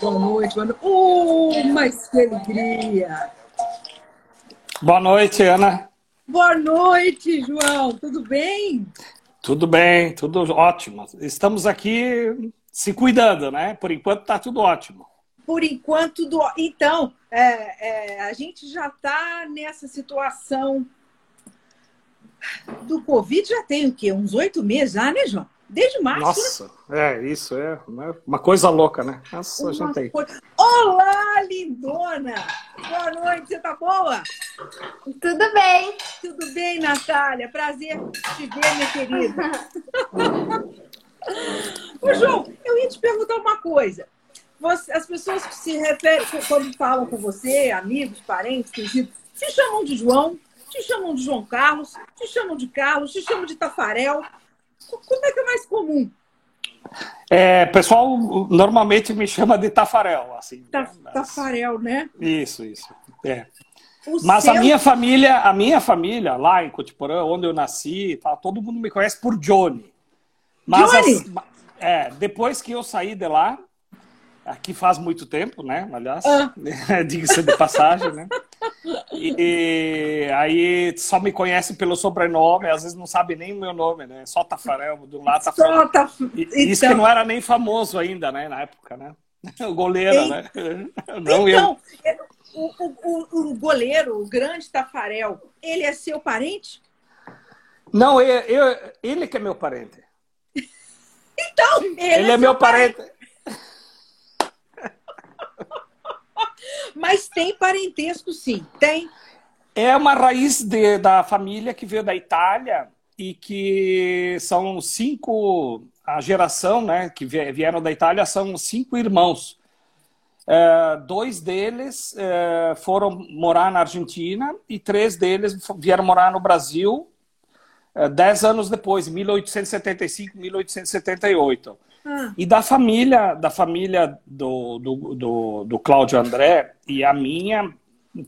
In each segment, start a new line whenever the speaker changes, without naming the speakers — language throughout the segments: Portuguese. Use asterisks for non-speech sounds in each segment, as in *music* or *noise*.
boa noite, boa noite. Uh, mas que alegria!
Boa noite, Ana.
Boa noite, João. Tudo bem?
Tudo bem, tudo ótimo. Estamos aqui se cuidando, né? Por enquanto está tudo ótimo.
Por enquanto, tudo. Então, é, é, a gente já está nessa situação do Covid já tem o quê? Uns oito meses já, né, João? Desde março.
Nossa, né? é, isso é uma coisa louca, né? Nossa,
uma
tem.
Coisa... Olá, lindona! Boa noite, você tá boa?
Tudo bem.
Tudo bem, Natália? Prazer te ver, minha querida. *laughs* Ô, João, eu ia te perguntar uma coisa. Você, as pessoas que se referem, quando falam com você, amigos, parentes, conhecidos, se chamam de João, te chamam de João Carlos, te chamam de Carlos, te chamam de Tafarel. Como é que é mais comum?
É, pessoal normalmente me chama de Tafarel, assim.
Ta mas... Tafarel, né?
Isso, isso. É. Mas seu... a minha família, a minha família lá em Cotiporã, onde eu nasci, tá, todo mundo me conhece por Johnny. Mas
Johnny?
As, é, depois que eu saí de lá, aqui faz muito tempo, né? Aliás,
ah. *laughs*
diga-se de passagem, né? E, aí só me conhece pelo sobrenome, às vezes não sabe nem o meu nome, né? Só Tafarel, do lado Tafarel.
Taf...
Isso então... que não era nem famoso ainda, né? Na época, né? *laughs* O goleiro, né?
Não então, eu. O, o, o, goleiro, o grande Tafarel, ele é seu parente?
Não, eu, eu, ele que é meu parente.
então, ele,
ele é,
é
meu parente. parente.
Mas tem parentesco, sim. Tem.
É uma raiz de, da família que veio da Itália e que são cinco. A geração né, que vieram da Itália são cinco irmãos. É, dois deles é, foram morar na Argentina e três deles vieram morar no Brasil é, dez anos depois, 1875, 1878.
Ah.
E da família, da família do, do, do, do Cláudio André e a minha,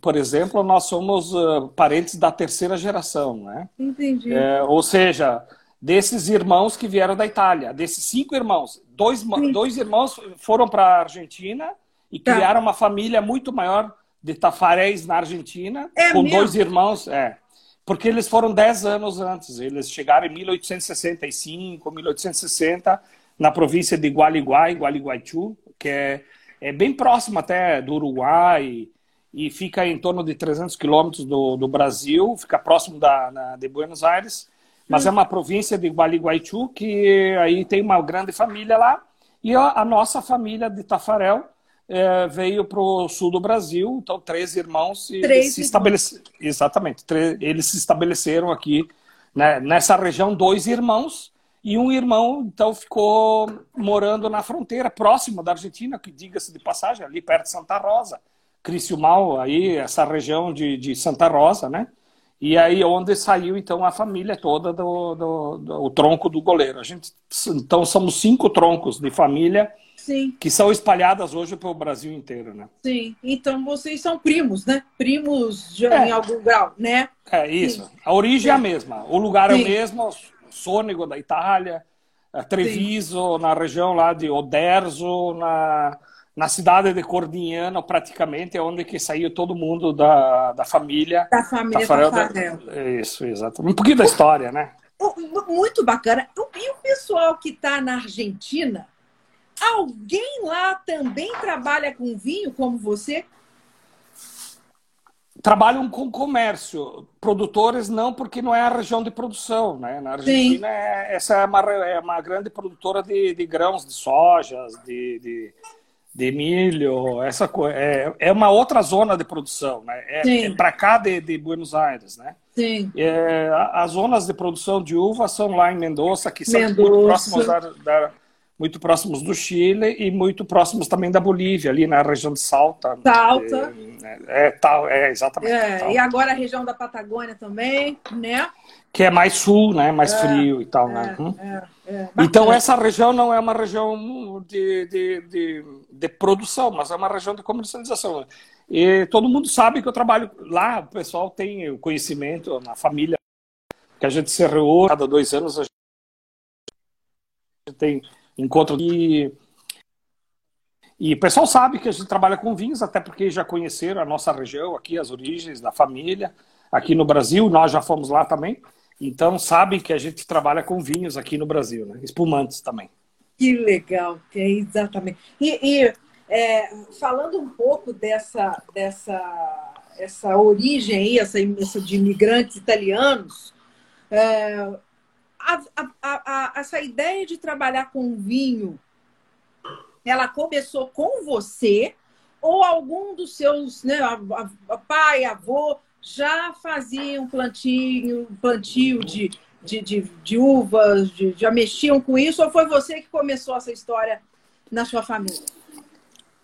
por exemplo, nós somos uh, parentes da terceira geração, né?
Entendi.
É, ou seja, desses irmãos que vieram da Itália, desses cinco irmãos, dois, dois irmãos foram para a Argentina e tá. criaram uma família muito maior de Tafaréis na Argentina,
é
com
mesmo?
dois irmãos, é. Porque eles foram dez anos antes, eles chegaram em 1865, 1860 na província de Gualiguay, Gualiguaychú, que é, é bem próximo até do Uruguai e fica em torno de 300 quilômetros do, do Brasil, fica próximo da, na, de Buenos Aires, mas hum. é uma província de Gualiguaychú que aí tem uma grande família lá e a, a nossa família de Tafarel é, veio para o sul do Brasil, então três irmãos
três
se estabeleceram, exatamente, eles se estabeleceram aqui né, nessa região, dois irmãos e um irmão, então, ficou morando na fronteira, próxima da Argentina, que diga-se de passagem, ali perto de Santa Rosa. Criciúmal, aí, essa região de, de Santa Rosa, né? E aí onde saiu, então, a família toda do, do, do, tronco do goleiro. A gente, então, somos cinco troncos de família
Sim.
que são espalhadas hoje pelo Brasil inteiro, né?
Sim. Então, vocês são primos, né? Primos de, é. em algum grau, né?
É, isso. Sim. A origem é a mesma. O lugar Sim. é o mesmo, Sônego, da Itália, eh, Treviso, Sim. na região lá de Oderzo, na, na cidade de Cordignano, praticamente, é onde que saiu todo mundo da, da família.
Da família Tafarel. Tafarel.
Isso, exato. Um pouquinho da história, né?
Muito bacana. E o pessoal que está na Argentina, alguém lá também trabalha com vinho como você?
Trabalham com comércio. Produtores não, porque não é a região de produção. Né? Na Argentina, é, essa é uma, é uma grande produtora de, de grãos, de sojas, de, de, de milho. Essa é, é uma outra zona de produção. Né? É, é para cá de, de, Buenos Aires. Né?
Sim.
É, as zonas de produção de uva são lá em Mendoza, que são Mendoza. muito próximas da, da muito próximos do Chile e muito próximos também da Bolívia, ali na região de Salta.
Salta.
É, é, tal, é exatamente.
É, e agora a região da Patagônia também, né?
Que é mais sul, né? Mais é, frio e tal, né?
É, hum? é,
então essa região não é uma região de, de, de, de, produção, mas é uma região de comercialização. E todo mundo sabe que eu trabalho lá, o pessoal tem o conhecimento, na família, que a gente se reúne cada dois anos, a gente tem encontro e E o pessoal sabe que a gente trabalha com vinhos, até porque já conheceram a nossa região aqui, as origens da família, aqui no Brasil, nós já fomos lá também. Então sabem que a gente trabalha com vinhos aqui no Brasil, né? Espumantes também.
Que legal, que é exatamente. E, e é, falando um pouco dessa, dessa essa origem aí, essa, essa de imigrantes italianos, é, a, a, essa ideia de trabalhar com vinho, ela começou com você ou algum dos seus, né, pai, avô, já faziam plantio, plantio de, de, de, de uvas, de, já mexiam com isso, ou foi você que começou essa história na sua família?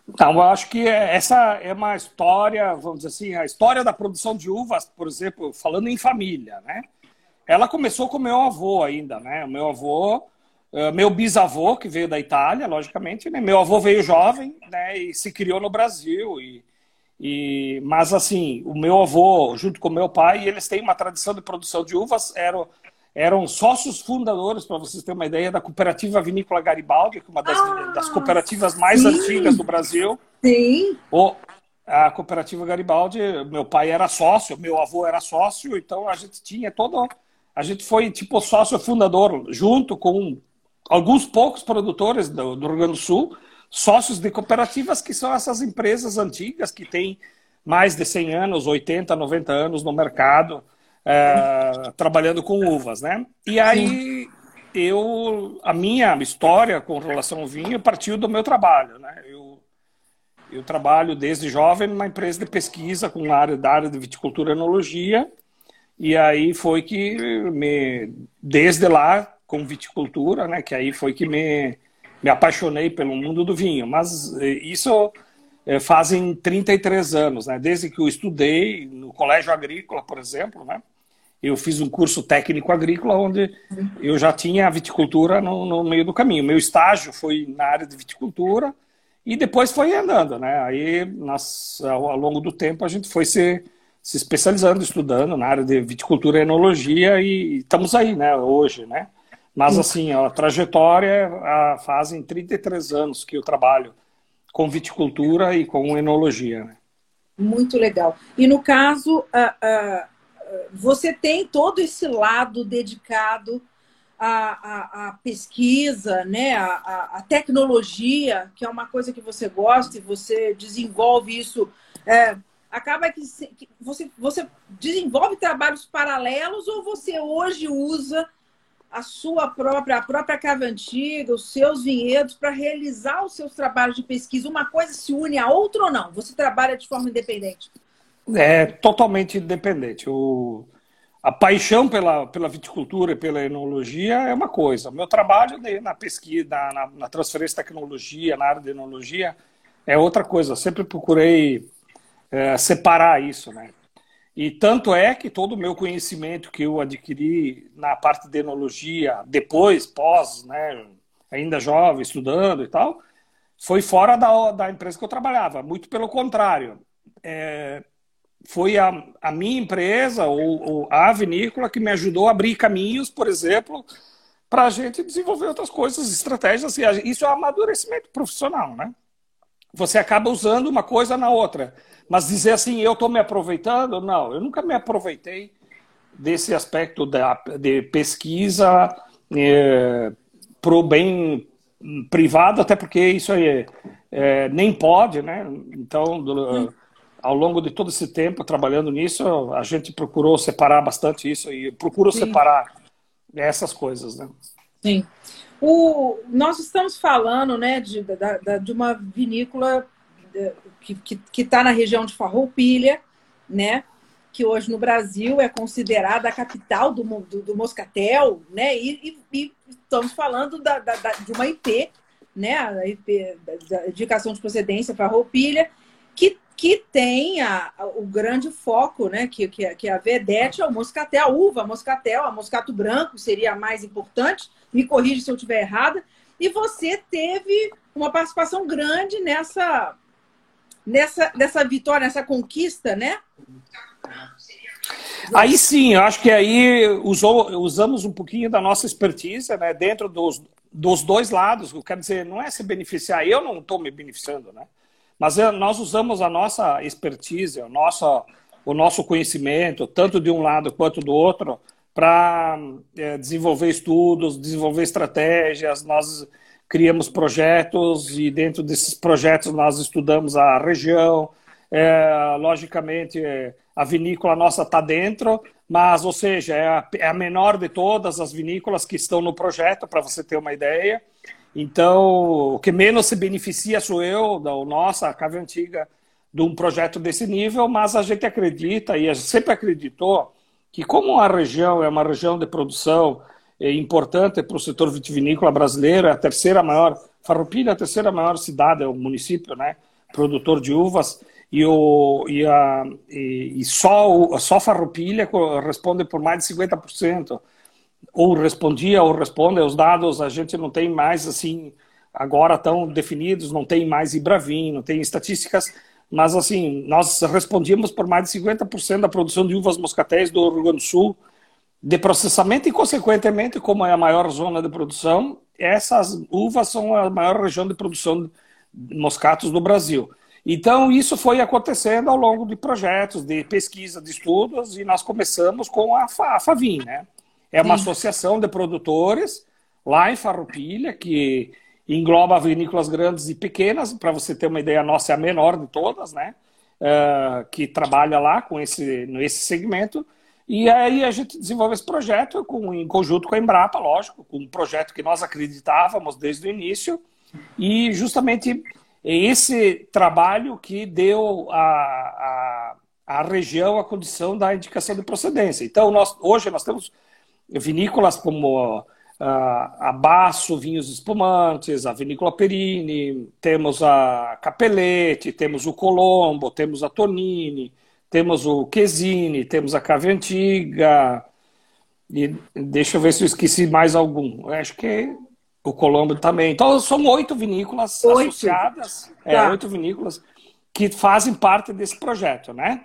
Então, eu acho que essa é uma história, vamos dizer assim, a história da produção de uvas, por exemplo, falando em família, né? Ela começou com meu avô ainda, né? O meu avô, eh, meu bisavô, que veio da Itália, logicamente, né? Meu avô veio jovem, né? E se criou no Brasil. E, e, mas, assim, o meu avô, junto com meu pai, eles têm uma tradição de produção de uvas, eram eram sócios fundadores, para vocês terem uma ideia, da Cooperativa Vinícola Garibaldi, que é uma das, ah, das cooperativas mais sim. antigas do Brasil.
Sim.
O, a Cooperativa Garibaldi, meu pai era sócio, meu avô era sócio, então a gente tinha todo. A gente foi tipo sócio fundador, junto com alguns poucos produtores do, do Rio Grande do Sul, sócios de cooperativas, que são essas empresas antigas que têm mais de 100 anos, 80, 90 anos no mercado é, trabalhando com uvas, né? E aí eu, a minha história com relação ao vinho partiu do meu trabalho, né? Eu, eu trabalho desde jovem numa empresa de pesquisa com a área da área de viticultura e enologia, e aí foi que me, desde lá, com viticultura, né? Que aí foi que me, me apaixonei pelo mundo do vinho. Mas eh, isso é, fazem 33 anos, né? Desde que eu estudei no colégio agrícola, por exemplo, né? eu fiz um curso técnico agrícola onde eu já tinha a viticultura no, no, meio do caminho. Meu estágio foi na área de viticultura e depois foi andando, né? Aí, nas, ao, longo do tempo, a gente foi se, se especializando, estudando na área de viticultura e enologia e, estamos aí, né? Hoje, né? Mas, assim, a trajetória a, fazem 33 anos que eu trabalho com viticultura e com enologia, né?
Muito legal. E no caso, uh, você tem todo esse lado dedicado à, à, à pesquisa, né? À, à, tecnologia, que é uma coisa que você gosta e você desenvolve isso. É, acaba que, que você, você desenvolve trabalhos paralelos ou você hoje usa a sua própria, a própria cava antiga, os seus vinhedos para realizar os seus trabalhos de pesquisa. Uma coisa se une à outra ou não? Você trabalha de forma independente?
É totalmente independente. O, a paixão pela, pela viticultura e pela enologia é uma coisa. Meu trabalho na pesquisa, na, na, transferência de tecnologia, na área de enologia, é outra coisa. Eu sempre procurei é, separar isso, né? E tanto é que todo o meu conhecimento que eu adquiri na parte de enologia, depois, pós, né, ainda jovem, estudando e tal, foi fora da, da empresa que eu trabalhava. Muito pelo contrário. É, foi a, a minha empresa, ou, ou, a vinícola, que me ajudou a abrir caminhos, por exemplo, para a gente desenvolver outras coisas, estratégias. E isso é amadurecimento profissional, né? Você acaba usando uma coisa na outra. Mas dizer assim, eu estou me aproveitando, não, eu nunca me aproveitei desse aspecto da, de pesquisa é, para o bem privado, até porque isso aí é, nem pode, né? Então, do, ao longo de todo esse tempo trabalhando nisso, a gente procurou separar bastante isso e procurou Sim. separar essas coisas, né?
Sim. O, nós estamos falando, né, de, de, de uma vinícola que está na região de Farroupilha, né, que hoje no Brasil é considerada a capital do, do, do moscatel, né, e, e, e estamos falando da, da, de uma IP, né, a IP da Indicação de Procedência Farroupilha, que que tem a, a, o grande foco, né? Que, que, que a vedete é o moscatel, a uva moscatel, a moscato branco seria a mais importante. Me corrija se eu estiver errada. E você teve uma participação grande nessa, nessa, nessa vitória, nessa conquista, né?
Aí sim, eu acho que aí usou, usamos um pouquinho da nossa expertise, né? Dentro dos, dos dois lados. Quer dizer, não é se beneficiar, eu não estou me beneficiando, né? Mas é, nós usamos a nossa expertise, o nosso, o nosso conhecimento, tanto de um lado quanto do outro, para é, desenvolver estudos, desenvolver estratégias. Nós criamos projetos e dentro desses projetos nós estudamos a região. É, logicamente, a vinícola nossa está dentro, mas, ou seja, é a, é a menor de todas as vinícolas que estão no projeto, para você ter uma ideia. Então, o que menos se beneficia sou eu, da nossa, a Cave Antiga, de um projeto desse nível, mas a gente acredita e a gente sempre acreditou que como a região é uma região de produção é importante para o setor vitivinícola brasileiro, é a terceira maior, Farroupilha é a terceira maior cidade, é o município, né, produtor de uvas, e, o, e, a, e, e só, só Farroupilha responde por mais de 50% ou respondia ou responde, os dados a gente não tem mais assim agora tão definidos, não tem mais Ibravin, não tem estatísticas, mas assim, nós respondíamos por mais de 50% da produção de uvas moscatéis do Rio Grande do Sul, de processamento e consequentemente, como é a maior zona de produção, essas uvas são a maior região de produção de moscatos do Brasil. Então, isso foi acontecendo ao longo de projetos, de pesquisa, de estudos, e nós começamos com a, FAVIN, né? É uma Sim. associação de produtores lá em Farroupilha, que engloba vinícolas grandes e pequenas. Para você ter uma ideia, a nossa é a menor de todas, né? Uh, que trabalha lá com esse, nesse segmento. E aí a gente desenvolve esse projeto com, em conjunto com a Embrapa, lógico, com um projeto que nós acreditávamos desde o início. E justamente esse trabalho que deu a, a, a região a condição da indicação de procedência. Então, nós, hoje nós temos vinícolas como a Basso Vinhos Espumantes, a Vinícola Perini, temos a Capelete, temos o Colombo, temos a Tonini, temos o Quesini, temos a Cave Antiga, e deixa eu ver se eu esqueci mais algum. Eu acho que o Colombo também. Então, são oito vinícolas oito. associadas, é, tá. é, oito vinícolas que fazem parte desse projeto, né?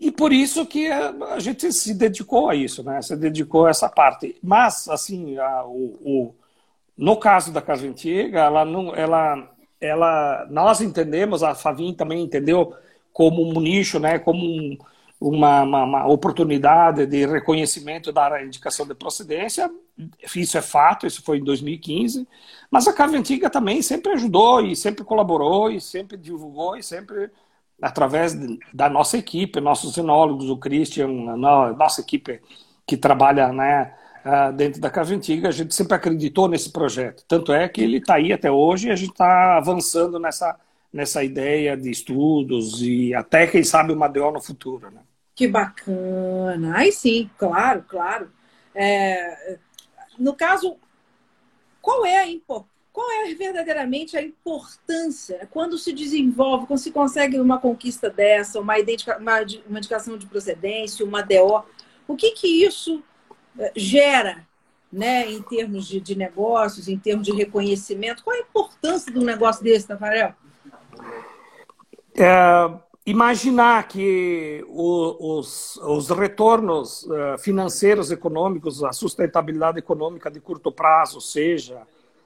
E por isso que a, gente se dedicou a isso, né? Se dedicou a essa parte. Mas, assim, a, o, o, no caso da Casa Antiga, ela não, ela, ela, nós entendemos, a Favim também entendeu como um nicho, né? Como um, uma, uma, uma, oportunidade de reconhecimento da indicação de procedência. Isso é fato, isso foi em 2015. Mas a Cave Antiga também sempre ajudou e sempre colaborou e sempre divulgou e sempre através da nossa equipe, nossos enólogos, o Christian, nossa equipe que trabalha né, dentro da Casa Antiga, a gente sempre acreditou nesse projeto. Tanto é que ele está aí até hoje e a gente está avançando nessa, nessa ideia de estudos e até, quem sabe, uma DO no futuro. Né?
Que bacana! Aí sim, claro, claro. É, no caso, qual é a importância? Qual é verdadeiramente a importância quando se desenvolve, quando se consegue uma conquista dessa, uma, identica, uma, uma indicação de procedência, uma DO, o que que isso eh, gera né, em termos de, de negócios, em termos de reconhecimento? Qual a importância de um negócio desse, Tafarel?
É, imaginar que o, os, os retornos uh, financeiros econômicos, a sustentabilidade econômica de curto prazo, seja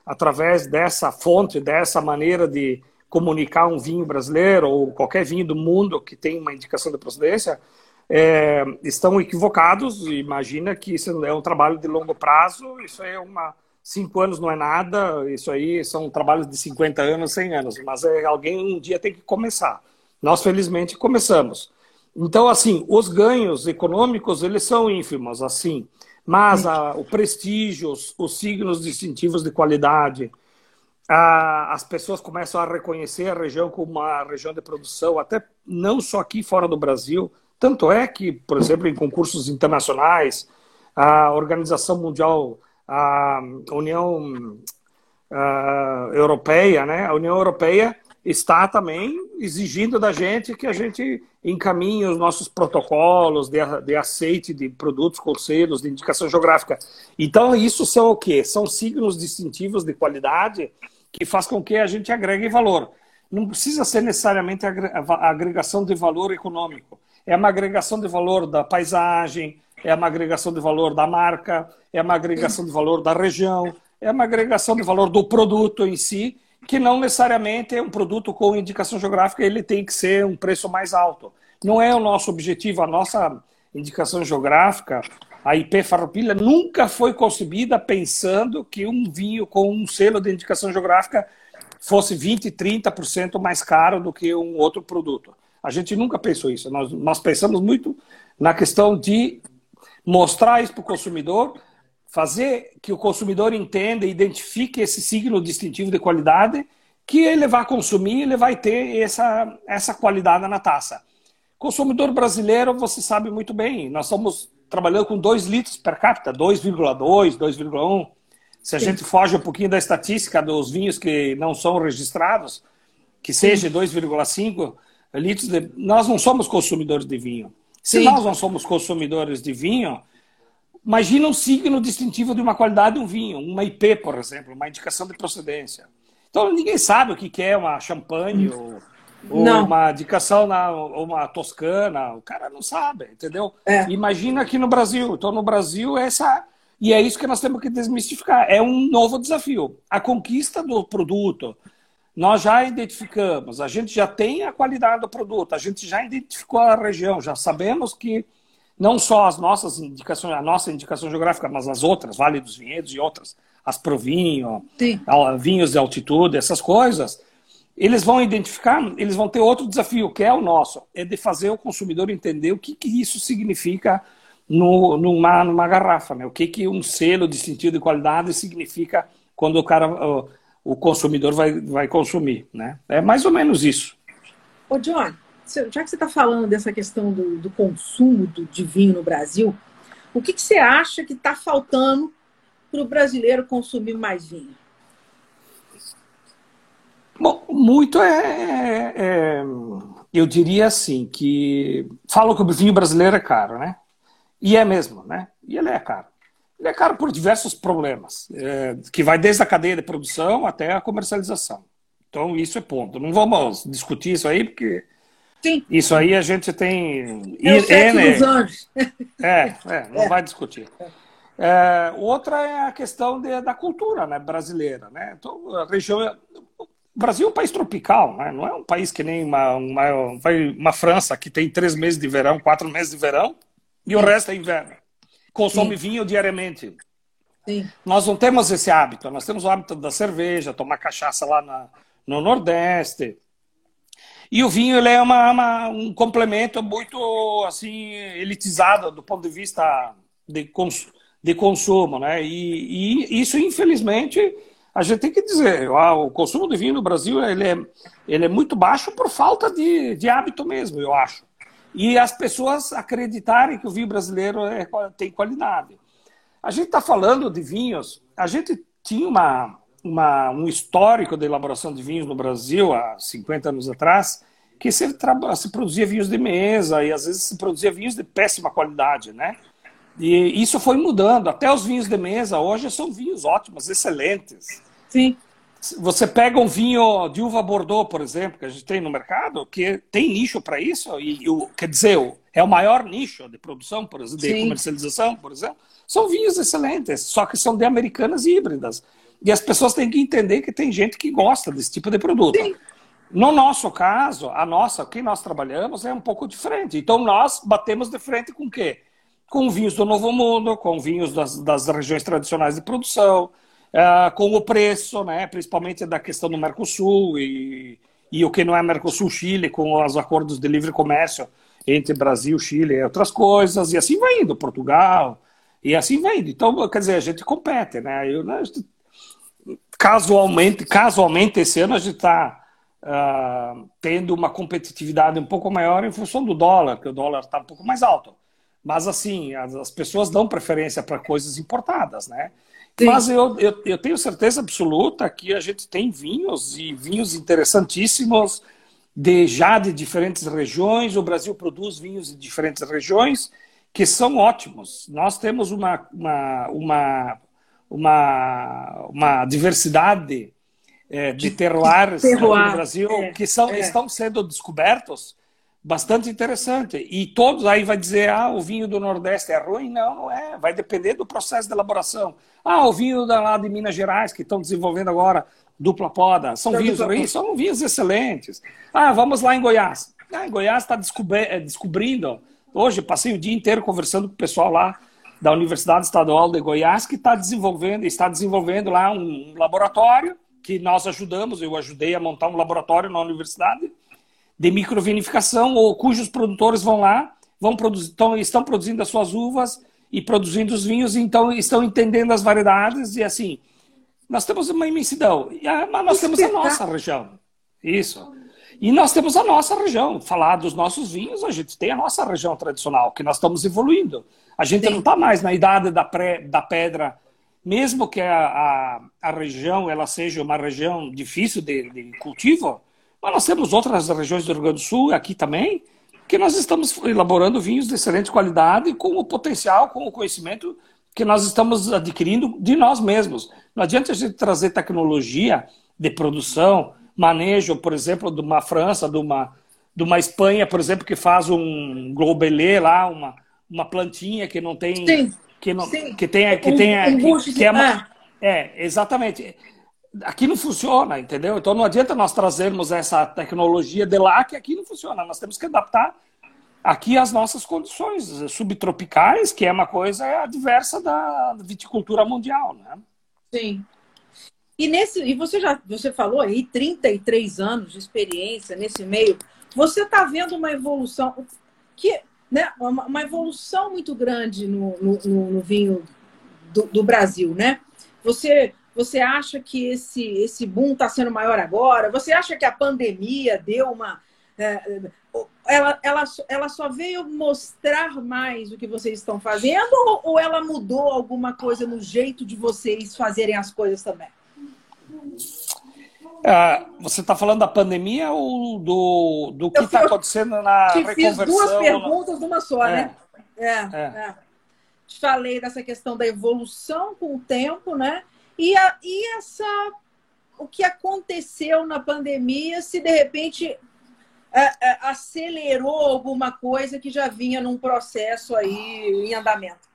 através dessa fonte, dessa maneira de comunicar um vinho brasileiro ou qualquer vinho do mundo que tem uma indicação de procedência, é, estão equivocados. Imagina que isso é um trabalho de longo prazo, isso é uma. Cinco anos não é nada, isso aí são trabalhos de 50 anos, 100 anos, mas é, alguém um dia tem que começar. Nós, felizmente, começamos. Então, assim, os ganhos econômicos, eles são ínfimos, assim. Mas a, o prestígio, os, os, signos distintivos de qualidade, a, as pessoas começam a reconhecer a região como uma região de produção, até não só aqui fora do Brasil. Tanto é que, por exemplo, em concursos internacionais, a Organização Mundial, a União a Europeia, né? A União Europeia está também exigindo da gente que a gente encaminhe os nossos protocolos de, de aceite de produtos com selos de indicação geográfica. Então, isso são o quê? São signos distintivos de qualidade que faz com que a gente agregue valor. Não precisa ser necessariamente a agregação de valor econômico. É uma agregação de valor da paisagem, é uma agregação de valor da marca, é uma agregação de valor da região, é uma agregação de valor do produto em si, que não necessariamente é um produto com indicação geográfica, ele tem que ser um preço mais alto. Não é o nosso objetivo, a nossa indicação geográfica, a IP Farroupilha nunca foi concebida pensando que um vinho com um selo de indicação geográfica fosse 20, 30% mais caro do que um outro produto. A gente nunca pensou isso. Nós, nós pensamos muito na questão de mostrar isso para o consumidor, fazer que o consumidor entenda e identifique esse signo distintivo de qualidade, que ele vai consumir, ele vai ter essa, essa qualidade na taça. Consumidor brasileiro, você sabe muito bem, nós estamos trabalhando com 2 litros per capita, 2,2, 2,1. Se a Sim. gente foge um pouquinho da estatística dos vinhos que não são registrados, que seja 2,5 litros, de... nós não somos consumidores de vinho. Se Sim. nós não somos consumidores de vinho, Imagina um signo distintivo de uma qualidade de um vinho, uma IP, por exemplo, uma indicação de procedência. Então ninguém sabe o que é uma champanhe ou, ou uma indicação na uma toscana. O cara não sabe, entendeu? É. Imagina aqui no Brasil. Então no Brasil essa e é isso que nós temos que desmistificar. É um novo desafio. A conquista do produto, nós já identificamos, a gente já tem a qualidade do produto, a gente já identificou a região, já sabemos que não só as nossas indicações, a nossa indicação geográfica, mas as outras, Vale dos Vinhedos e outras, as Provinho, vinhos de altitude, essas coisas, eles vão identificar, eles vão ter outro desafio, que é o nosso, é de fazer o consumidor entender o que, que isso significa no, numa, numa garrafa, né? o que, que um selo distintivo de qualidade significa quando o cara, o, o consumidor vai, vai consumir. Né? É mais ou menos isso.
Ô, John, já que você está falando dessa questão do, do consumo do, de vinho no Brasil, o que, que você acha que está faltando para o brasileiro consumir mais vinho?
Bom, muito é, é, é, Eu diria assim, que falam que o vinho brasileiro é caro, né? E é mesmo, né? E ele é caro. Ele é caro por diversos problemas, é, que vai desde a cadeia de produção até a comercialização. Então, isso é ponto. Não vamos discutir isso aí, porque Sim. Isso aí a gente tem.
É, o é, dos anjos.
É, é não é. vai discutir. É, outra é a questão de, da cultura né, brasileira. Né? Então, a região. O Brasil é um país tropical, né? não é um país que nem uma, uma, uma França, que tem três meses de verão, quatro meses de verão, e Sim. o resto é inverno. Consome Sim. vinho diariamente. Sim. Nós não temos esse hábito, nós temos o hábito da cerveja, tomar cachaça lá na, no Nordeste, e o vinho ele é uma, uma, um complemento muito assim elitizado do ponto de vista de, cons, de consumo, né? E, e, isso infelizmente a gente tem que dizer, o consumo de vinho no Brasil ele é, ele é muito baixo por falta de, de hábito mesmo, eu acho. E as pessoas acreditarem que o vinho brasileiro é, tem qualidade. A gente está falando de vinhos, a gente tinha uma, uma, um histórico de elaboração de vinhos no Brasil há 50 anos atrás, que se, se produzia vinhos de mesa e às vezes se produzia vinhos de péssima qualidade, né? E isso foi mudando. Até os vinhos de mesa hoje são vinhos ótimos, excelentes.
Sim.
Você pega um vinho de uva Bordeaux, por exemplo, que a gente tem no mercado, que tem nicho para isso, e, e, quer dizer, é o maior nicho de produção, por exemplo, de Sim. comercialização, por exemplo. São vinhos excelentes, só que são de americanas híbridas. E as pessoas têm que entender que tem gente que gosta desse tipo de produto. Sim. No nosso caso, a nossa, o que nós trabalhamos é um pouco diferente. Então nós batemos de frente com o quê? Com vinhos do Novo Mundo, com vinhos das, das regiões tradicionais de produção, uh, com o preço, né, principalmente da questão do Mercosul e, e o que não é Mercosul-Chile, com os acordos de livre comércio entre Brasil, Chile e outras coisas, e assim vai indo, Portugal, e assim vai indo. Então, quer dizer, a gente compete, né? Eu, né, casualmente, casualmente esse ano a gente está uh, tendo uma competitividade um pouco maior em função do dólar, que o dólar está um pouco mais alto. Mas assim, as, as pessoas dão preferência para coisas importadas, né? Sim. Mas eu, eu, eu, tenho certeza absoluta que a gente tem vinhos e vinhos interessantíssimos de já de diferentes regiões. O Brasil produz vinhos de diferentes regiões que são ótimos. Nós temos uma, uma, uma uma, uma diversidade é, de terroirs terroir, no Brasil é, que são, é. estão sendo descobertos bastante interessante. E todos aí vai dizer, ah, o vinho do Nordeste é ruim? Não, não é. Vai depender do processo de elaboração. Ah, o vinho da, lá de Minas Gerais, que estão desenvolvendo agora, dupla poda, são vinhos ruins? São vinhos excelentes. Ah, vamos lá em Goiás. Ah, em Goiás está eh, descobrindo. Hoje, passei o dia inteiro conversando com o pessoal lá da Universidade Estadual de Goiás, que está desenvolvendo, está desenvolvendo lá um laboratório que nós ajudamos, eu ajudei a montar um laboratório na universidade de microvinificação, ou cujos produtores vão lá, vão produzir, estão, estão produzindo as suas uvas e produzindo os vinhos, então estão entendendo as variedades e assim. Nós temos uma imensidão, mas nós temos a nossa região. Isso. E nós temos a nossa região. Falar dos nossos vinhos, a gente tem a nossa região tradicional, que nós estamos evoluindo. A gente Sim. não está mais na idade da, pré, da pedra, mesmo que a, a, a, região ela seja uma região difícil de, de cultivo, mas nós temos outras regiões do Rio Grande do Sul, aqui também, que nós estamos elaborando vinhos de excelente qualidade, com o potencial, com o conhecimento que nós estamos adquirindo de nós mesmos. Não adianta a gente trazer tecnologia de produção, manejo, por exemplo, de uma França, de uma, de uma Espanha, por exemplo, que faz um globelê lá, uma, uma plantinha que não tem. Sim, que não sim. que tenha que um, tenha um que, que é, uma, é exatamente aqui não funciona, entendeu? Então não adianta nós trazermos essa tecnologia de lá que aqui não funciona. Nós temos que adaptar aqui às nossas condições subtropicais, que é uma coisa adversa da viticultura mundial, né?
Sim. E nesse e você já você falou aí 33 anos de experiência nesse meio. Você está vendo uma evolução que né, uma, uma evolução muito grande no, no, no vinho do, do Brasil, né? Você você acha que esse, esse boom está sendo maior agora? Você acha que a pandemia deu uma. É, ela, ela, ela só veio mostrar mais o que vocês estão fazendo ou ela mudou alguma coisa no jeito de vocês fazerem as coisas também?
É, você está falando da pandemia ou do, do que está acontecendo na te reconversão?
Fiz duas perguntas numa só, é. né? É, é. é. Te falei dessa questão da evolução com o tempo, né? E, a, e essa, o que aconteceu na pandemia, se de repente é, é, acelerou alguma coisa que já vinha num processo aí em andamento.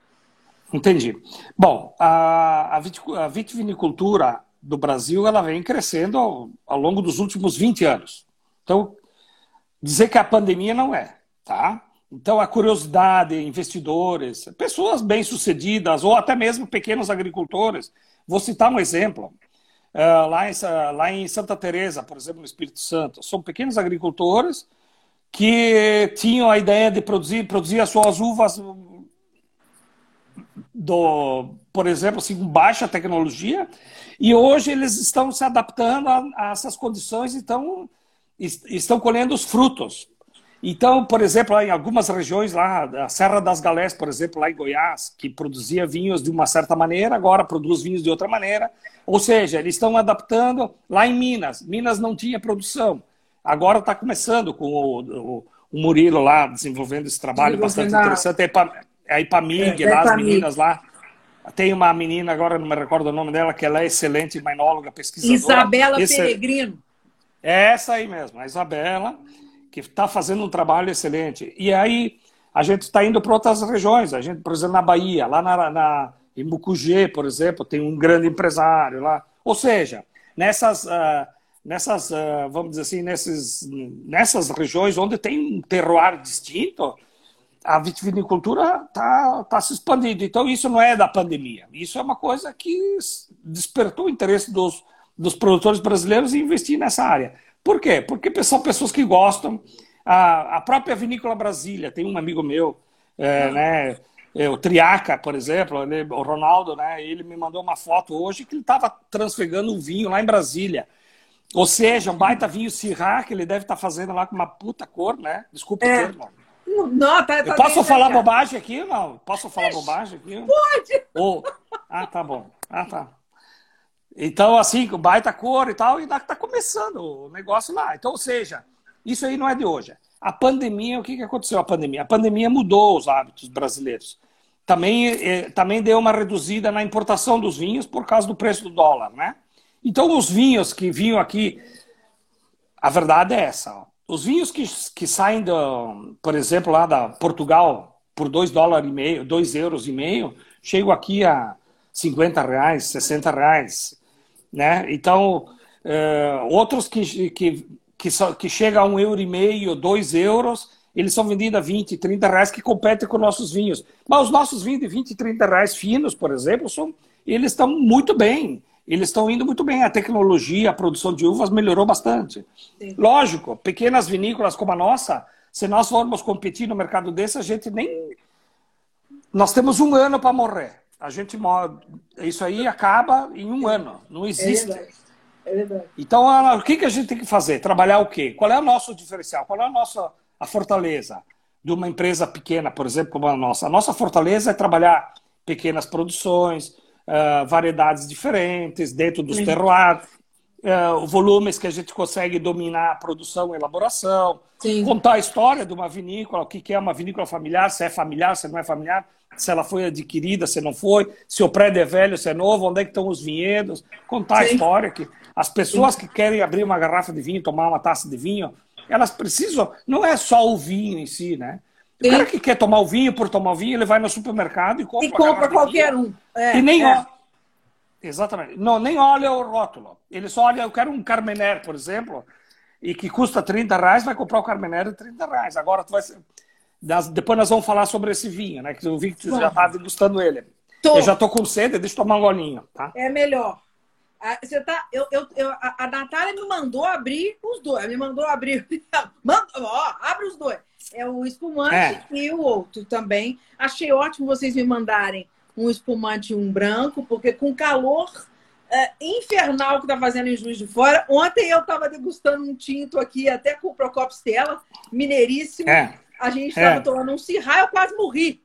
Entendi. Bom, a, a vitivinicultura do Brasil ela vem crescendo ao, ao, longo dos últimos 20 anos. Então, dizer que a pandemia não é, tá? Então, a curiosidade, investidores, pessoas bem-sucedidas ou até mesmo pequenos agricultores Vou citar um exemplo. Uh, lá, em, lá em Santa Teresa, por exemplo, no Espírito Santo, são pequenos agricultores que tinham a ideia de produzir, produzir as suas uvas do, por exemplo, assim, com baixa tecnologia, e hoje eles estão se adaptando a, a essas condições e estão, estão colhendo os frutos. Então, por exemplo, em algumas regiões lá, a Serra das Galés, por exemplo, lá em Goiás, que produzia vinhos de uma certa maneira, agora produz vinhos de outra maneira. Ou seja, eles estão adaptando. Lá em Minas, Minas não tinha produção. Agora está começando com o, o, o, Murilo lá desenvolvendo esse trabalho bastante interessante. A Ipamig, é, lá, as meninas lá. Tem uma menina, agora não me recordo o nome dela, que ela é excelente imanóloga, pesquisadora.
Isabela Esse, Peregrino.
É essa aí mesmo, a Isabela que está fazendo um trabalho excelente. E aí a gente está indo para outras regiões. A gente, por exemplo, na Bahia, lá na, na, em Mucugê, por exemplo, tem um grande empresário lá. Ou seja, nessas, uh, nessas uh, vamos dizer assim, nesses, nessas regiões onde tem um terroir distinto, a vitivinicultura está tá se expandindo. Então, isso não é da pandemia. Isso é uma coisa que despertou o interesse dos, dos produtores brasileiros em investir nessa área. Por quê? Porque são pessoas que gostam. A, a própria Vinícola Brasília, tem um amigo meu, é, né, é, o Triaca, por exemplo, ele, o Ronaldo, né, ele me mandou uma foto hoje que ele estava transfegando um vinho lá em Brasília. Ou seja, um baita vinho Syrah que ele deve estar tá fazendo lá com uma puta cor, né? Desculpa é. o termo. Não, tá, tá posso falar bobagem aqui? Não, posso falar bobagem aqui?
Pode!
Oh. Ah, tá bom. Ah, tá. Então, assim, baita cor e tal, e está começando o negócio lá. Então, ou seja, isso aí não é de hoje. A pandemia, o que, que aconteceu? A pandemia? A pandemia mudou os hábitos brasileiros. Também, eh, também deu uma reduzida na importação dos vinhos por causa do preço do dólar, né? Então, os vinhos que vinham aqui, a verdade é essa. Ó. os vinhos que, que saem, do, por exemplo, lá da Portugal, por 2 dólares e meio, 2 euros e meio, chegam aqui a 50 reais, 60 reais. Né? Então, uh, outros que, que, que, so, que chegam a um euro e meio, dois euros, eles são vendidos a 20, 30 reais, que competem com nossos vinhos. Mas os nossos vinhos de 20, 30 reais finos, por exemplo, são, eles estão muito bem. Eles estão indo muito bem. A tecnologia, a produção de uvas melhorou bastante. Sim. Lógico, pequenas vinícolas como a nossa, se nós formos competir no mercado desse, a gente nem. Nós temos um ano para morrer. A gente morre. Isso aí acaba em um ano. Não existe. É é verdade. Então, o que, que a gente tem que fazer? Trabalhar o quê? Qual é o nosso diferencial? Qual é a nossa a fortaleza de uma empresa pequena, por exemplo, como a nossa? A nossa fortaleza é trabalhar pequenas produções, uh, variedades diferentes, dentro dos terroirs, uh, volumes que a gente consegue dominar a produção e elaboração, Sim. contar a história de uma vinícola, o que é uma vinícola familiar, se é familiar, se não é familiar, se ela foi adquirida, se não foi, se o prédio é velho, se é novo, onde é que estão os vinhedos, contar Sim. a história que as pessoas que querem abrir uma garrafa de vinho, tomar uma taça de vinho, elas precisam, não é só o vinho em si, né? O cara que quer tomar o vinho por tomar o vinho, ele vai no supermercado e compra.
E compra qualquer um.
É, e nem é. Exatamente. Não, nem olha o rótulo. Ele só olha, eu quero um Carmener, por exemplo, e que custa 30 reais, vai comprar o Carmener de 30 reais. Agora tu vai. Depois nós vamos falar sobre esse vinho, né? Que eu vi que tu já está degustando ele. Tô. Eu já estou com sede, deixa eu tomar um golinho, tá?
É melhor. Você tá, eu, eu, eu, a Natália me mandou abrir os dois. Me mandou abrir. *laughs* Manda, ó, abre os dois. É o espumante é. e o outro também. Achei ótimo vocês me mandarem um espumante e um branco, porque com calor é, infernal que tá fazendo em Juiz de Fora. Ontem eu estava degustando um tinto aqui, até com o Procopio Stella, mineiríssimo. É. A gente estava é. tomando um cirra, eu quase morri.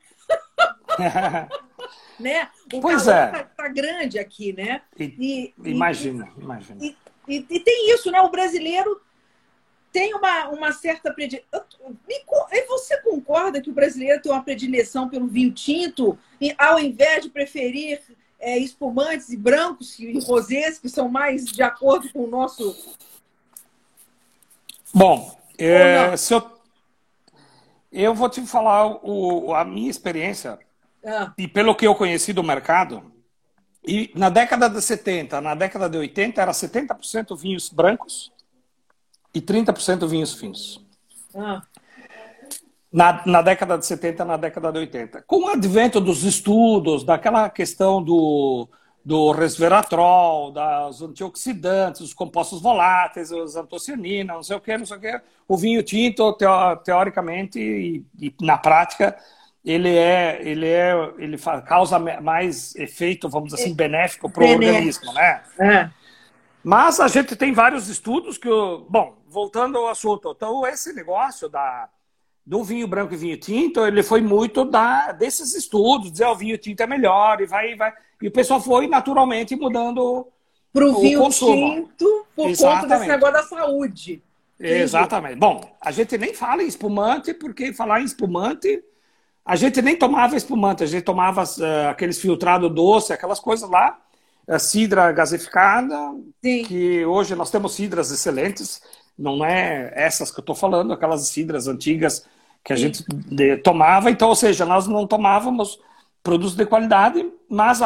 *laughs* né? O
pois é.
Tá, tá, grande aqui, né?
E, e imagina, e, imagina.
E, e, tem isso, né? O brasileiro tem uma, uma certa predileção. Você concorda que o brasileiro tem uma predileção pelo vinho tinto, ao invés de preferir é, espumantes e brancos e rosés, que são mais de acordo com o nosso.
Bom, é, se eu, eu vou te falar o, a minha experiência ah. E pelo que eu conheci do mercado, e na década de 70, na década de 80, era 70% vinhos brancos e 30% vinhos finos. Ah. Na, na década de 70, na década de 80. Com o advento dos estudos, daquela questão do, do resveratrol, das antioxidantes, os compostos voláteis, as antocianinas, não sei o que, não sei o que, o vinho tinto, teoricamente e, e na prática, ele é ele é ele causa mais efeito vamos dizer assim é. benéfico para o organismo né é. mas a gente tem vários estudos que bom voltando ao assunto então esse negócio da do vinho branco e vinho tinto ele foi muito da desses estudos dizer o vinho tinto é melhor e vai vai e o pessoal foi naturalmente mudando
para o vinho consumo. tinto por Exatamente. conta desse negócio da saúde
Exatamente. Bom, a gente nem fala em espumante, porque falar em espumante a gente nem tomava espumante, a gente tomava uh, aqueles filtrados doce, aquelas coisas lá, a cidra gasificada, Sim. que hoje nós temos cidras excelentes, não é essas que eu estou falando, aquelas cidras antigas que a Sim. gente de, tomava. Então, ou seja, nós não tomávamos produtos de qualidade, mas,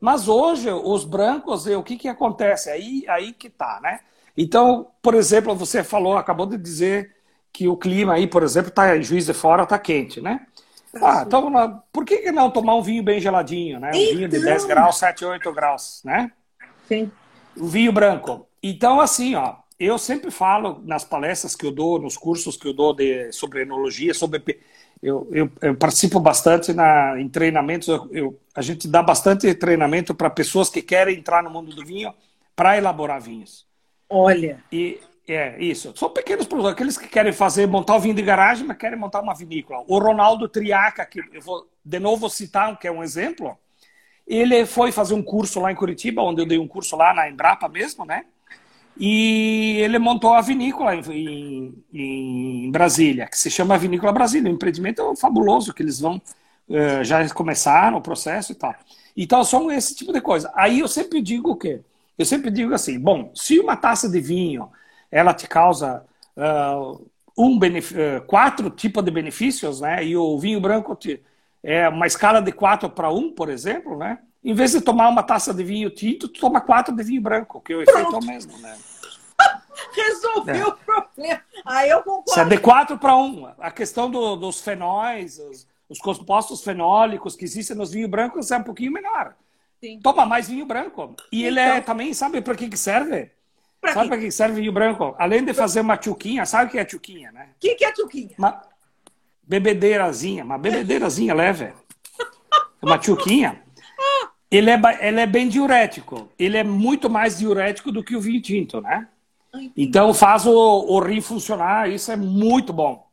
mas hoje os brancos, o que, que acontece? Aí, aí que tá, né? Então, por exemplo, você falou, acabou de dizer que o clima aí, por exemplo, tá em Juiz de Fora, tá quente, né? Ah, então por que, não tomar um vinho bem geladinho, né? Um então... vinho de 10 graus, 7, 8 graus, né?
Sim.
O vinho branco. Então, assim, ó, eu sempre falo nas palestras que eu dou, nos cursos que eu dou de, sobre enologia, sobre. Eu, eu, eu participo bastante na, em treinamentos, eu, a gente dá bastante treinamento para pessoas que querem entrar no mundo do vinho para elaborar vinhos.
Olha.
E, é, isso. São pequenos produtos. Aqueles que querem fazer, montar o vinho de garagem, mas querem montar uma vinícola. O Ronaldo Triaca, que eu vou de novo citar, que é um exemplo, ele foi fazer um curso lá em Curitiba, onde eu dei um curso lá na Embrapa mesmo, né? E ele montou a vinícola em, em, em Brasília, que se chama Vinícola Brasília. O empreendimento é fabuloso, que eles vão, uh, já começaram o processo e tal. Então, são esse tipo de coisa. Aí eu sempre digo o quê? Eu sempre digo assim, bom, se uma taça de vinho ela te causa uh, um quatro tipos de benefícios, né? E o vinho branco é uma escala de quatro para um, por exemplo, né? Em vez de tomar uma taça de vinho tinto, tu toma quatro de vinho branco, que o Pronto. efeito é o mesmo, né?
Resolveu é. o problema. Aí eu concordo.
Isso é de quatro para um. A questão do, dos fenóis, os, os, compostos fenólicos que existem nos vinhos brancos é um pouquinho menor. Sim. Toma mais vinho branco. E então, ele é também, sabe para que, que serve? Pra sabe para que serve vinho branco? Além de fazer uma tchuquinha, sabe o que é tchuquinha, né?
O que, que é tchuquinha?
Uma bebedeirazinha, uma bebedeirazinha leve. Uma tchuquinha. Ele é, ele é bem diurético. Ele é muito mais diurético do que o vinho tinto, né? Então faz o, o rim funcionar, isso é muito bom.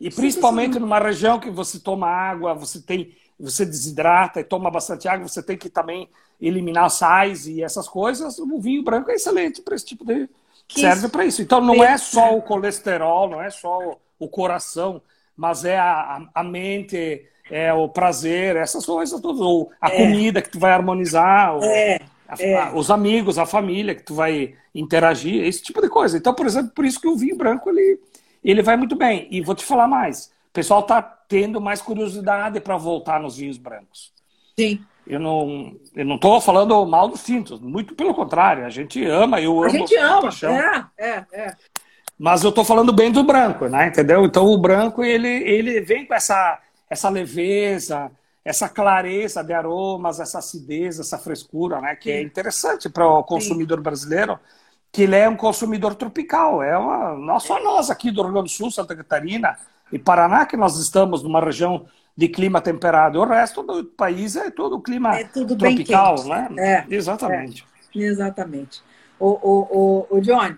E principalmente numa região que você toma água, você tem, você desidrata e toma bastante água, você tem que também eliminar sais e essas coisas. O vinho branco é excelente para esse tipo de que serve para isso. Então não é só o colesterol, não é só o coração, mas é a, a mente, é o prazer, essas coisas todas, ou a é. comida que tu vai harmonizar, ou é. A, é. os amigos, a família que tu vai interagir, esse tipo de coisa. Então, por exemplo, por isso que o vinho branco ele, ele vai muito bem. E vou te falar mais, o pessoal está tendo mais curiosidade para voltar nos vinhos brancos.
Sim.
Eu não eu não estou falando mal dos tintos, muito pelo contrário, a gente ama, eu amo. A
gente ama, é, é, é.
Mas eu estou falando bem do branco, né? Entendeu? Então o branco ele, ele vem com essa, essa leveza, essa clareza de aromas, essa acidez, essa frescura, né? Que é Sim. é interessante para o consumidor Sim. brasileiro, que ele é um consumidor tropical. É uma, não só nós aqui do Rio Grande do Sul, Santa Catarina e Paraná, que nós estamos numa região de clima temperado. O resto do país é todo clima é tudo tropical, né? É,
Exatamente. É, exatamente. O, o, o, o Johnny,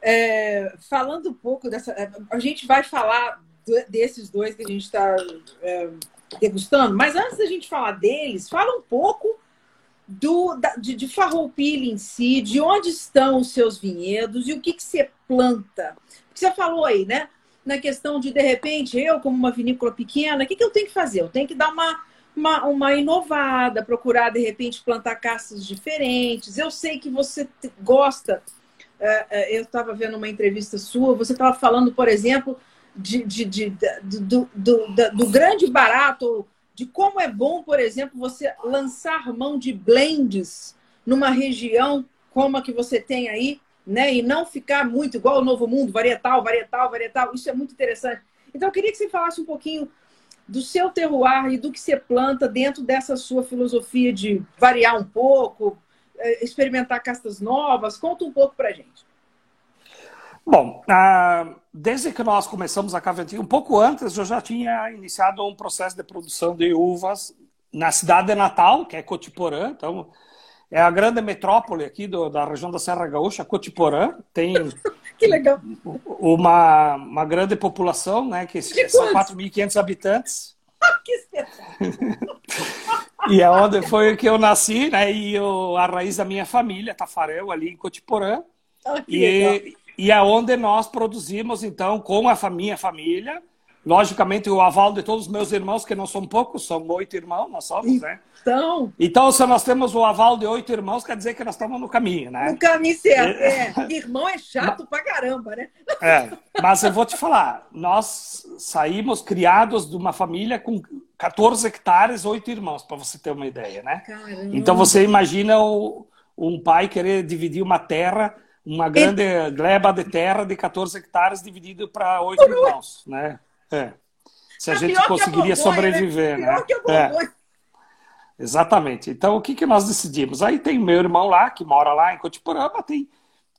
é, falando um pouco dessa. A gente vai falar desses dois que a gente está é, degustando, mas antes da gente falar deles, fala um pouco do, da, de, de Farroupilha em si, de onde estão os seus vinhedos e o que, que você planta. Você falou aí, né? Na questão de, de repente, eu, como uma vinícola pequena, o que, que eu tenho que fazer? Eu tenho que dar uma, uma, uma inovada, procurar, de repente, plantar castas diferentes. Eu sei que você gosta é, é, eu estava vendo uma entrevista sua, você estava falando, por exemplo, de, de, de, do, do, do, grande barato, de como é bom, por exemplo, você lançar mão de blends numa região como a que você tem aí, né? E não ficar muito igual o Novo Mundo, varietal, varietal, varietal. Isso é muito interessante. Então, eu queria que você falasse um pouquinho do seu terroir e do que você planta dentro dessa sua filosofia de variar um pouco, é, experimentar castas novas? Conta um pouco para gente.
Bom, uh, desde que nós começamos a Caventinha, um pouco antes, eu já tinha iniciado um processo de produção de uvas na cidade de Natal, que é Cotiporã. Então, é a grande metrópole aqui do, da região da Serra Gaúcha, Cotiporã. Tem *laughs*
que legal.
Uma, uma grande população, né, que, são 4.500 habitantes.
que espetáculo! *laughs*
E é onde foi que eu nasci, né? E eu, a raiz da minha família, Tafarel, ali em Cotiporã. Ah, e, e é onde nós produzimos, então, com a minha família, logicamente o aval de todos os meus irmãos, que não são poucos, são oito irmãos, nós somos, né?
Então,
então, se nós temos o aval de oito irmãos, quer dizer que nós estamos no caminho, né?
No caminho certo, é. é. Irmão é chato pra caramba, né?
É, mas eu vou te falar, nós saímos criados de uma família com 14 hectares, oito irmãos, para você ter uma ideia, né? Caramba. Então você imagina o, um pai querer dividir uma terra, uma grande e... gleba de terra de 14 hectares dividido para oito irmãos, né? É. Se a, a gente conseguiria a né? sobreviver, né? né? É. Exatamente. Então, o que, que nós decidimos? Aí tem meu irmão lá, que mora lá em Cotiporama, tem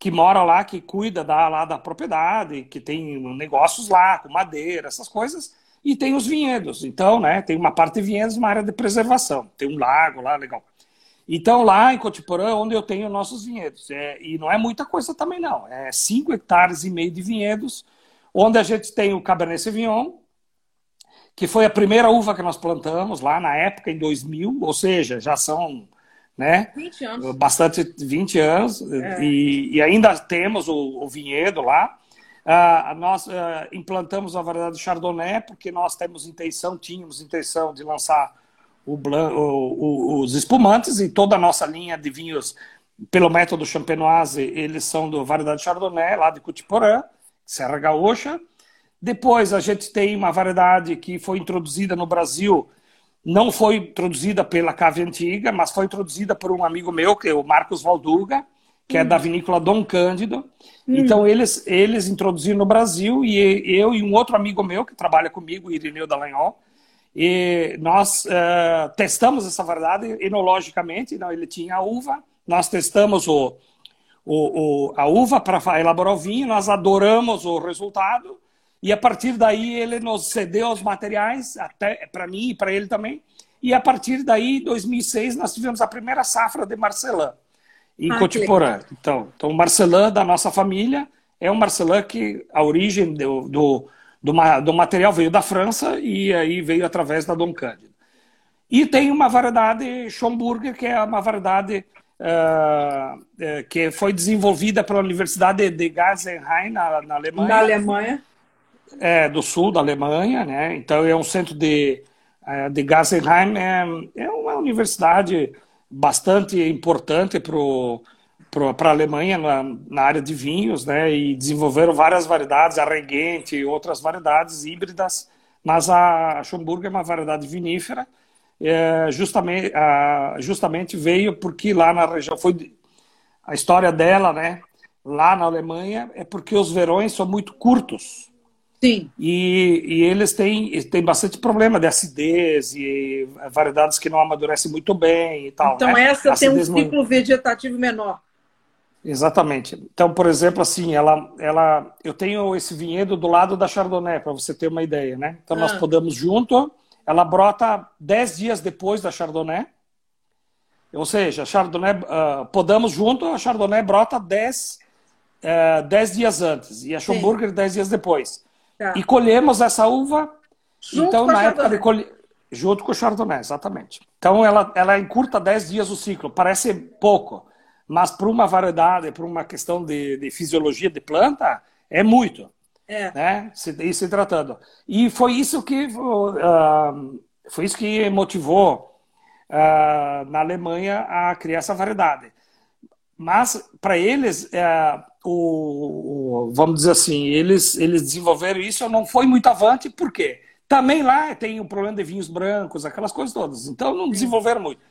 que mora lá, que cuida da, lá da propriedade, que tem negócios lá, com madeira, essas coisas, e tem os vinhedos. Então, né, tem uma parte de vinhedos, uma área de preservação. Tem um lago lá, legal. Então, lá em Cotiporã, onde eu tenho nossos vinhedos. É, e não é muita coisa também, não. É 5 hectares e meio de vinhedos, onde a gente tem o Cabernet Sauvignon, que foi a primeira uva que nós plantamos lá na época, em 2000, ou seja, já são né,
20 anos.
bastante 20 anos, é. e, e, ainda temos o, o vinhedo lá. Uh, nós uh, implantamos a variedade Chardonnay, porque nós temos intenção, tínhamos intenção de lançar o, o, os espumantes e toda a nossa linha de vinhos pelo método champenoise, eles são do variedade Chardonnay, lá de Cotiporã, Serra Gaúcha. Depois a gente tem uma variedade que foi introduzida no Brasil, não foi introduzida pela Cave Antiga, mas foi introduzida por um amigo meu, que é o Marcos Valduga, que hum. é da vinícola Dom Cândido. Hum. Então eles, eles introduziram no Brasil e eu e um outro amigo meu que trabalha comigo, Irineu Dallagnol, e nós uh, testamos essa variedade enologicamente, então ele tinha a uva, nós testamos o, o, o a uva para elaborar o vinho, nós adoramos o resultado e a partir daí ele nos cedeu os materiais, até para mim e para ele também. E a partir daí, em 2006, nós tivemos a primeira safra de Marcelin em ah, Cotiporã. Então, então, o Marcelin da nossa família é um Marcelin que a origem do, do do, do material veio da França e aí veio através da Dom Cândido. E tem uma variedade Schomburger, que é uma variedade uh, uh, que foi desenvolvida pela Universidade de Gasenheim, na, na Alemanha.
Na Alemanha.
É, do sul da Alemanha, né? Então é um centro de, uh, de Gasenheim, é, é uma universidade bastante importante para para a Alemanha na, na, área de vinhos, né? E desenvolveram várias variedades, a Regente e outras variedades híbridas, mas a Schomburg é uma variedade vinífera, é, justamente, a, justamente veio porque lá na região foi a história dela, né? Lá na Alemanha é porque os verões são muito curtos.
Sim.
E, e eles têm, têm bastante problema de acidez e variedades que não amadurecem muito bem e tal.
Então
né?
essa acidez tem um ciclo vegetativo menor.
Exatamente. Então, por exemplo, assim, ela, ela, eu tenho esse vinhedo do lado da Chardonnay, para você ter uma ideia, né? Então, ah. nós podemos junto, ela brota 10 dias depois da Chardonnay, ou seja, a Chardonnay, uh, podamos junto, a Chardonnay brota 10, uh, 10 dias antes, e a Schomburger 10 dias depois. Tá. E colhemos essa uva, junto então, na época de colher, junto com o Chardonnay, exatamente. Então, ela, ela encurta 10 dias o ciclo, parece pouco, mas para uma variedade, para uma questão de, de, fisiologia de planta, é muito. É. Né? Se, se tratando. E foi isso que uh, foi isso que motivou uh, na Alemanha a criar essa variedade. Mas para eles, uh, o, o, vamos dizer assim, eles, eles desenvolveram isso, não foi muito avante, por quê? Também lá tem o problema de vinhos brancos, aquelas coisas todas. Então não desenvolveram muito.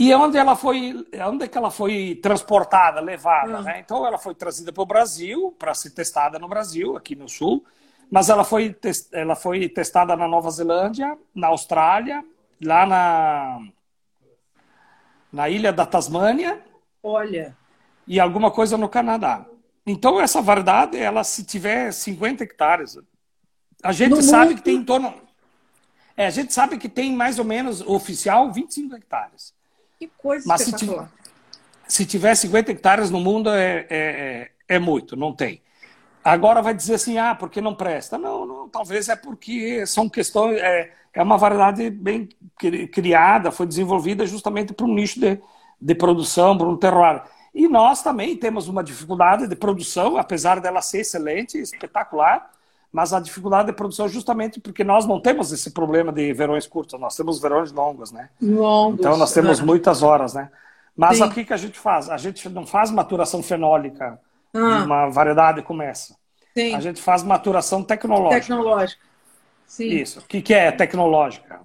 E onde ela foi, onde é que ela foi transportada, levada, uhum. né? Então ela foi trazida para o Brasil para ser testada no Brasil, aqui no Sul, mas ela foi, ela foi testada na Nova Zelândia, na Austrália, lá na na ilha da Tasmânia.
Olha.
E alguma coisa no Canadá. Então essa variedade, ela se tiver 50 hectares, a gente no sabe mundo... que tem em torno é, a gente sabe que tem mais ou menos oficial 25 hectares.
Que coisa Mas se tiver,
se tiver 50 hectares no mundo é, é, é, é, muito, não tem. Agora vai dizer assim, ah, porque não presta? Não, não talvez é porque são questões. É, é uma variedade bem criada, foi desenvolvida justamente para um nicho de, de produção, para um terroir. E nós também temos uma dificuldade de produção, apesar dela ser excelente, espetacular, mas a dificuldade de produção é justamente porque nós não temos esse problema de verões curtos, nós temos verões longos, né?
Longos.
Então nós temos muitas horas, né? Mas Sim. o que, que a gente faz? A gente não faz maturação fenólica ah. uma variedade como essa. Sim. A gente faz maturação tecnológica.
Tecnológica. Sim.
Isso. O que, que é tecnológica?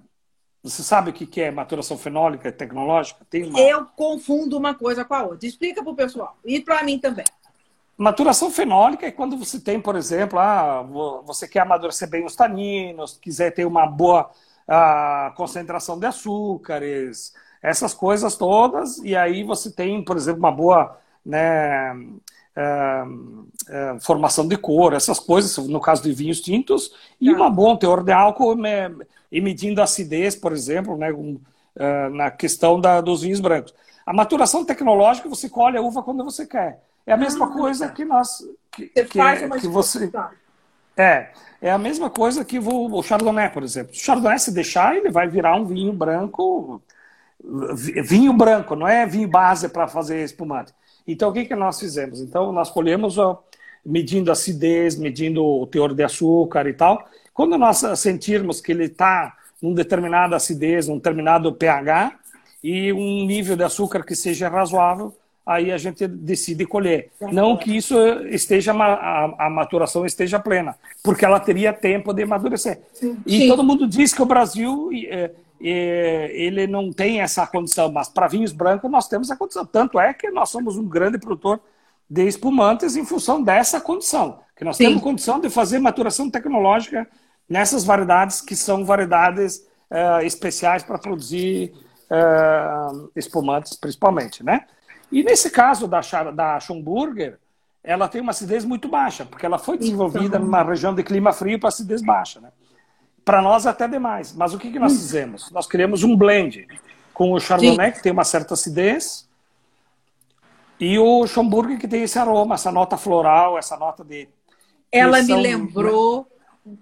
Você sabe o que, que é maturação fenólica e tecnológica?
Tem uma... Eu confundo uma coisa com a outra. Explica para o pessoal. E para mim também.
Maturação fenólica é quando você tem, por exemplo, ah, você quer amadurecer bem os taninos, quiser ter uma boa ah, concentração de açúcares, essas coisas todas, e aí você tem, por exemplo, uma boa né, é, é, formação de cor, essas coisas, no caso de vinhos tintos, e tá. um bom teor de álcool né, e medindo acidez, por exemplo, né, um, uh, na questão da, dos vinhos brancos. A maturação tecnológica, você colhe a uva quando você quer. É a mesma ah, coisa tá. que nós. Que, você que, faz uma que você É, é a mesma coisa que o, o Chardonnay, por exemplo. O Chardonnay, se deixar, ele vai virar um vinho branco. Vinho branco, não é vinho base para fazer espumante. Então, o que, que nós fizemos? Então, nós colhemos ó, medindo acidez, medindo o teor de açúcar e tal. Quando nós sentirmos que ele está num determinada acidez, num determinado pH e um nível de açúcar que seja razoável, aí a gente decide colher. Não que isso esteja a, a maturação esteja plena, porque ela teria tempo de amadurecer. Sim. E Sim. todo mundo diz que o Brasil é, é, ele não tem essa condição, mas para vinhos brancos nós temos a condição. Tanto é que nós somos um grande produtor de espumantes em função dessa condição, que nós Sim. temos condição de fazer maturação tecnológica nessas variedades que são variedades uh, especiais para produzir uh, espumantes, principalmente, né? E nesse caso da, da Schomburger, ela tem uma acidez muito baixa, porque ela foi desenvolvida então... numa região de clima frio para acidez baixa, né? Para nós até demais. Mas o que, que nós hum. fizemos? Nós criamos um blend com o Chardonnay, Sim. que tem uma certa acidez, e o Schomburger, que tem esse aroma, essa nota floral, essa nota de...
Ela me lembrou,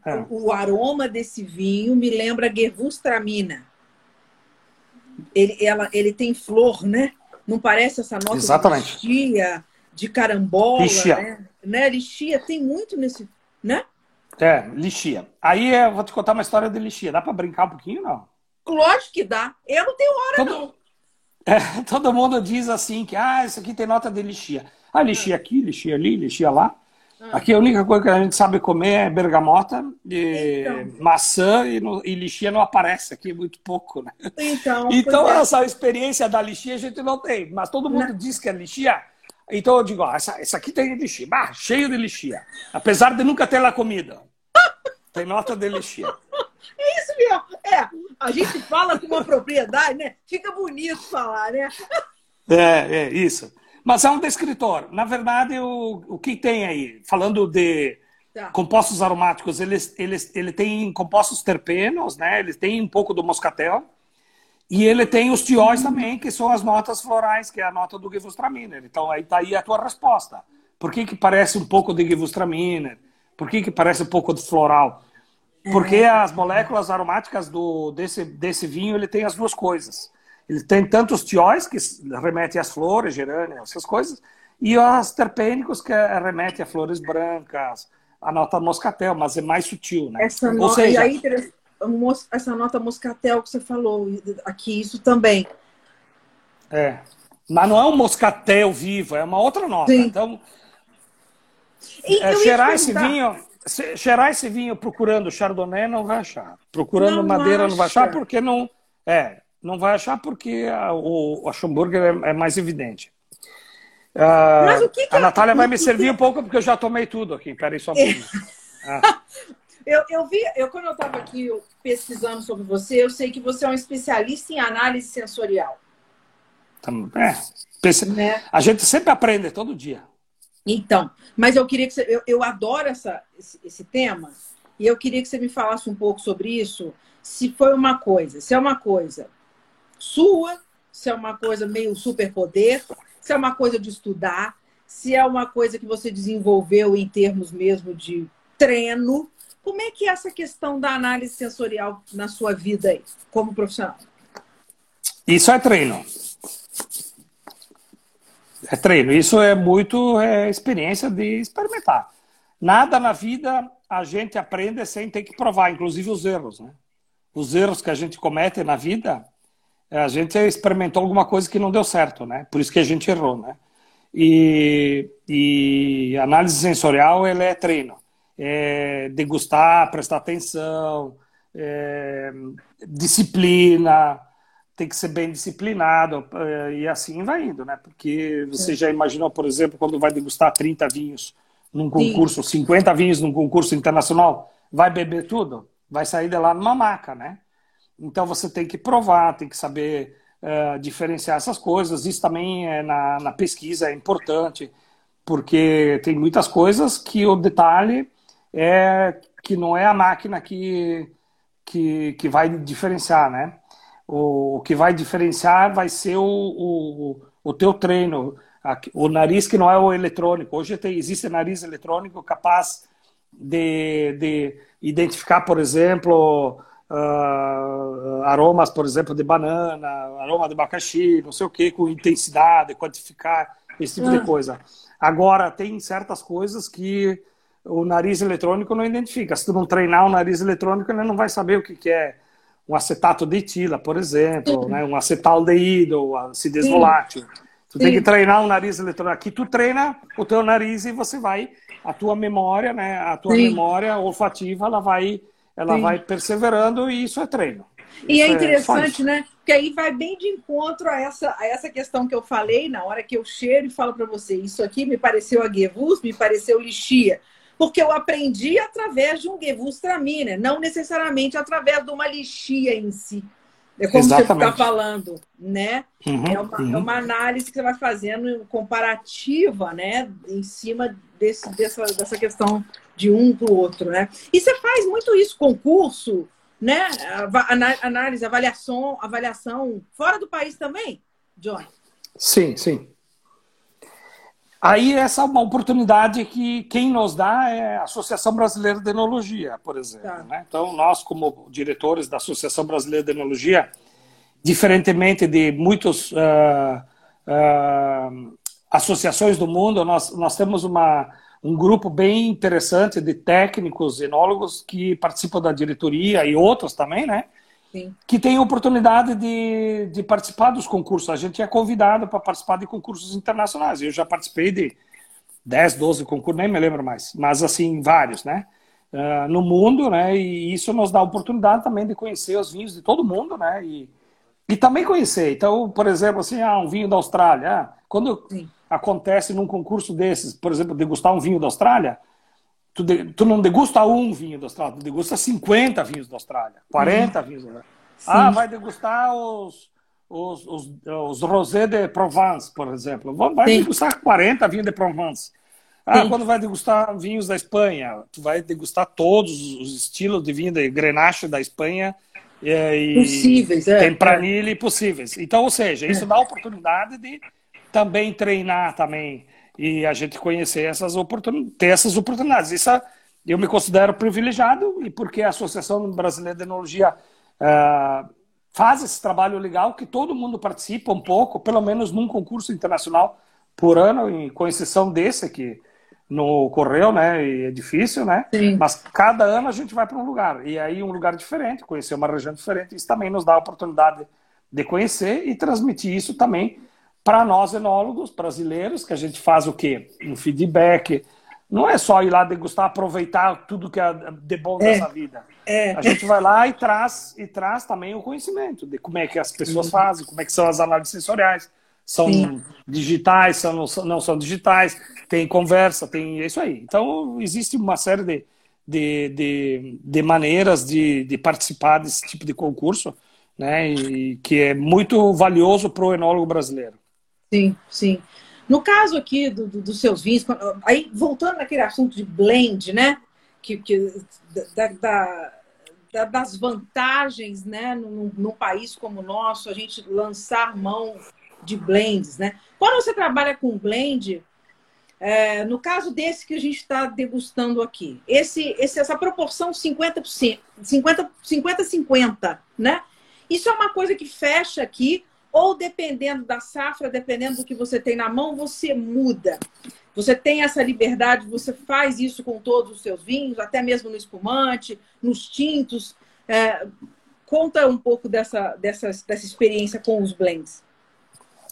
é. o aroma desse vinho me lembra Gewürztraminer. Ele, ela, ele tem flor, né? Não parece essa nota
Exatamente.
de lixia, de carambola, lixia. né? né? Lixia tem muito nesse, né?
É, lixia. Aí eu vou te contar uma história de lixia. Dá para brincar um pouquinho, não?
Lógico que dá. Eu não tenho hora, todo, não.
É, *laughs* todo mundo diz assim que, ah, isso aqui tem nota de lixia. Ah, lixia aqui, lixia ali, lixia lá. Ah. Aqui a única coisa que a gente sabe comer é bergamota, e então. maçã e, no, e, lixia não aparece aqui muito pouco, né? Então, *laughs* então é. essa experiência da lixia a gente não tem, mas todo mundo não. diz que é lixia. Então eu digo, ó, essa, essa aqui tem lixia, bah, cheio de lixia, apesar de nunca ter lá comida. Tem nota de lixia.
É *laughs* isso mesmo. É, a gente fala com uma propriedade, né? Fica bonito falar, né?
É, é isso. Mas é um descritor. Na verdade, o, o que tem aí? Falando de tá. compostos aromáticos, eles, eles, ele tem compostos terpenos, né? Ele tem um pouco do moscatel. E ele tem os tióis também, que são as notas florais, que é a nota do Gewürztraminer. Então, aí tá aí a tua resposta. Por que, que parece um pouco de Gewürztraminer? Por que, que parece um pouco de floral? Porque é. as moléculas aromáticas do, desse, desse vinho, ele tem as duas coisas. Ele tem tanto os tióis, que remetem às flores, gerânios, essas coisas, e os terpênicos, que remetem a flores brancas, a nota moscatel, mas é mais sutil, né?
Essa Ou seja, aí, essa nota moscatel que você falou aqui, isso também.
É. Mas não é um moscatel vivo, é uma outra nota. Sim. Então, e, é, cheirar esse vinho, cheirar esse vinho procurando chardonnay não vai achar. Procurando não madeira acha. não vai achar porque não é, não vai achar porque a, o a Schomburger é, é mais evidente. Uh, que que a Natália é, vai *laughs* me servir um pouco porque eu já tomei tudo aqui. Peraí só um pouquinho. *laughs*
ah. eu, eu vi, eu, quando eu estava aqui pesquisando sobre você, eu sei que você é um especialista em análise sensorial.
É, né? A gente sempre aprende todo dia.
Então, mas eu queria que você, eu, eu adoro essa, esse, esse, tema e eu queria que você me falasse um pouco sobre isso. Se foi uma coisa, se é uma coisa sua, se é uma coisa meio superpoder, se é uma coisa de estudar, se é uma coisa que você desenvolveu em termos mesmo de treino. Como é que é essa questão da análise sensorial na sua vida aí, como profissional?
Isso é treino. É treino. Isso é muito é, experiência de experimentar. Nada na vida a gente aprende sem ter que provar, inclusive os erros. Né? Os erros que a gente comete na vida, a gente experimentou alguma coisa que não deu certo, né? Por isso que a gente errou, né? E, e análise sensorial, ele é treino. É degustar, prestar atenção, é, disciplina, tem que ser bem disciplinado eh, e assim vai indo, né? Porque você já imaginou, por exemplo, quando vai degustar 30 vinhos num concurso, Sim. 50 vinhos num concurso internacional, vai beber tudo? Vai sair de lá numa maca, né? Então você tem que provar, tem que saber uh, diferenciar essas coisas. Isso também é na, na pesquisa é importante, porque tem muitas coisas que o detalhe é que não é a máquina que, que, que vai diferenciar, né? O, o que vai diferenciar vai ser o, o, o teu treino, o nariz que não é o eletrônico. Hoje tem, existe nariz eletrônico capaz de, de identificar, por exemplo, uh, aromas, por exemplo, de banana, aroma de abacaxi, não sei o que, com intensidade, quantificar, esse tipo de ah. coisa. Agora, tem certas coisas que o nariz eletrônico não identifica. Se tu não treinar o nariz eletrônico, ele não vai saber o que, que é um acetato de etila, por exemplo, né? um acetaldeído, acidez Sim. volátil. Tu Sim. tem que treinar o nariz eletrônico. Aqui tu treina o teu nariz e você vai, a tua memória, né? A tua memória olfativa, ela vai, ela vai perseverando e isso é treino.
E é, é interessante, é né? Porque aí vai bem de encontro a essa, a essa questão que eu falei na hora que eu cheiro e falo para você, isso aqui me pareceu a Gewurz, me pareceu lixia. Porque eu aprendi através de um Gewurztraminer, não necessariamente através de uma lixia em si. É como Exatamente. você está falando, né? Uhum, é, uma, uhum. é, uma, análise que você vai fazendo comparativa, né? Em cima desse, dessa, dessa questão de um para o outro, né? E você faz muito isso, concurso, né? Análise, avaliação, avaliação fora do país também, John?
Sim, sim. Aí essa é uma oportunidade que quem nos dá é a Associação Brasileira de Enologia, por exemplo. Tá. Né? Então, nós, como diretores da Associação Brasileira de Enologia, diferentemente de muitas uh, uh, associações do mundo, nós, nós temos uma, um grupo bem interessante de técnicos, enólogos que participam da diretoria e outros também, né? Sim. Que tem oportunidade de, de participar dos concursos. A gente é convidado para participar de concursos internacionais. Eu já participei de 10, 12 concursos, nem me lembro mais, mas assim, vários, né? Uh, no mundo, né? E isso nos dá a oportunidade também de conhecer os vinhos de todo mundo, né? E, e também conhecer. Então, por exemplo, assim, ah, um vinho da Austrália. Ah, quando Sim acontece num concurso desses, por exemplo, degustar um vinho da Austrália, tu, de, tu não degusta um vinho da Austrália, tu degusta 50 vinhos da Austrália, 40 uhum. vinhos da Austrália. Ah, vai degustar os, os, os, os Rosé de Provence, por exemplo. Vai Sim. degustar 40 vinhos de Provence. Ah, Sim. quando vai degustar vinhos da Espanha, tu vai degustar todos os estilos de vinho de Grenache da Espanha. E,
possíveis, é.
Tempranillo é. possíveis. Então, ou seja, isso é. dá a oportunidade de também treinar também e a gente conhecer essas oportunidades, ter essas oportunidades. Isso eu me considero privilegiado e porque a Associação Brasileira de Enologia uh, faz esse trabalho legal que todo mundo participa um pouco, pelo menos num concurso internacional por ano, com exceção desse que não ocorreu, né? E é difícil, né? Sim. Mas cada ano a gente vai para um lugar e aí um lugar diferente, conhecer uma região diferente. Isso também nos dá a oportunidade de conhecer e transmitir isso também para nós enólogos brasileiros, que a gente faz o quê? Um feedback. Não é só ir lá degustar, aproveitar tudo que é de bom é, dessa vida. É. A gente vai lá e traz, e traz também o conhecimento de como é que as pessoas fazem, como é que são as análises sensoriais. São Sim. digitais, são, não, são digitais, tem conversa, tem é isso aí. Então, existe uma série de, de, de, de maneiras de, de participar desse tipo de concurso, né? E que é muito valioso para o enólogo brasileiro.
Sim, sim. No caso aqui do, do, dos seus vinhos, aí voltando naquele assunto de blend, né? Que, que da, da, da, das vantagens, né? Num, num, país como o nosso, a gente lançar mão de blends, né? Quando você trabalha com blend, é, no caso desse que a gente está degustando aqui, esse, esse, essa proporção 50%, 50, 50-50, né? Isso é uma coisa que fecha aqui ou dependendo da safra, dependendo do que você tem na mão, você muda. Você tem essa liberdade, você faz isso com todos os seus vinhos, até mesmo no espumante, nos tintos. É, conta um pouco dessa, dessa, dessa experiência com os blends.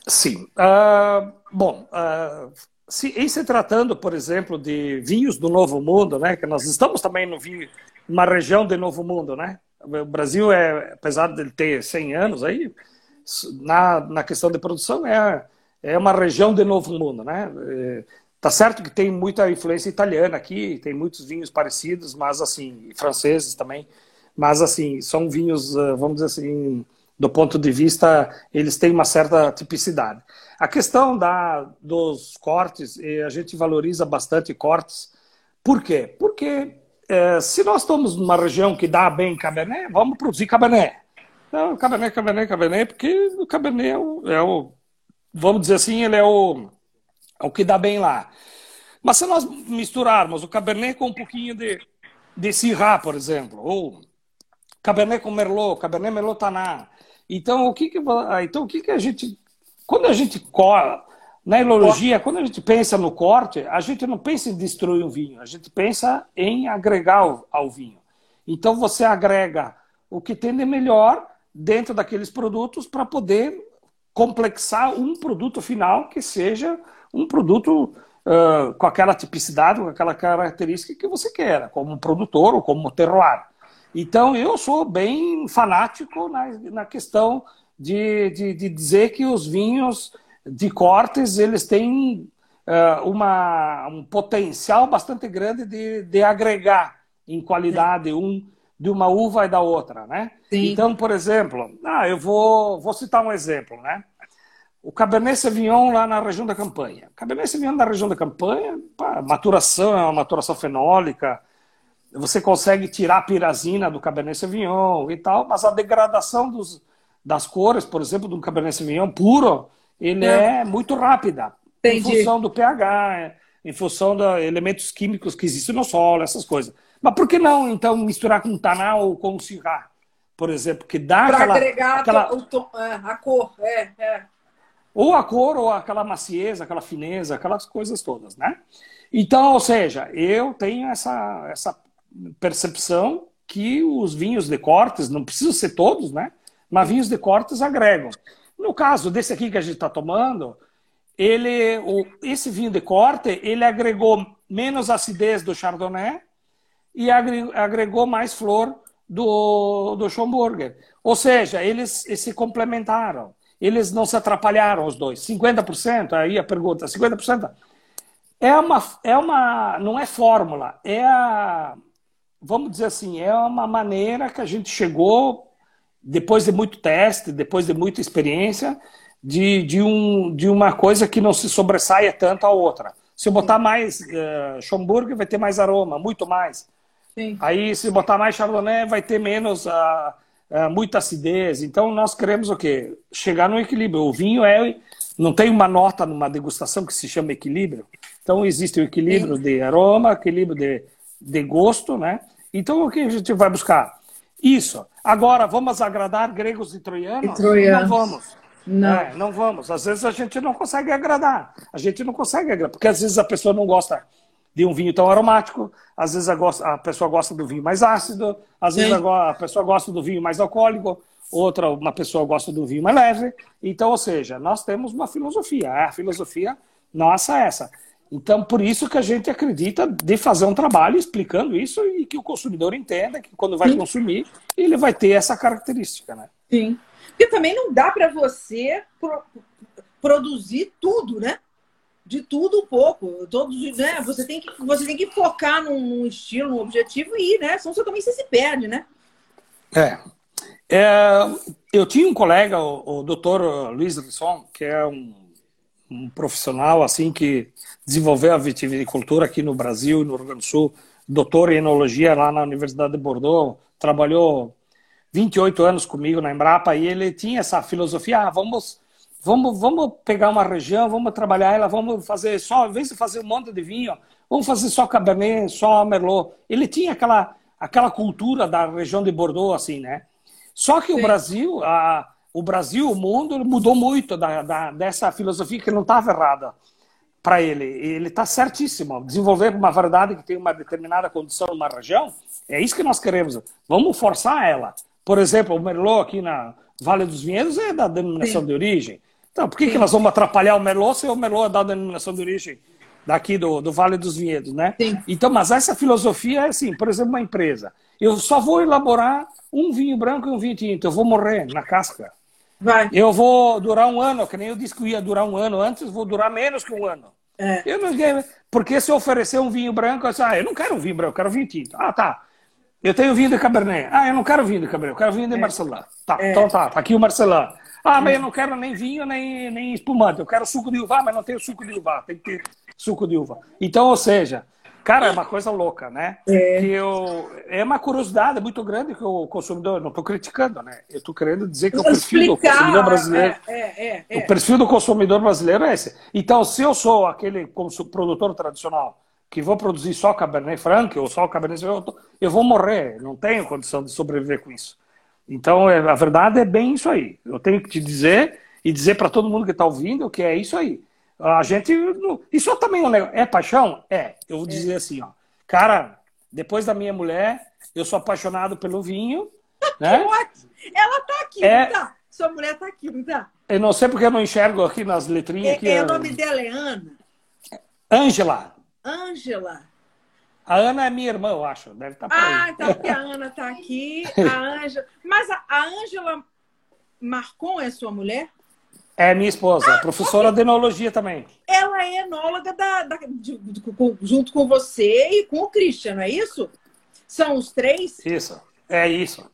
Sim. Uh, bom, uh, se, em se tratando, por exemplo, de vinhos do Novo Mundo, né, que nós estamos também no vinho, uma região do Novo Mundo, né? O Brasil é, apesar de ter 100 anos aí, na, na questão de produção é, é uma região de novo mundo, né? É, tá certo que tem muita influência italiana aqui, tem muitos vinhos parecidos, mas assim, franceses também, mas assim, são vinhos, ah, vamos dizer assim, do ponto de vista, eles têm uma certa tipicidade. A questão da, dos cortes, a gente valoriza bastante cortes. Por quê? Porque é, se nós estamos numa região que dá bem Cabernet, vamos produzir Cabernet. Não, Cabernet, Cabernet, Cabernet, porque o Cabernet é o, é o, vamos dizer assim, ele é o, é o que dá bem lá. Mas se nós misturarmos o Cabernet com um pouquinho de, de Syrah, por exemplo, ou Cabernet com Merlot, Cabernet Merlot Taná, então o que que, então, o que, que a gente, quando a gente cola, na enologia, quando a gente pensa no corte, a gente não pensa em destruir um vinho, a gente pensa em agregar ao, ao vinho. Então você agrega o que tem de melhor dentro daqueles produtos para poder complexar um produto final que seja um produto uh, com aquela tipicidade, com aquela característica que você queira, como produtor ou como terroir. Então, eu sou bem fanático na, na questão de, de, de, dizer que os vinhos de cortes eles têm uh, uma, um potencial bastante grande de, de agregar em qualidade um de uma uva e da outra, né? Sim. Então, por exemplo, ah, eu vou, vou citar um exemplo, né? O Cabernet Sauvignon lá na região da Campanha. Cabernet Sauvignon na região da Campanha, pá, maturação é uma maturação fenólica, você consegue tirar a pirazina do Cabernet Sauvignon e tal, mas a degradação dos, das cores, por exemplo, do Cabernet Sauvignon puro, ele é, é muito rápida. Entendi. Em função do pH, em função dos elementos químicos que existem no solo, essas coisas. Mas por que não, então, misturar com Taná ou com Syrah, por exemplo, que dá
pra
aquela...
agregar aquela... O tom, é, a cor, é, é.
Ou a cor, ou aquela macieza, aquela fineza, aquelas coisas todas, né? Então, ou seja, eu tenho essa, essa percepção que os vinhos de cortes, não precisam ser todos, né? Mas vinhos de cortes agregam. No caso desse aqui que a gente está tomando, ele, o, esse vinho de corte, ele agregou menos acidez do Chardonnay e agregou mais flor do, do Schomburger. Ou seja, eles, eles se complementaram. Eles não se atrapalharam, os dois. 50%, aí a pergunta, 50%. É uma, é uma, não é fórmula, é a, vamos dizer assim, é uma maneira que a gente chegou, depois de muito teste, depois de muita experiência, de, de, um, de uma coisa que não se sobressaia tanto à outra. Se eu botar mais uh, Schomburg, vai ter mais aroma, muito mais. Sim. Aí, se botar mais Chardonnay, vai ter menos, uh, uh, muita acidez. Então, nós queremos o quê? Chegar no equilíbrio. O vinho é, não tem uma nota numa degustação que se chama equilíbrio. Então, existe o equilíbrio Sim. de aroma, equilíbrio de, de gosto, né? Então, o que a gente vai buscar? Isso. Agora, vamos agradar gregos e troianos?
E troianos.
Não vamos.
Não.
É, não vamos. Às vezes a gente não consegue agradar. A gente não consegue agradar. Porque às vezes a pessoa não gosta de um vinho tão aromático, às vezes a, gosta, a pessoa gosta do vinho mais ácido, às Sim. vezes a, a, pessoa gosta do vinho mais alcoólico, outra, uma pessoa gosta do vinho mais leve. Então, ou seja, nós temos uma filosofia. É a filosofia nossa é essa. Então, por isso que a gente acredita de fazer um trabalho explicando isso e que o consumidor entenda que quando vai Sim. consumir, ele vai ter essa característica, né?
Sim. Porque também não dá para você pro, produzir tudo, né? De tudo um pouco. Todos, né? Você tem que, você tem que focar num, num estilo, num objetivo e ir, né? Senão também você se perde, né?
É. é eu tinha um colega, o, o doutor Luiz Risson, que é um um profissional assim que desenvolveu a vitivinicultura aqui no Brasil e no Rio Grande do Sul, doutor em enologia lá na Universidade de Bordeaux, trabalhou 28 anos comigo na Embrapa e ele tinha essa filosofia, ah, vamos vamos vamos pegar uma região, vamos trabalhar ela, vamos fazer só, em vez de fazer um monte de vinho, vamos fazer só Cabernet, só Merlot. Ele tinha aquela aquela cultura da região de Bordeaux assim, né? Só que Sim. o Brasil, a o Brasil, o mundo, mudou muito da, da, dessa filosofia que não estava errada para ele. Ele está certíssimo. Desenvolver uma variedade que tem uma determinada condição numa região, é isso que nós queremos. Vamos forçar ela. Por exemplo, o Merlot aqui na Vale dos Vinhedos é da denominação Sim. de origem. Então, por que, que nós vamos atrapalhar o Merlot se o Merlot é da denominação de origem daqui do, do Vale dos Vinhedos, né? Sim. Então, mas essa filosofia é assim, por exemplo, uma empresa. Eu só vou elaborar um vinho branco e um vinho tinto. Eu vou morrer na casca.
Vai.
Eu vou durar um ano, que nem eu disse que ia durar um ano antes, vou durar menos que um ano.
É.
Eu não, porque se eu oferecer um vinho branco, eu disse, ah, eu não quero um vinho branco, eu quero vinho tinto. Ah, tá. Eu tenho vinho de Cabernet. Ah, eu não quero vinho de Cabernet, eu quero vinho de é. Marcelin. Tá, é. então tá, tá aqui o Marcelin. Ah, mas eu não quero nem vinho, nem, nem espumante. Eu quero suco de uva, mas não tenho suco de uva. Tem que ter suco de uva. Então, ou seja, Cara, é uma coisa louca, né? É. Que eu, é uma curiosidade muito grande que o consumidor, não estou criticando, né? Eu estou querendo dizer que o perfil do consumidor brasileiro. É, é, é, o perfil do consumidor brasileiro é esse. Então, se eu sou aquele produtor tradicional que vou produzir só Cabernet Franc ou só Cabernet Sauvignon, eu vou morrer, não tenho condição de sobreviver com isso. Então, é, a verdade é bem isso aí. Eu tenho que te dizer e dizer para todo mundo que está ouvindo que é isso aí. A gente. Isso também é um negócio. É paixão? É. Eu vou dizer é. assim, ó. Cara, depois da minha mulher, eu sou apaixonado pelo vinho. né? *laughs*
Ela tá aqui, é... não tá? Sua mulher tá aqui, não tá?
Eu não sei porque eu não enxergo aqui nas letrinhas.
É, é, o nome dela é Ana?
Ângela.
Ângela.
A Ana é minha irmã, eu acho. Deve estar tá por
aí. Ah, então porque a Ana está aqui. A Ângela. Mas a Ângela Marcon é sua mulher?
É minha esposa, ah, professora okay. de enologia também.
Ela é enóloga da, da de, de, de, junto com você e com o Christian, não é isso? São os três?
Isso, é isso.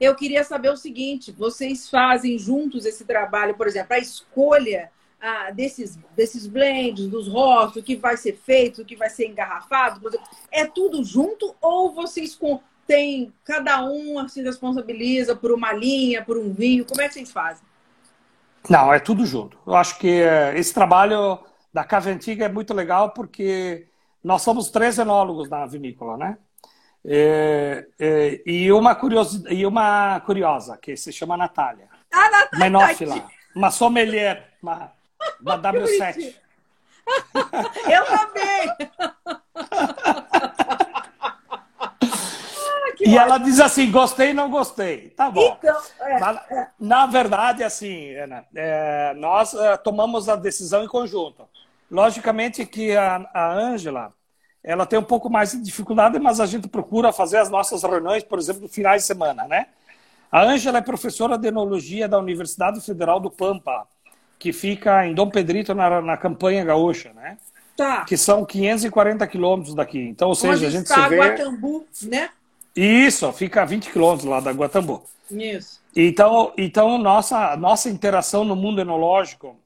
Eu queria saber o seguinte: vocês fazem juntos esse trabalho, por exemplo, a escolha ah, desses, desses blends, dos rótulos, o que vai ser feito, o que vai ser engarrafado, é tudo junto ou vocês têm, cada um se responsabiliza por uma linha, por um vinho? Como é que vocês fazem?
Não, é tudo junto. Eu acho que eh, esse trabalho da Cave Antiga é muito legal porque nós somos três enólogos na vinícola, né? E, e, e uma, curiosa, e uma curiosa, que se chama Natália.
Ah, Natália!
Menófila. Uma sommelier, uma, uma *laughs* W7.
Eu também!
e ela diz assim: gostei, não gostei. Tá bom. Então, é, Mas, é. Na verdade, assim, Ana, é, nós é, tomamos a decisão em conjunto. Logicamente que a Ângela, ela tem um pouco mais de dificuldade, mas a gente procura fazer as nossas reuniões, por exemplo, no finais de semana, né? A Ângela é professora de enologia da Universidade Federal do Pampa, que fica em Dom Pedrito, na, na campanha gaúcha, né?
Tá.
Que são 540 quilômetros daqui. Então, ou seja,
Onde
a gente
está
se vê...
Guatambu, né?
Isso, fica a 20 quilômetros lá da Guatambu.
Isso.
Então, então nossa, nossa interação no mundo enológico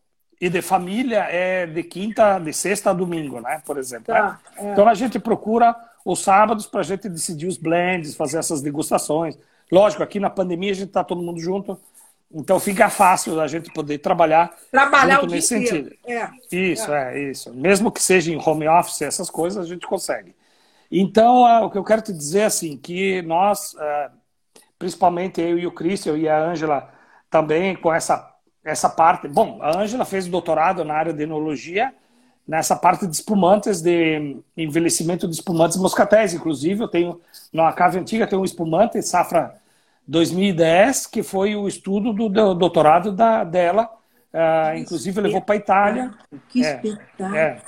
e de família é de quinta, de sexta a domingo, né? Por exemplo. Tá, né? é. Então a gente procura os sábados para a gente decidir os blends, fazer essas degustações. Lógico, aqui na pandemia a gente está todo mundo junto, então fica fácil a gente poder trabalhar,
trabalhar
junto nesse sentido.
É.
Isso, é. é. isso. Mesmo que seja em home office, essas coisas a gente consegue. Então, uh, o que eu quero te dizer assim, que nós, uh, principalmente eu e o Christian e a Ângela também com essa essa parte. Bom, a Ângela fez doutorado na área de enologia, nessa parte de espumantes, de envelhecimento de espumantes moscatéis. Inclusive, eu tenho, na cave antiga, tem um espumante, safra 2010, que foi o estudo do, do doutorado da, dela. Uh, inclusive, levou para a Itália.
Que é, espetáculo! É.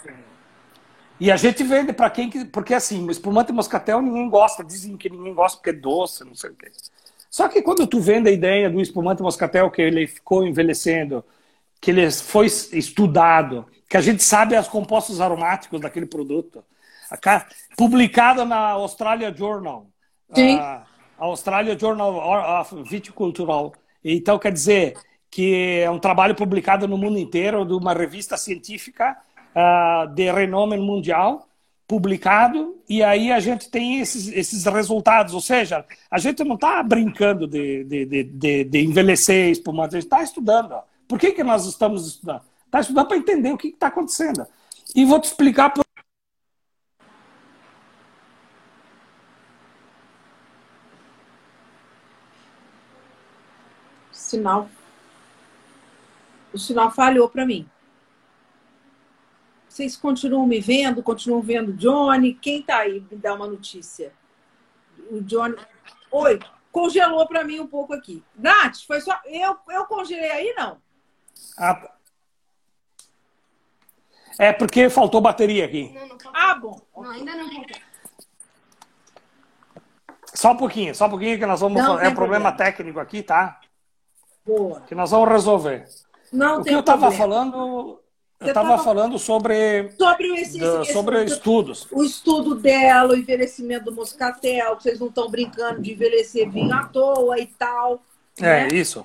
E a gente vende para quem. Porque assim, espumante moscatel ninguém gosta. Dizem que ninguém gosta porque é doce, não sei o quê. Só que quando tu vende a ideia do espumante moscatel que ele ficou envelhecendo, que ele foi estudado, que a gente sabe os compostos aromáticos daquele produto, publicado na Australia Journal,
Sim.
a Australia Journal of Viticultural. Então quer dizer que é um trabalho publicado no mundo inteiro de uma revista científica uh, de renome mundial publicado e aí a gente tem esses, esses resultados. Ou seja, a gente não está brincando de, de, de, de, envelhecer espumante, a gente está estudando. Por que, que nós estamos estudando? Está estudando para entender o que está acontecendo. E vou te explicar por
sinal. O sinal falhou para mim. Vocês continuam me vendo? Continuam vendo Johnny? Quem tá aí me dá uma notícia? O Johnny. Oi, congelou para mim um pouco aqui. Nath, foi só. Eu, eu congelei aí, não?
Ah, é porque faltou bateria aqui.
Não, não ah, bom. Não, ainda não faltou.
Só um pouquinho, só um pouquinho que nós vamos. Não, é um problema, problema técnico aqui, tá?
Boa.
Que nós vamos resolver.
Não
o que eu estava falando eu estava falando sobre
sobre, esse,
esse, sobre esse, estudos.
O estudo dela, o envelhecimento do moscatel, que vocês não estão brincando de envelhecer vinho à toa e tal.
É,
né?
isso.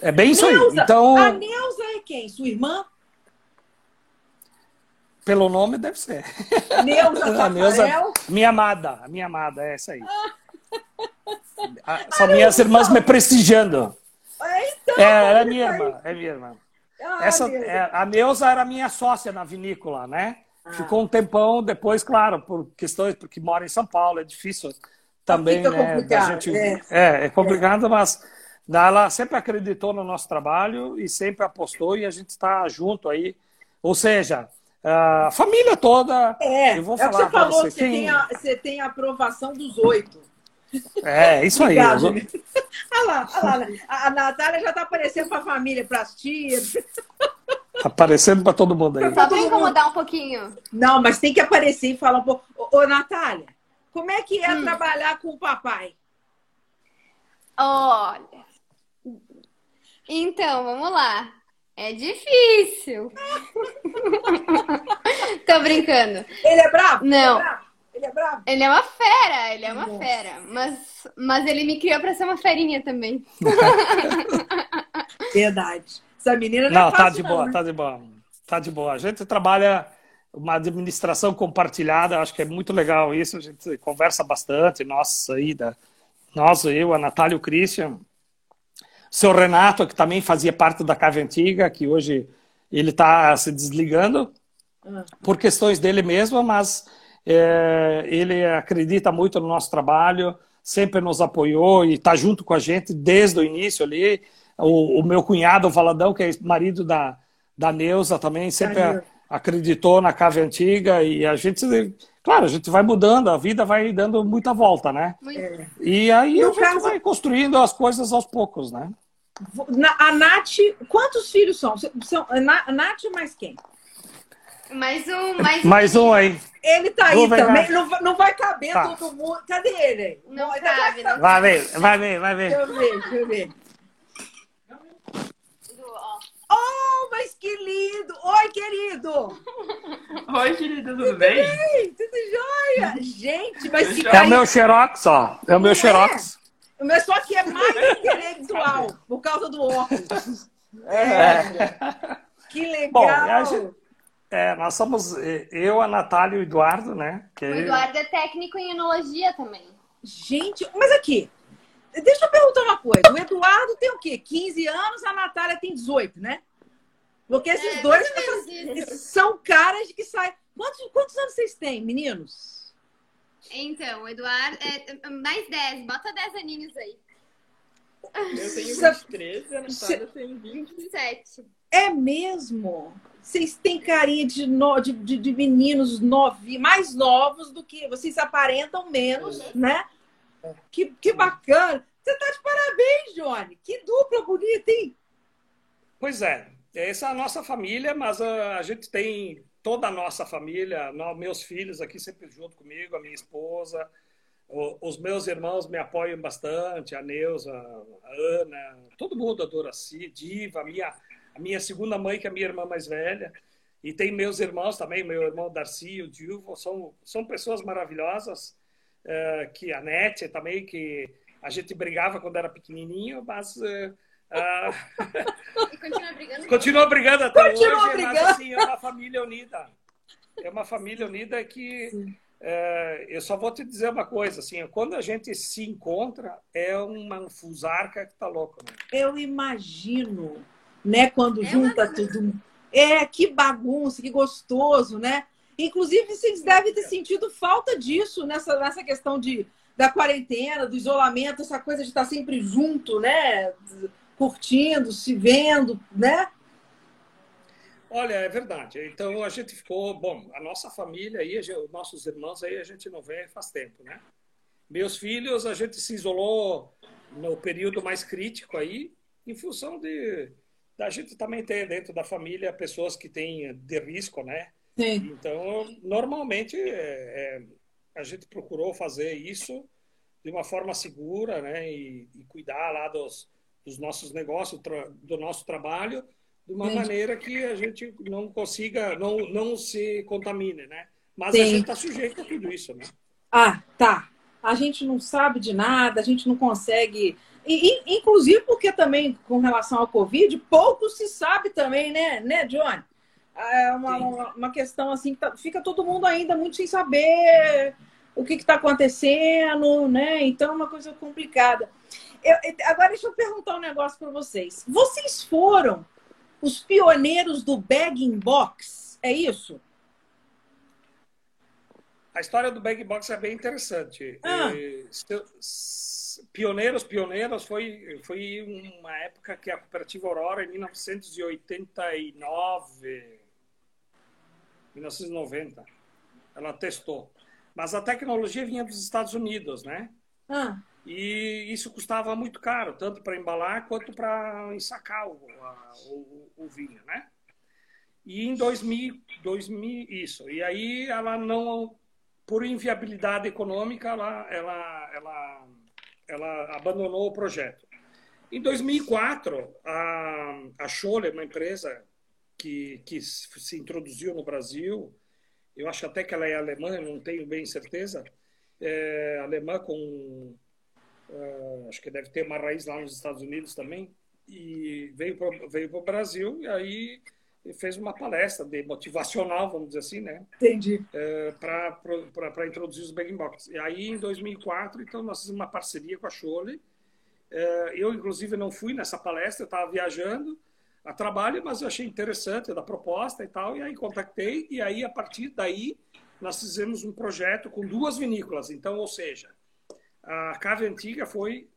É bem isso Neuza, aí. Então,
a Neuza é quem? Sua irmã?
Pelo nome deve ser.
Neuza *laughs* a Neuza,
minha amada, a minha amada, é essa aí. *laughs* São minhas irmãs me prestigiando.
Então,
é, é minha irmã, é minha irmã. Ah, Essa, é, a Neuza era minha sócia na vinícola, né? Ah. Ficou um tempão depois, claro, por questões, porque mora em São Paulo, é difícil também,
Fica
né? Gente, é. é, é complicado, é. mas ela sempre acreditou no nosso trabalho e sempre apostou e a gente está junto aí. Ou seja, a família toda.
É,
eu vou
é
falar
o que você falou, você, quem... tem a, você tem a aprovação dos oito.
É, isso aí. *laughs*
Olha lá, olha lá. A, a Natália já está aparecendo para a família, para as tias.
Tá aparecendo para todo mundo aí.
Só para incomodar um pouquinho.
Não, mas tem que aparecer e falar um pouco. Ô, ô Natália, como é que é hum. trabalhar com o papai?
Olha. Então, vamos lá. É difícil. *laughs* Tô brincando.
Ele é bravo?
Não.
Ele é bravo? Ele é bravo?
Ele é uma fera, ele é uma Nossa. fera. Mas, mas ele me criou pra ser uma ferinha também. *laughs*
Verdade. Essa menina
não,
não é
tá de
não,
boa,
né?
tá de boa. Tá de boa. A gente trabalha uma administração compartilhada, acho que é muito legal isso. A gente conversa bastante, nós aí, da, nós, eu, a Natália e o Christian. O seu Renato, que também fazia parte da Cave Antiga, que hoje ele está se desligando
Ah.
por questões dele mesmo, mas é, ele acredita muito no nosso trabalho, sempre nos apoiou e está junto com a gente desde o início ali. O, o meu cunhado, o Valadão, que é marido da, da Neuza também, sempre
Neuza.
acreditou na Cave Antiga e a gente, claro, a gente vai mudando, a vida vai dando muita volta, né?
É.
E aí
No
a gente
caso-
vai construindo as coisas aos poucos, né?
Na- A Nath, quantos filhos são? são a Na- a Nath mais quem?
Mais um, mais,
Mais um aí.
Ele tá aí
Vou ver,
também. Não, vai- não vai caber
Tá.
todo mundo. Cadê ele?
Não
Vai-
cabe, não
Vai ver, vai ver, vai ver.
Deixa eu ver, deixa eu ver. Oh, mas que lindo! Oi, querido!
Oi, querida, tudo bem?
Ei, tudo jóia? Gente, mas se
É
É o meu Xerox, ó. É o meu
Não
Xerox.
Mas só que é mais intelectual, por causa do óculos.
É.
Que legal!
Bom, É, nós somos eu, a Natália e o Eduardo, né? Que
O Eduardo é técnico em enologia também.
Gente, mas aqui, deixa eu perguntar uma coisa. O Eduardo tem o quê? 15 anos, a Natália tem 18, né? Porque esses
É,
dois são caras que saem. Quantos, quantos anos vocês têm, meninos?
Então, o Eduardo é mais 10, bota 10 aninhos aí.
Eu tenho
Cê-
23 e a Natália tem 20.
27.
É mesmo? Vocês têm carinha de, no- de, de, de meninos novi, mais novos do que vocês aparentam menos, né? Que, que bacana. Você tá de parabéns, Johnny. Que dupla bonita, hein?
Pois é, essa é a nossa família, mas a, a gente tem toda a nossa família, meus filhos aqui sempre junto comigo, a minha esposa, os meus irmãos me apoiam bastante, a Neuza, a Ana, todo mundo, a Doraci, Diva, minha, a minha segunda mãe, que é a minha irmã mais velha, e tem meus irmãos também, meu irmão Darcy, o Dilvo, são, são pessoas maravilhosas, eh, que a Nete também, que a gente brigava quando era pequenininho, mas... eh, ah,
E continua brigando. *laughs*
Continua brigando até
Continua
hoje,
brigando.
mas assim, é uma família unida. É uma família unida que é, eu só vou te dizer uma coisa, assim, quando a gente se encontra, é uma fusarca que tá louco, né?
Eu imagino, né, quando
É
junta
uma-
tudo. É, que bagunça, que gostoso, né? Inclusive, vocês devem ter sentido falta disso nessa, nessa questão de, da quarentena, do isolamento, essa coisa de estar sempre junto, né? Curtindo, se vendo, né?
Olha, é verdade. Então a gente ficou, bom, a nossa família aí, a gente- os nossos irmãos aí, a gente não vê faz tempo, né? Meus filhos, a gente se isolou no período mais crítico aí, em função de da gente também ter dentro da família pessoas que têm de risco, né?
Sim.
Então, normalmente, é, é, a gente procurou fazer isso de uma forma segura, né? E, e cuidar lá dos, dos nossos negócios, do nosso trabalho, de uma
Entendi.
maneira que a gente não consiga, não, não se contamine, né? Mas
Sim.
a gente está sujeito a tudo isso, né?
Ah, tá. A gente não sabe de nada, a gente não consegue. E, inclusive porque também, com relação ao Covid, pouco se sabe também, né, né, Johnny? É uma, uma, uma questão assim, que tá- fica todo mundo ainda muito sem saber o que está acontecendo, né? Então é uma coisa complicada. Eu- eu- agora deixa eu perguntar um negócio para vocês. Vocês foram os pioneiros do bagging box, é isso?
A história do Bag Box é bem interessante.
Ah.
S- Pioneiros, pioneiros, foi, foi uma época que a Cooperativa Aurora, em 1989, 1990, ela testou. Mas a tecnologia vinha dos Estados Unidos, né?
Ah,
E isso custava muito caro, tanto para embalar quanto para ensacar o, a, o, o, vinho, né? E em 2000, 2000, isso. E aí ela não, por inviabilidade econômica, ela, ela, ela, ela abandonou o projeto. Em 2004, a, a Scholle, uma empresa que, que se introduziu no Brasil, eu acho até que ela é alemã, não tenho bem certeza, é, alemã com Uh, acho que deve ter uma raiz lá nos Estados Unidos também. E veio para veio o Brasil e aí fez uma palestra de motivacional, vamos dizer assim, né?
Entendi.
Uh, para introduzir os bag box. E aí, em 2004, então, nós fizemos uma parceria com a Scholle. Uh, eu, inclusive, não fui nessa palestra, eu estava viajando a trabalho, mas eu achei interessante da proposta e tal, e aí contactei, e aí, a partir daí, nós fizemos um projeto com duas vinícolas. Então, ou seja, a Cave Antiga foi,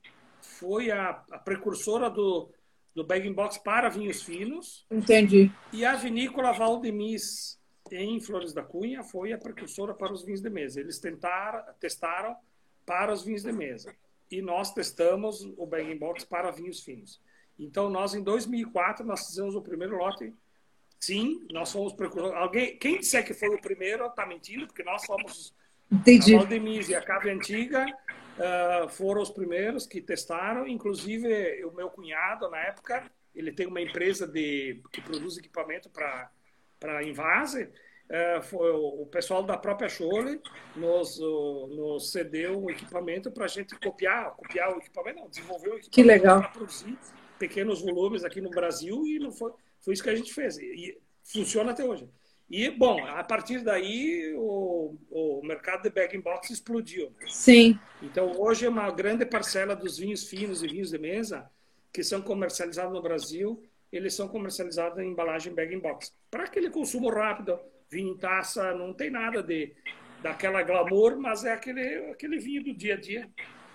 foi a, a precursora do, do bag box para vinhos finos.
Entendi.
E a vinícola Valdemis, em Flores da Cunha, foi a precursora para os vinhos de mesa. Eles tentaram, testaram para os vinhos de mesa. E nós testamos o bag box para vinhos finos. Então, nós, em 2004, nós fizemos o primeiro lote. Sim, nós fomos precursores. Alguém, quem disser que foi o primeiro, está mentindo, porque nós fomos
Entendi.
a Valdemis e a Cave Antiga uh, foram os primeiros que testaram. Inclusive, o meu cunhado, na época, ele tem uma empresa de, que produz equipamento para invase. Uh, foi o, pessoal da própria Scholle nos, uh, nos cedeu um equipamento para a gente copiar, copiar o equipamento, não, desenvolver o equipamento
que legal.
para produzir pequenos volumes aqui no Brasil e não foi, foi isso que a gente fez. E funciona até hoje. E, bom, a partir daí o, o mercado de bag box explodiu. Né?
Sim.
Então, hoje, uma grande parcela dos vinhos finos e vinhos de mesa que são comercializados no Brasil, eles são comercializados em embalagem bag box. Para aquele consumo rápido, vinho em taça, não tem nada de daquela glamour, mas é aquele, aquele vinho do dia a dia.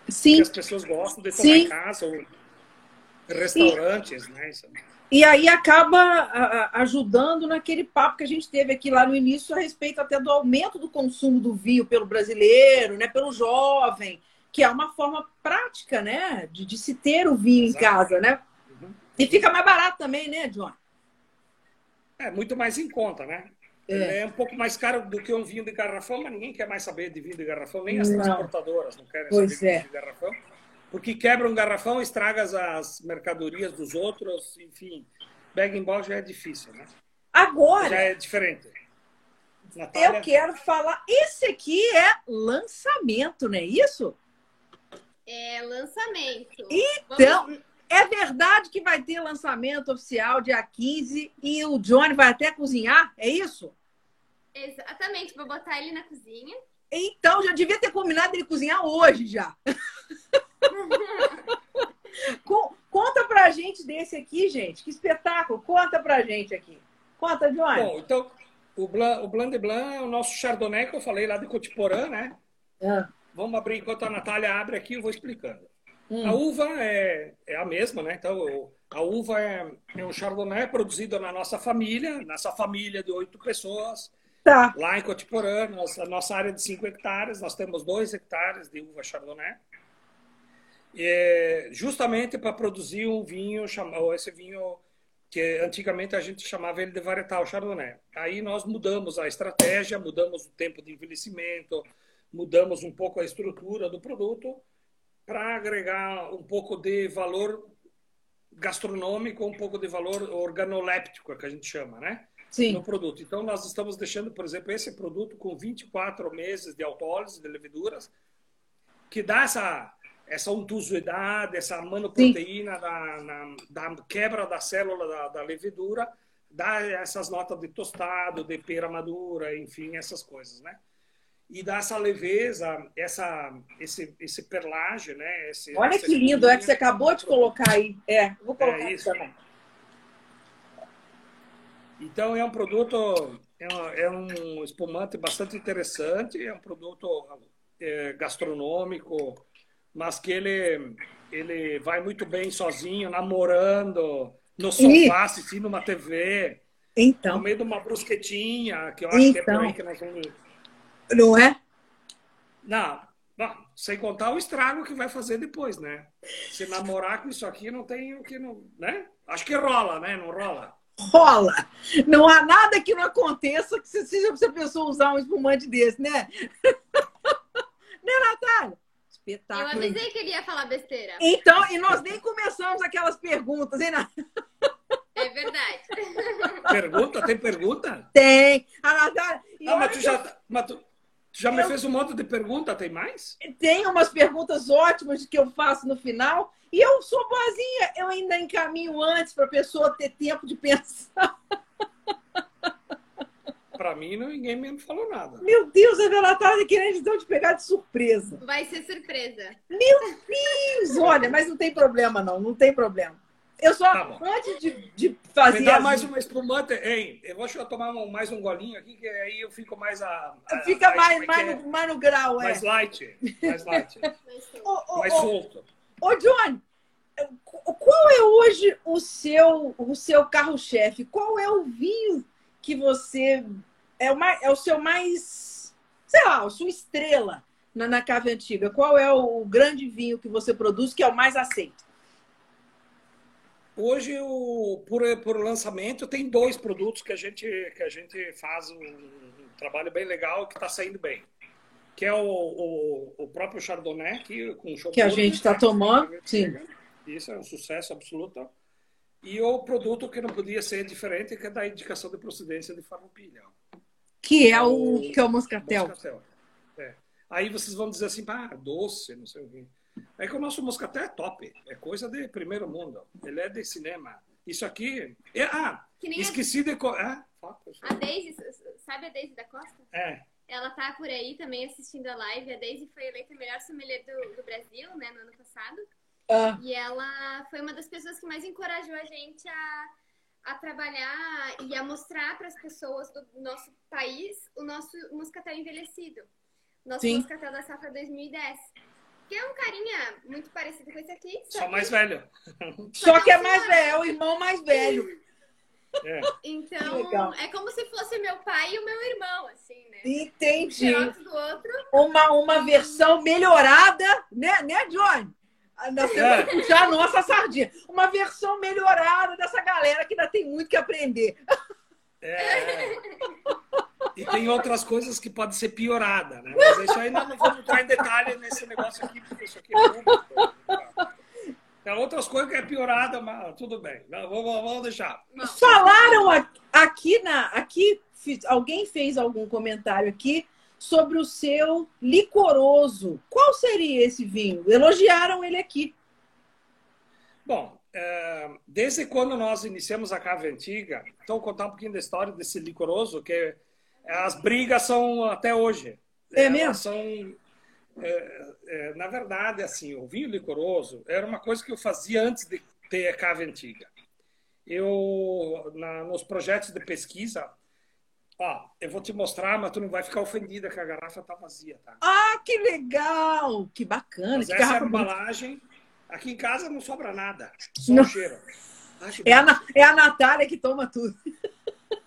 Sim.
Que as pessoas gostam de tomar
Sim.
em casa ou restaurantes, né? Isso.
E aí acaba ajudando naquele papo que a gente teve aqui lá no início a respeito até do aumento do consumo do vinho pelo brasileiro, né, pelo jovem, que é uma forma prática, né, de, de se ter o vinho Exato. em casa, né? Uhum. E fica mais barato também, né, John?
É muito mais em conta, né? É. é. um pouco mais caro do que um vinho de garrafão, mas ninguém quer mais saber de vinho de garrafão, nem as não. transportadoras não querem
pois
saber
é.
de vinho de garrafão porque quebra um garrafão, estraga as mercadorias dos outros, enfim. Bag box já é difícil, né?
Agora.
Já é diferente.
Natália... Eu quero falar. Esse aqui é lançamento, não é isso?
É lançamento.
Então, Vamos... é verdade que vai ter lançamento oficial dia 15 e o Johnny vai até cozinhar? É isso?
Exatamente, vou botar ele na cozinha.
Então, já devia ter combinado ele cozinhar hoje já. *laughs* *laughs* Conta pra gente desse aqui, gente. Que espetáculo. Conta pra gente aqui. Conta, Johnny.
Bom, então, o Blanc, o Blanc de Blanc é o nosso Chardonnay que eu falei lá de Cotiporã, né?
É.
Vamos abrir enquanto a Natália abre aqui, eu vou explicando.
Hum.
A uva é, é a mesma, né? Então, a uva é, é um Chardonnay produzido na nossa família, nessa família de oito pessoas.
Tá.
Lá em Cotiporã, nossa, nossa área de 5 hectares, nós temos 2 hectares de uva Chardonnay é, justamente para produzir um vinho, chamado, esse vinho que antigamente a gente chamava ele de varietal chardonnay. Aí nós mudamos a estratégia, mudamos o tempo de envelhecimento, mudamos um pouco a estrutura do produto para agregar um pouco de valor gastronômico, um pouco de valor organoléptico, que a gente chama, né?
Sim.
No produto. Então nós estamos deixando, por exemplo, esse produto com 24 meses de autólise de leveduras, que dá essa essa untuosidade, essa manoproteína da, na, da, quebra da célula da, da, levedura, dá essas notas de tostado, de pera madura, enfim, essas coisas, né? E dá essa leveza, essa, esse, esse perlage, né? Esse,
Olha que lindo, é que você acabou de colocar aí. É, vou colocar
é isso
também.
Então, é um produto, é um, é um espumante bastante interessante, é um produto é, gastronômico, mas que ele, ele vai muito bem sozinho, namorando, no sofá, e... assistindo uma TV.
Então.
No meio de uma brusquetinha, que eu acho então. que é por aí
então.
que nós vamos.
Não é?
Não. sem contar o estrago que vai fazer depois, né? Se namorar com isso aqui não tem o que não, né? Acho que rola, né? Não rola?
Rola. Não há nada que não aconteça que seja se a pessoa usar um espumante desse, né? *laughs* né, Natália?
Eu
Espetáculo.
avisei que ele ia falar besteira.
Então, e nós nem começamos aquelas perguntas, hein?
É verdade. *laughs*
Pergunta? Tem pergunta?
Tem. A Natália. olha
mas tu já, mas tu, tu já me
Eu-
fez um monte de pergunta, tem mais?
tem umas perguntas ótimas que eu faço no final. E eu sou boazinha, eu ainda encaminho antes para a pessoa ter tempo de pensar. *laughs*
Pra mim, não, ninguém me falou nada.
Meu Deus, a Natália querendo então te pegar de surpresa.
Vai ser surpresa.
Deus, olha, mas não tem problema, não, não tem problema. Eu só,
Tá
antes de, de fazer.
Me dá
as-
mais uma espumante, hein? Eu vou tomar um- mais um golinho aqui, que aí eu fico mais a. a-
Fica
a-
mais,
é
mais,
é?
no, mais no grau, é.
mais light. Mais light. *laughs* Mais solto.
Ô, Johnny, qual é hoje o seu, o seu carro-chefe? Qual é o vinho que você. É é o seu mais. Sei lá, a sua estrela na, na cave antiga? Qual é o grande vinho que você produz que é o mais aceito?
Hoje, o, por, por lançamento, tem dois produtos que a gente, que a gente faz um, um trabalho bem legal que está saindo bem. Que é o, o, o próprio Chardonnay, que, com o
Que a gente está tomando, sim.
Isso é um sucesso absoluto. E o produto que não podia ser diferente, que é da indicação de procedência de farroupilha.
Que é o, que é o moscatel.
Moscatel. É. Aí vocês vão dizer assim, ah, doce, não sei o quê. É que o nosso moscatel é top. É coisa de primeiro mundo. Ele é de cinema. Isso aqui... É, ah,
Que nem a,
esqueci de... co- Ah,
a. Daisy, sabe a Daisy da Costa?
é.
Ela tá por aí também assistindo a live. A Daisy foi eleita a melhor sommelier do, do Brasil, né, no ano passado.
Ah,
E ela foi uma das pessoas que mais encorajou a gente a, a trabalhar e a mostrar para as pessoas do nosso país o nosso moscatel envelhecido. Nosso
Sim.
moscatel da safra 2010. Que é um carinha muito parecido com esse aqui.
Só
que-
mais velho. *laughs*
só que é mais velho, é o irmão mais velho.
É.
Então, é como se fosse meu pai e o meu irmão, assim, né? Um
Entendi.
xerox do outro.
Uma, uma versão melhorada, né, né, Johnny? Ah, Nós temos
É.
que puxar a nossa sardinha. Uma versão melhorada dessa galera que ainda tem muito que aprender.
É. E tem outras coisas que podem ser piorada, né? Mas isso aí não vamos entrar em detalhe nesse negócio aqui, porque isso aqui é público. Tem outras coisas que é piorada, mas tudo bem. Não, vamos, vamos deixar.
Falaram aqui na. Aqui, alguém fez algum comentário aqui sobre o seu licoroso. Qual seria esse vinho? Elogiaram ele aqui.
Bom, é, desde quando nós iniciamos a Cave Antiga, então vou contar um pouquinho da história desse licoroso, que as brigas são até hoje.
É
Elas
mesmo?
São, é, é, na verdade, assim, o vinho licoroso era uma coisa que eu fazia antes de ter a Cave Antiga. Eu, na- nos projetos de pesquisa, ó, eu vou te mostrar, mas tu não vai ficar ofendida que a garrafa tá vazia, tá?
Ah, que legal! Que bacana,
Mas
que
essa é a embalagem. Aqui em casa não sobra nada, só
Não.
o cheiro. Que
É a, é a Natália que toma tudo.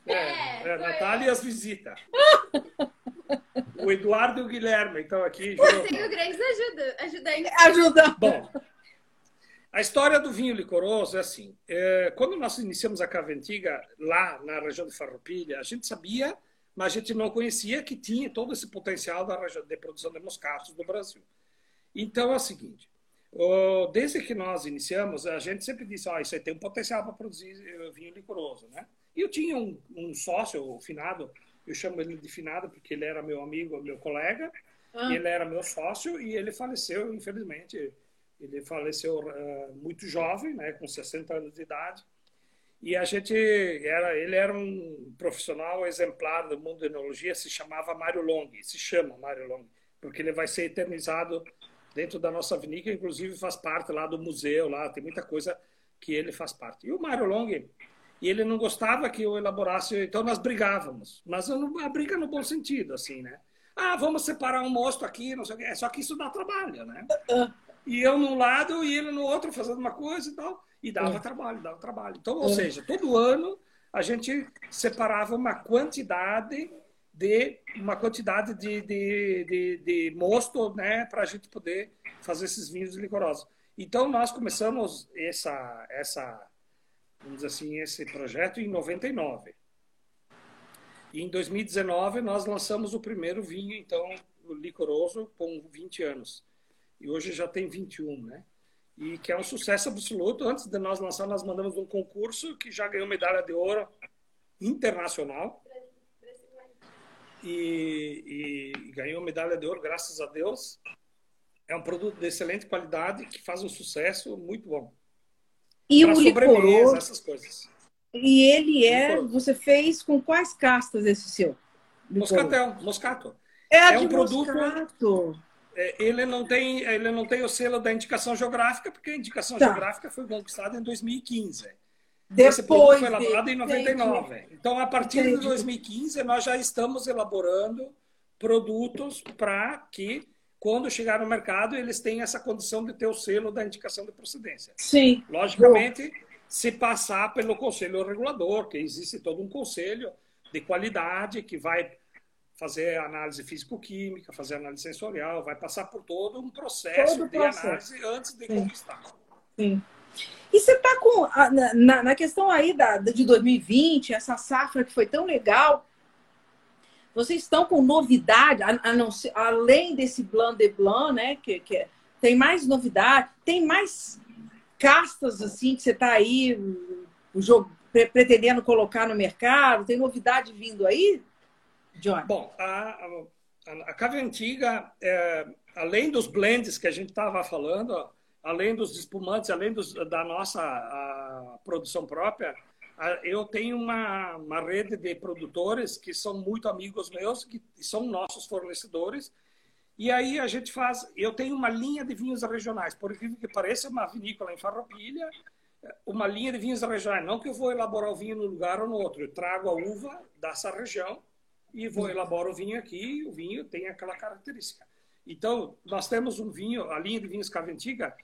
É,
É,
é,
foi
Natália e as visitas. *laughs* o Eduardo e o Guilherme estão aqui junto.
grandes ajuda, ajudantes.
Ajuda.
Bom, a história do vinho licoroso é assim. é, quando nós iniciamos a cave antiga lá na região de Farroupilha, a gente sabia, mas a gente não conhecia que tinha todo esse potencial da região de produção de moscatos do Brasil. Então é o seguinte. Desde que nós iniciamos, a gente sempre disse: ó, isso aí tem um potencial para produzir eh, vinho licoroso, né? E eu tinha um, um sócio, o Finado, eu chamo ele de Finado porque ele era meu amigo, meu colega,
Ah.
ele era meu sócio e ele faleceu, infelizmente. Ele faleceu eh, muito jovem, né, com 60 anos de idade. E a gente era, ele era um profissional exemplar do mundo da enologia, se chamava Mário Long, se chama Mário Long, porque ele vai ser eternizado dentro da nossa vinícola, inclusive faz parte lá do museu, lá tem muita coisa que ele faz parte. E o Mário Long, e ele não gostava que eu elaborasse, então nós brigávamos, mas a briga no bom sentido, assim, né? Ah, vamos separar um mosto aqui, não sei o quê. Só que isso dá trabalho, né? E eu num lado e ele no outro fazendo uma coisa e tal. E dava
É.
trabalho, dava trabalho. Então, ou
É.
seja, todo ano a gente separava uma quantidade de uma quantidade de, de, de, de mosto né, para a gente poder fazer esses vinhos licorosos. Então, nós começamos essa, essa, vamos dizer assim, esse projeto em 99. E em 2019, nós lançamos o primeiro vinho, então, licoroso, com 20 anos. E hoje já tem 21, né? E que é um sucesso absoluto. Antes de nós lançar, nós mandamos um concurso que já ganhou medalha de ouro internacional. E, e, ganhou medalha de ouro, graças a Deus. É um produto de excelente qualidade que faz um sucesso muito bom.
E pra o licoroso, essas coisas. E ele é, licoroso. você fez com quais castas esse seu?
Moscatel, moscato.
É, é um produto. Moscato.
É, ele não tem, ele não tem o selo da indicação geográfica porque a indicação tá. geográfica foi conquistada em 2015. Depois Esse foi elaborado em 99. Entendi. Então, a partir entendi. de 2015, nós já estamos elaborando produtos para que, quando chegar no mercado, eles tenham essa condição de ter o selo da indicação de procedência.
Sim.
Logicamente, se passar pelo conselho regulador, que existe todo um conselho de qualidade que vai fazer análise físico-química, fazer análise sensorial, vai passar por todo um processo todo de processo. análise antes de Sim. conquistar.
Sim. E você está com na, na, questão aí da, de 2020, essa safra que foi tão legal, vocês estão com novidade, a, a não além desse Blanc de Blanc, né? Que, que é, tem mais novidade, tem mais castas assim que você está aí o jogo, pretendendo colocar no mercado, tem novidade vindo aí?
John. Bom, a, a, a cave antiga, é, além dos blends que a gente estava falando, além dos espumantes, além dos, da nossa produção própria, eu tenho uma, uma rede de produtores que são muito amigos meus, que são nossos fornecedores. E aí a gente faz. Eu tenho uma linha de vinhos regionais, por incrível que pareça, uma vinícola em Farroupilha, uma linha de vinhos regionais. Não que eu vou elaborar o vinho num lugar ou no outro, eu trago a uva dessa região e vou elaborar o vinho aqui. O vinho tem aquela característica. Então nós temos um vinho, a linha de vinhos Cavendiga,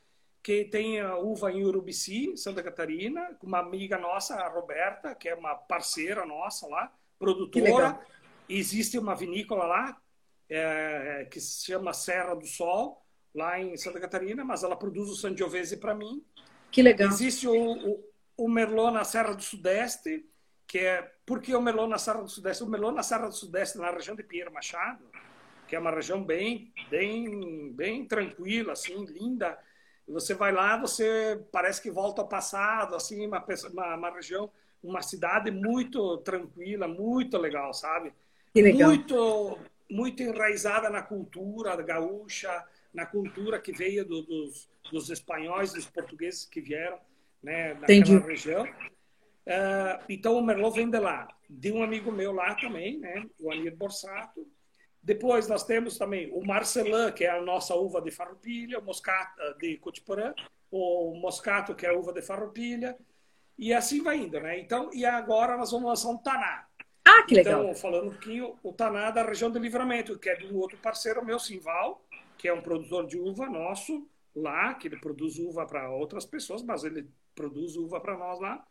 que tem a uva em Urubici, Santa Catarina, com uma amiga nossa, a Roberta, que é uma parceira nossa lá, produtora. Existe uma vinícola lá, é, que se chama Serra do Sol, lá em Santa Catarina, mas ela produz o Sangiovese para mim.
Que legal.
Existe o, o, o, Merlot na Serra do Sudeste, que é... Por que o Merlot na Serra do Sudeste? O Merlot na Serra do Sudeste, na região de Pinheiro Machado, que é uma região bem, bem, bem tranquila, assim, linda, e você vai lá, você parece que volta ao passado, assim, uma, uma, uma região, uma cidade muito tranquila, muito legal, sabe?
Legal.
Muito, muito enraizada na cultura gaúcha, na cultura que veio do, dos, dos espanhóis, dos portugueses que vieram, né, naquela Entendi. região. Uh, então o Merlot vem de lá, de um amigo meu lá também, né, o Anir Borsato, depois nós temos também o Marcelin, que é a nossa uva de farroupilha, o Moscato eh, de Cotiporã, o Moscato, que é a uva de farroupilha, e assim vai indo, né? Então, e agora nós vamos lançar um Taná.
Ah, que legal.
Então, falando um pouquinho, o Taná da região do Livramento, que é de um outro parceiro meu, Simval, que é um produtor de uva nosso lá, que ele produz uva para outras pessoas, mas ele produz uva para nós lá.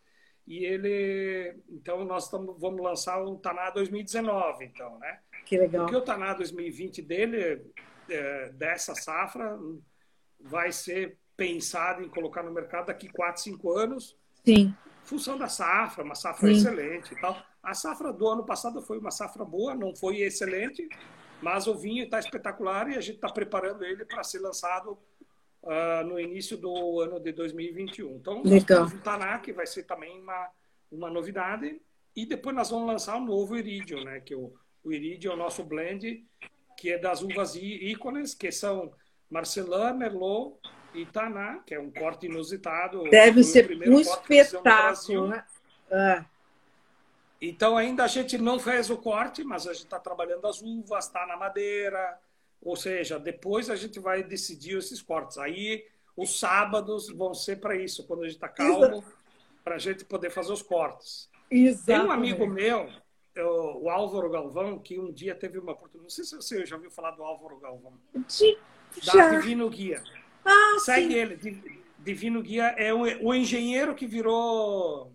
E ele, então nós tamo, vamos lançar o Taná 2019, então, né?
Que legal.
Porque o Taná 2020 dele, é, dessa safra, vai ser pensado em colocar no mercado daqui 4, 5 anos.
Sim.
Função da safra, uma safra Sim. excelente e tal. A safra do ano passado foi uma safra boa, não foi excelente, mas o vinho está espetacular e a gente está preparando ele para ser lançado uh, no início do ano de 2021. Então,
Legal.
o Taná, que vai ser também uma, uma novidade. E depois nós vamos lançar um novo Iridium, né? Que o o Iridium é o nosso blend, que é das uvas ícones, que são Marcelin, Merlot e Taná, que é um corte inusitado.
Deve ser um espetáculo, né? Ah.
Então, ainda a gente não fez o corte, mas a gente está trabalhando as uvas, está na madeira. Ou seja, depois a gente vai decidir esses cortes. Aí, os sábados vão ser para isso, quando a gente está calmo, para a gente poder fazer os cortes.
Exatamente.
Tem um amigo meu o Álvaro Galvão, que um dia teve uma oportunidade. Não sei se você já ouviu falar do Álvaro Galvão.
De,
da Divino Guia.
Ah,
Segue
sim.
ele. Divino Guia é o, o engenheiro que virou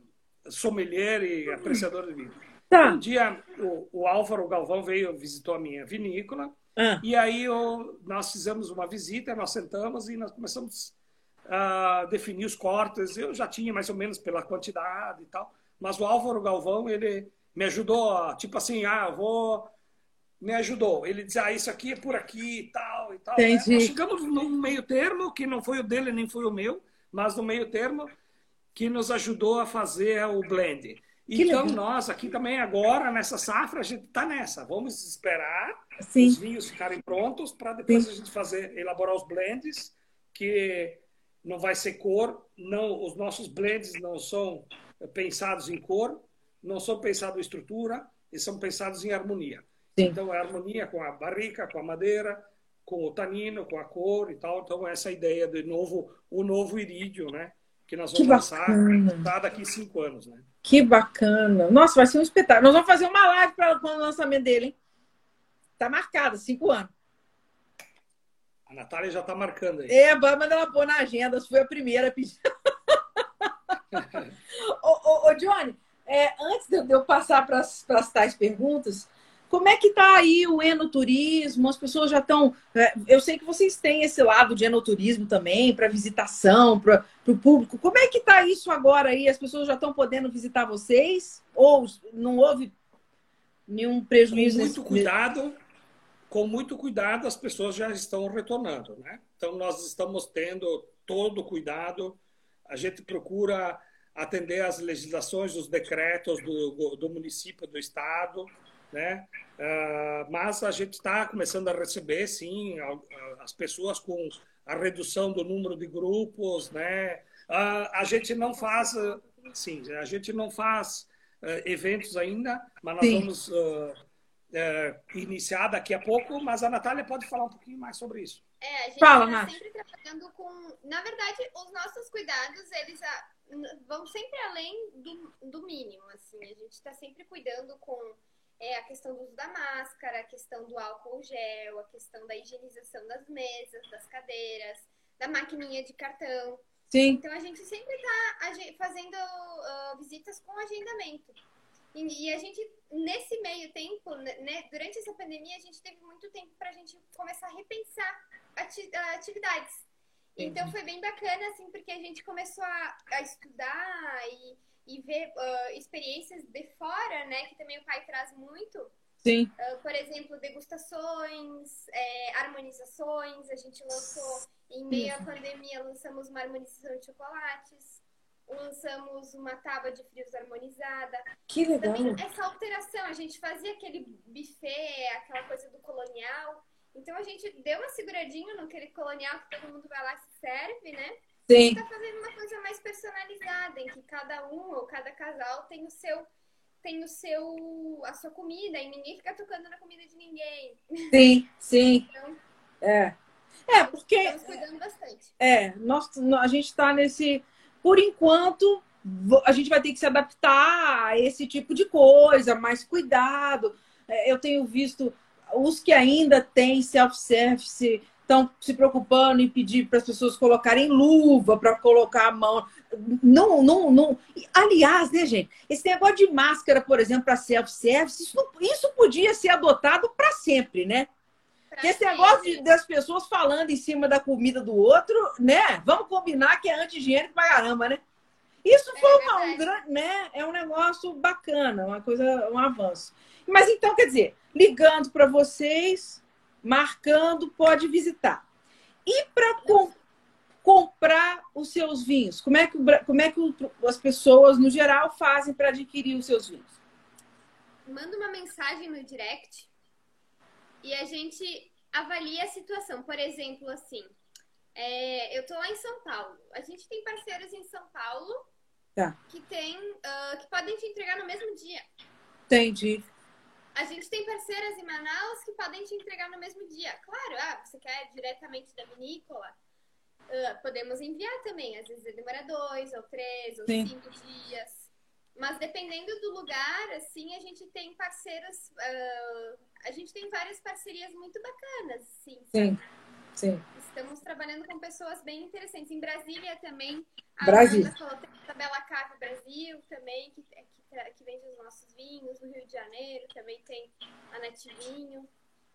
sommelier e apreciador de vinho.
Tá.
Um dia o, o Álvaro Galvão veio, visitou a minha vinícola,
Ah,
e aí eu- nós fizemos uma visita, nós sentamos e nós começamos a definir os cortes. Eu já tinha mais ou menos pela quantidade e tal, mas o Álvaro Galvão, ele me ajudou, tipo assim, ah, vou... Me ajudou. Ele disse, ah, isso aqui é por aqui e tal e tal.
Entendi.
Nós chegamos num meio termo, que não foi o dele nem foi o meu, mas no meio termo, que nos ajudou a fazer o blend.
Que
Então,
legal.
nós aqui também agora, nessa safra, a gente está nessa. Vamos esperar
sim.
os vinhos ficarem prontos para depois a gente fazer elaborar os blends que não vai ser cor não os nossos blends não são pensados em cor não são pensados em estrutura e são pensados em harmonia
Sim.
então é harmonia com a barrica com a madeira com o tanino com a cor e tal então essa ideia de novo o novo irídio né que nós
Que
vamos lançar
bacana.
tá daqui cinco anos né
Que bacana. Nossa, vai ser um espetáculo. Nós vamos fazer uma live para o lançamento dele, hein? Tá marcado, cinco anos.
a Natália já está marcando aí
É, vai mandar ela pôr na agenda, foi a primeira a pedir. *laughs* ô, ô, ô, Johnny, é, antes de eu passar para as tais perguntas, como é que tá aí o enoturismo? As pessoas já estão. eu sei que vocês têm esse lado de enoturismo também, para visitação, para o público. Como é que tá isso agora aí? As pessoas já estão podendo visitar vocês? Ou não houve nenhum
com
prejuízo?
muito
nesse-
cuidado, com muito cuidado, as pessoas já estão retornando, né? Então nós estamos tendo todo o cuidado. A gente procura atender às legislações, os decretos do, do município, do estado, né? Ah, mas a gente está começando a receber, sim, as pessoas com a redução do número de grupos, né? Ah, a gente não faz, sim, a gente não faz eh, eventos ainda, mas nós
Sim.
vamos ah, eh, iniciar daqui a pouco. Mas a Natália pode falar um pouquinho mais sobre isso.
É, a gente
Fala,
tá
Nath.
sempre trabalhando com. Na verdade, os nossos cuidados, eles vão sempre além do, do mínimo, assim. A gente está sempre cuidando com é, a questão do uso da máscara, a questão do álcool gel, a questão da higienização das mesas, das cadeiras, da maquininha de cartão.
Sim,
Então a gente sempre está fazendo ah, visitas com agendamento. E, e a gente, nesse meio tempo, né, durante essa pandemia, a gente teve muito tempo para a gente começar a repensar ati- ah, atividades. Então foi bem bacana, assim, porque a gente começou a, a estudar e, e ver ah, experiências de fora, né? Que também o pai traz muito.
sim.
Uh, por exemplo, degustações, é, harmonizações. A gente lançou, em meio à pandemia, lançamos uma harmonização de chocolates, lançamos uma tábua de frios harmonizada.
Que legal.
Também essa alteração, a gente fazia aquele buffet, aquela coisa do colonial. Então a gente deu uma seguradinha naquele colonial que todo mundo vai lá e se serve, né?
Sim,
tá fazendo uma coisa mais personalizada, em que cada um ou cada casal tem o seu tem o seu a sua comida e ninguém fica tocando na comida de ninguém.
sim, sim.
Então,
É. É, porque
estamos cuidando bastante.
É, nós, a gente está nesse. Por enquanto, a gente vai ter que se adaptar a esse tipo de coisa, mais cuidado. É, Eu tenho visto os que ainda têm self-service estão se preocupando em pedir para as pessoas colocarem luva para colocar a mão. Não, não, não. Aliás, né, gente? Esse negócio de máscara, por exemplo, para self-service, isso, isso podia ser adotado para sempre, né?
Pra
esse negócio de- das pessoas falando em cima da comida do outro, né? Vamos combinar que é anti-higiênico pra caramba, né? Isso
É
foi uma, um grande, né? É um negócio bacana, uma coisa, um avanço. Mas então, quer dizer, ligando para vocês, marcando, pode visitar. E para comprar os seus vinhos, como é que, como é que as pessoas, no geral, fazem para adquirir os seus vinhos?
Manda uma mensagem no direct e a gente avalia a situação. Por exemplo, assim, é, eu tô lá em São Paulo. A gente tem parceiros em São Paulo
Tá.
que tem, ah, que podem te entregar no mesmo dia.
Entendi.
A gente tem parceiras em Manaus que podem te entregar no mesmo dia. Claro, ah, você quer diretamente da vinícola? ah, podemos enviar também. Às vezes demora dois, ou três, ou
Sim.
cinco dias. Mas dependendo do lugar, assim, a gente tem parceiros. ah, a gente tem várias parcerias muito bacanas, sim.
Sim, sim.
Estamos trabalhando com pessoas bem interessantes. Em Brasília também, a
Brasília.
Amanda falou, tem a Tabela Cave Brasil também, que, que, que vende os nossos vinhos. No Rio de Janeiro também tem a Nativinho.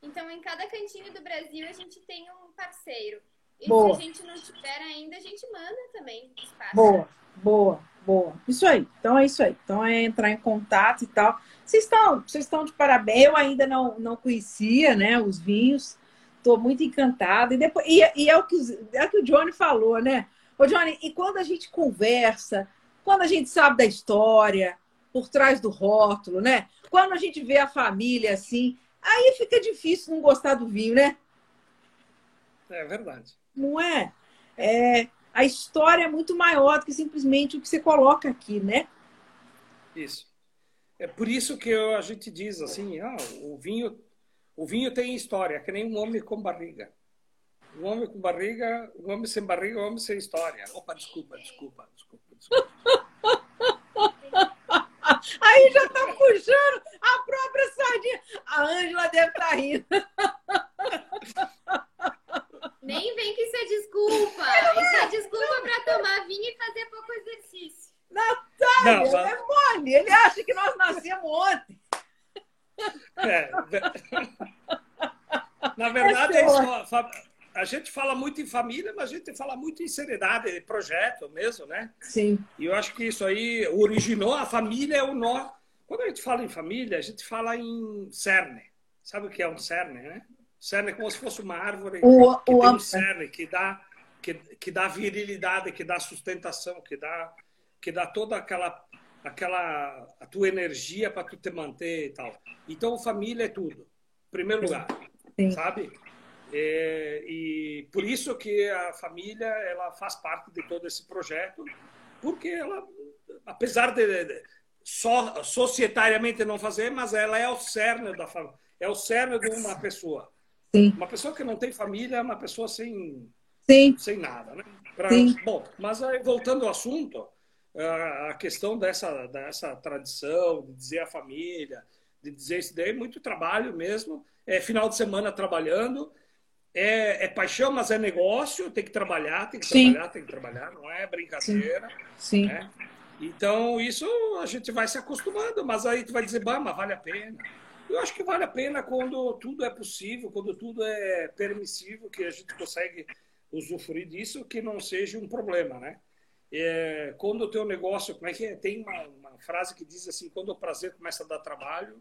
Então, em cada cantinho do Brasil, a gente tem um parceiro. E
Boa.
se a gente não tiver ainda, a gente manda também espaço.
Boa, boa, boa. Isso aí. Então é isso aí. Então é entrar em contato e tal. Vocês estão, vocês estão de parabéns. Eu ainda não, não conhecia, né, os vinhos. Estou muito encantada. E, depois, e, e é, o que, é o que o Johnny falou, né? Ô, Johnny, e quando a gente conversa, quando a gente sabe da história, por trás do rótulo, né? Quando a gente vê a família assim, aí fica difícil não gostar do vinho, né?
É verdade.
Não é? é? A história é muito maior do que simplesmente o que você coloca aqui, né?
Isso. É por isso que eu- a gente diz assim, ah, o vinho, o vinho tem história, que nem um homem com barriga. Um homem com barriga, um homem sem barriga, um homem sem história. Opa, desculpa, desculpa, desculpa, desculpa.
Aí já tá puxando a própria sardinha. A Ângela deve estar rindo.
Nem vem que isso é desculpa. Isso é desculpa pra tomar vinho e fazer pouco exercício.
Não,
Ele é mole. Ele acha que nós nascemos ontem. *laughs*
É, *laughs* na verdade, é só- fa- a gente fala muito em família, mas a gente fala muito em seriedade, em projeto mesmo, né?
Sim.
E eu acho que isso aí originou, a família é o nó. Quando a gente fala em família, a gente fala em cerne. Sabe o que é um cerne, né? Cerne é como se fosse uma árvore
O,
que
o,
tem um cerne, que dá, que, que dá virilidade, que dá sustentação, que dá, que dá toda aquela, aquela a tua energia para tu te manter e tal. Então, família é tudo. Em primeiro lugar,
Sim.
sabe? É, e por isso que a família ela faz parte de todo esse projeto, porque ela, apesar de, de só societariamente não fazer, mas ela é o cerne da é o cerne de uma pessoa.
Sim.
Uma pessoa que não tem família é uma pessoa sem,
Sim.
sem nada, né? Pra-
Sim.
Bom, mas aí, voltando ao assunto, a questão dessa, dessa tradição, de dizer a família, de dizer isso daí, muito trabalho mesmo. É final de semana trabalhando, é, é paixão, mas é negócio, tem que trabalhar, tem que
Sim.
trabalhar, tem que trabalhar, não é brincadeira.
Sim.
né? Então, isso a gente vai se acostumando, mas aí tu vai dizer, bah, mas vale a pena. Eu acho que vale a pena quando tudo é possível, quando tudo é permissível, que a gente consegue usufruir disso, que não seja um problema, né? É, quando o teu negócio, como é que é? Tem uma, uma frase que diz assim, quando o prazer começa a dar trabalho,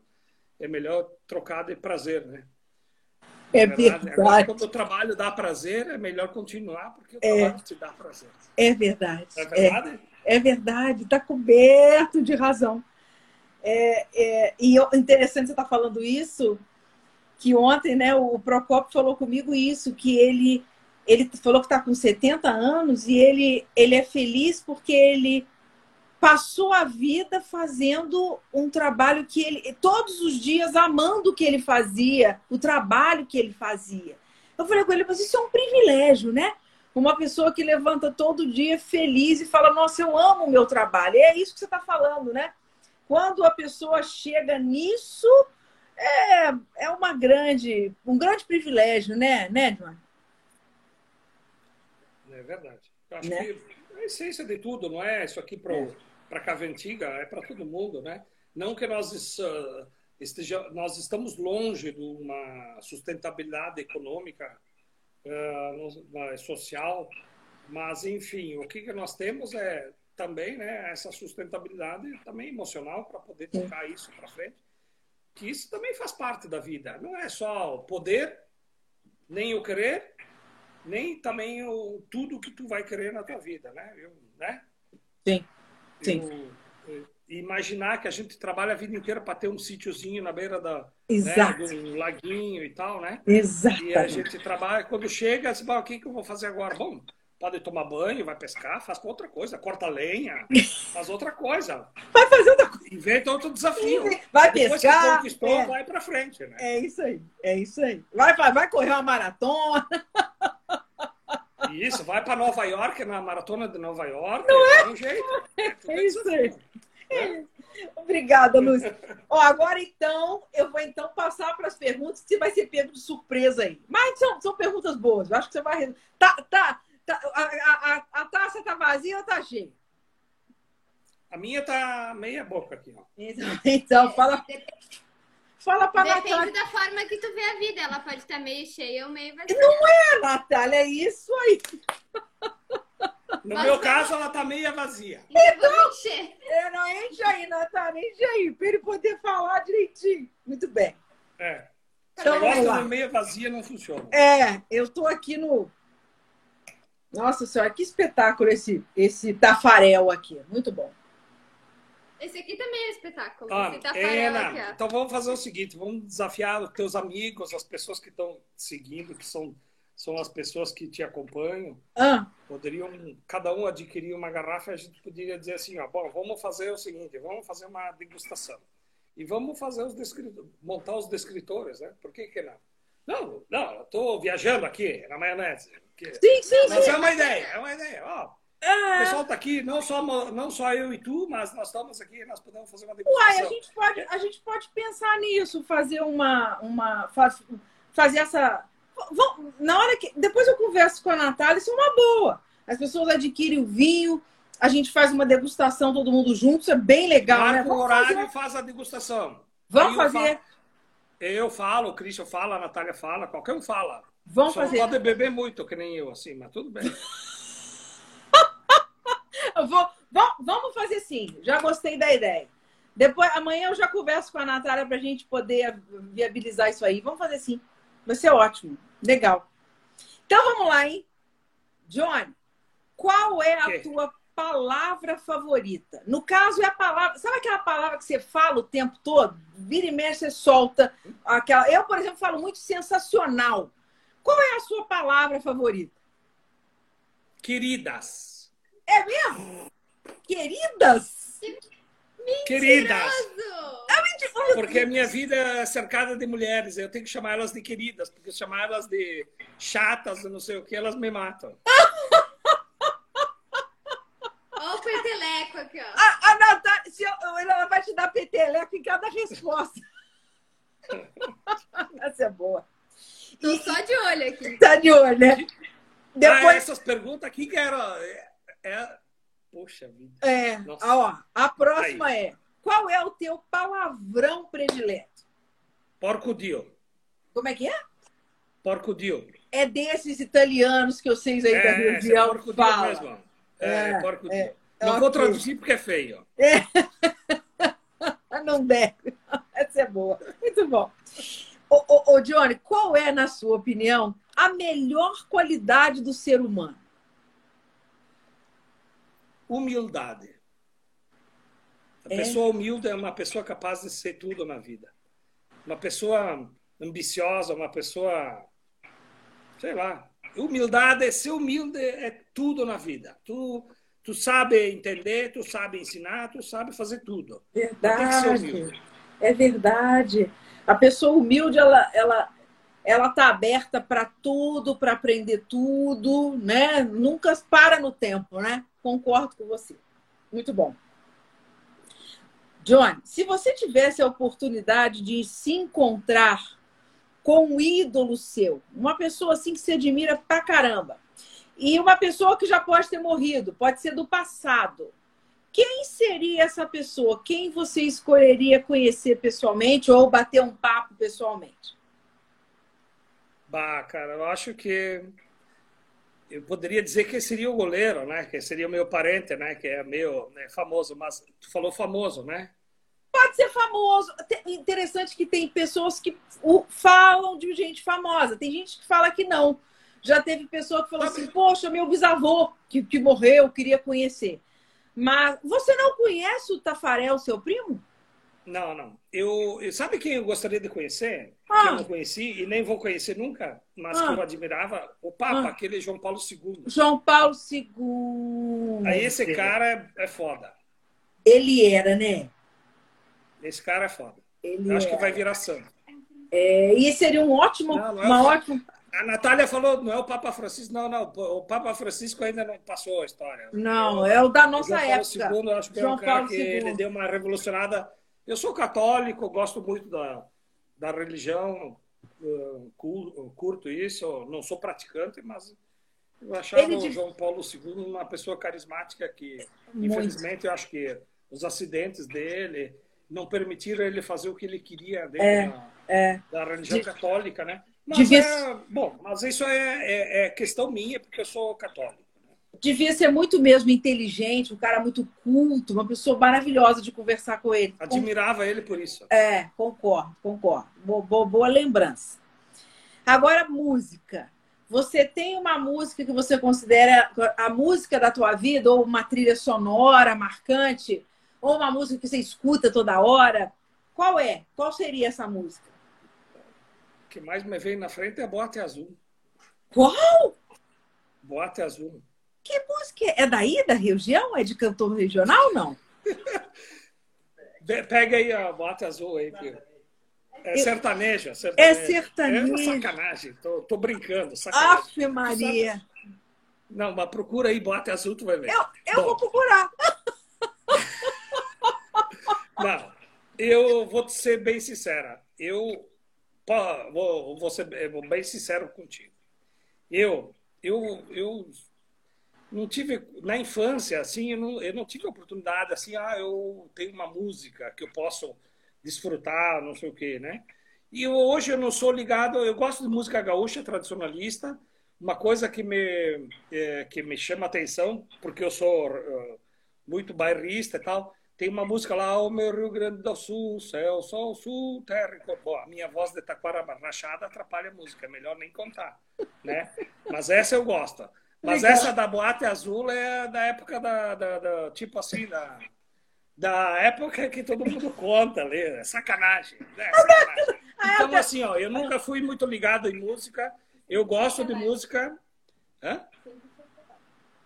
é melhor trocar de prazer, né?
É
Agora,
verdade.
quando o trabalho dá prazer, é melhor continuar, porque o trabalho te dá prazer.
É verdade.
É
É,
verdade?
é verdade. Está coberto de razão. É, é, e interessante você estar falando isso, que ontem, né, o Procopio falou comigo isso, que ele ele falou que está com 70 anos e ele, ele é feliz porque ele passou a vida fazendo um trabalho que ele, todos os dias, amando o que ele fazia, o trabalho que ele fazia. Eu falei com ele, mas isso é um privilégio, né? Uma pessoa que levanta todo dia feliz e fala, nossa, eu amo o meu trabalho. E é isso que você está falando, né? Quando a pessoa chega nisso, é, é uma grande, um grande privilégio, né, né, João?
É verdade. Eu acho
Né?
que a essência de tudo, não é isso aqui para a Cavendiga, é para todo mundo, né? Não que nós, uh, esteja, nós estamos longe de uma sustentabilidade econômica, uh, no- social, mas, enfim, o que, que nós temos é também né, essa sustentabilidade também emocional para poder tocar isso para frente, que isso também faz parte da vida. Não é só o poder, nem o querer, nem também o tudo que tu vai querer na tua vida, né? Eu, né?
Sim, sim.
Eu- eu- imaginar que a gente trabalha a vida inteira para ter um sítiozinho na beira da, né,
Exato,
de um laguinho e tal, né? E a gente trabalha, quando chega, fala, o que, que eu vou fazer agora? Bom, pode tomar banho, vai pescar, faz outra coisa, corta lenha, *laughs* faz outra coisa.
Vai fazer outra coisa.
Inventa outro desafio.
Vai
Depois que
pescar.
conquistou,
é.
vai para frente, né?
É isso aí, é isso aí. Vai, vai, vai correr uma maratona. *laughs*
Isso, vai para Nova York, na maratona de Nova York. Não é? um jeito. tudo
É isso aí.
né?
Obrigada, Lúcia. *laughs* Ó, agora então, eu vou então passar para as perguntas, que vai ser pego de surpresa aí. Mas são, são perguntas boas. Eu acho que você vai. Tá, tá, tá, a, a, a taça tá vazia ou tá cheia?
A minha tá meia boca aqui, ó.
Então, então fala, fala para
Depende
Natália.
da forma que tu vê a vida. Ela pode estar meio cheia ou meio vazia.
É, Natália, é isso aí.
No
Mas
meu
não-
caso, ela tá meia vazia.
Então, encher.
É, não, enche aí, Natália, enche aí, para ele poder falar direitinho. Muito bem.
É.
Então,
Eu
vamos
gosto
lá.
de meia vazia, não funciona.
É, eu tô aqui no. Nossa senhora, que espetáculo esse, esse tafarel aqui. Muito bom.
Esse aqui também é um espetáculo.
Ah, Ana, então vamos fazer o seguinte: vamos desafiar os teus amigos, as pessoas que estão seguindo, que são, são as pessoas que te acompanham.
Ah,
Poderiam cada um adquirir uma garrafa e a gente poderia dizer assim: ó, bom, vamos fazer o seguinte: vamos fazer uma degustação. E vamos fazer os descritores, montar os descritores, né? Por que, que não? Não, não, eu estou viajando aqui na maionese. que-
sim, sim,
Mas
sim.
é uma ideia, é uma ideia. Ó, o
Ah,
pessoal está aqui, não só, não só eu e tu, mas nós estamos aqui, nós podemos fazer uma
Uai,
degustação.
a gente pode, a gente pode pensar nisso, fazer uma. uma fa- fazer essa. Na hora que. Depois eu converso com a Natália, isso é uma boa. As pessoas adquirem o vinho, a gente faz uma degustação todo mundo junto, isso é bem legal, né?
Marca o
Vamos
horário
fazer.
e faz a degustação.
Vamos
Aí eu
fazer.
falo- Eu falo, o Christian fala, a Natália fala, qualquer um fala.
Vamos
Só
fazer.
não pode beber muito, que nem eu, assim, mas tudo bem. *laughs*
Eu vou, va- vamos fazer sim. Já gostei da ideia. Depois, amanhã eu já converso com a Natália para a gente poder viabilizar isso aí. Vamos fazer sim. Vai ser ótimo. Legal. Então vamos lá, hein? Johnny, qual é a
Ok.
tua palavra favorita? No caso, é a palavra. Sabe aquela palavra que você fala o tempo todo? Vira e mexe, você solta. Aquela... Eu, por exemplo, falo muito sensacional. Qual é a sua palavra favorita?
Queridas.
É mesmo? Queridas?
Queridas.
Mentiroso!
Porque a minha vida é cercada de mulheres. Eu tenho que chamar elas de queridas, porque chamar elas de chatas, não sei o que, elas me matam. *laughs*
Olha o peteleco aqui, ó.
A, a Natália, se eu- ela vai te dar peteleco em cada resposta. *laughs* Essa é boa.
Tô só de olho aqui.
Tá de olho, né?
Ah,
Depois.
essas perguntas aqui que eram. É, é... Poxa vida.
É,
Nossa.
ó, a próxima é: qual é o teu palavrão predileto?
Porco dio.
Como é que é?
Porco dio.
É desses italianos que eu sei aí da
É, esse é
região
porco dio
fala.
mesmo. É,
É,
porco dio.
é.
Não vou traduzir porque é feio.
Ah, *laughs* Não deve. *laughs* Essa é boa. Muito bom. Ô, ô, ô, Johnny, qual é, na sua opinião, a melhor qualidade do ser humano?
Humildade. A
É.
pessoa humilde é uma pessoa capaz de ser tudo na vida. Uma pessoa ambiciosa, uma pessoa. Sei lá. Humildade, ser humilde é tudo na vida. Tu, tu sabe entender, tu sabe ensinar, tu sabe fazer tudo.
Verdade. É verdade. A pessoa humilde, ela, ela, ela tá aberta para tudo, para aprender tudo, né? Nunca para no tempo, né? Concordo com você. Muito bom. John, se você tivesse a oportunidade de se encontrar com um ídolo seu, uma pessoa assim que você admira pra caramba, e uma pessoa que já pode ter morrido, pode ser do passado, quem seria essa pessoa? Quem você escolheria conhecer pessoalmente ou bater um papo pessoalmente?
Bah, cara, eu acho que eu poderia dizer que seria o goleiro, né? Que seria o meu parente, né? Que é meio né, famoso, mas tu falou famoso, né?
Pode ser famoso. Te- Interessante que tem pessoas que falam de gente famosa. Tem gente que fala que não. Já teve pessoa que falou assim: Poxa, meu bisavô que, que morreu, queria conhecer. Mas você não conhece o Tafarel, seu primo?
Não, não. Eu, eu- sabe quem eu gostaria de conhecer? Que
Ah.
eu não conheci e nem vou conhecer nunca, mas
Ah.
que eu admirava o Papa,
Ah.
aquele João Paulo II.
João Paulo II.
Aí esse cara é, é foda.
Ele era, né?
Esse cara é foda.
Ele
Eu acho que vai virar santo.
É, e seria um ótimo,
Não, não é
uma ótima.
A Natália falou, não é o Papa Francisco, não, não. O Papa Francisco ainda não passou a história.
Não, é o da nossa
João Paulo
época.
II, eu acho que é
João
um cara
Paulo
que
II.
ele deu uma revolucionada. Eu sou católico, gosto muito da, da religião, uh, curto isso, não sou praticante, mas eu achava Ele o João Paulo II uma pessoa carismática que, Muito. infelizmente, eu acho que os acidentes dele não permitiram ele fazer o que ele queria dentro é, da, é. da, religião de... católica, né? Mas Devia... é, bom, mas isso é, é, é, questão minha, porque eu sou católico.
Devia ser muito mesmo inteligente, um cara muito culto, uma pessoa maravilhosa de conversar com ele.
Admirava com... ele por isso.
É, concordo, concordo. Boa, boa, boa lembrança. Agora, música. Você tem uma música que você considera a música da tua vida, ou uma trilha sonora marcante, ou uma música que você escuta toda hora? Qual é? Qual seria essa música?
O que mais me veio na frente é Boate Azul.
Qual?
Boate Azul.
Que música é? Daí, da região? É de cantor regional, não?
Pega aí a Boate Azul aí, filho. É sertanejo, é sertanejo.
É sertanejo.
É sacanagem, tô, tô brincando. Sacanagem.
Afe Maria.
Não, mas procura aí, Boate Azul, tu vai ver.
Eu, eu vou procurar. *laughs*
Não, eu vou ser bem sincera. Eu vou, vou ser bem sincero contigo. Eu, eu, eu não tive na infância assim, eu não, eu não tive oportunidade assim, ah, eu tenho uma música que eu posso desfrutar, não sei o quê, né? E hoje eu não sou ligado, eu gosto de música gaúcha tradicionalista, uma coisa que me é, que me chama atenção, porque eu sou uh, muito bairrista e tal, tem uma música lá, o meu Rio Grande do Sul, céu, sol, sul, terra. Bom, a minha voz de taquara rachada atrapalha a música, é melhor nem contar, né? Mas essa eu gosto. Mas Legal. essa da Boate Azul é da época da, da, da, tipo assim, da, da época que todo mundo conta ali, é sacanagem, né? sacanagem. Então, assim, ó, eu nunca fui muito ligado em música, eu gosto de música. Hã?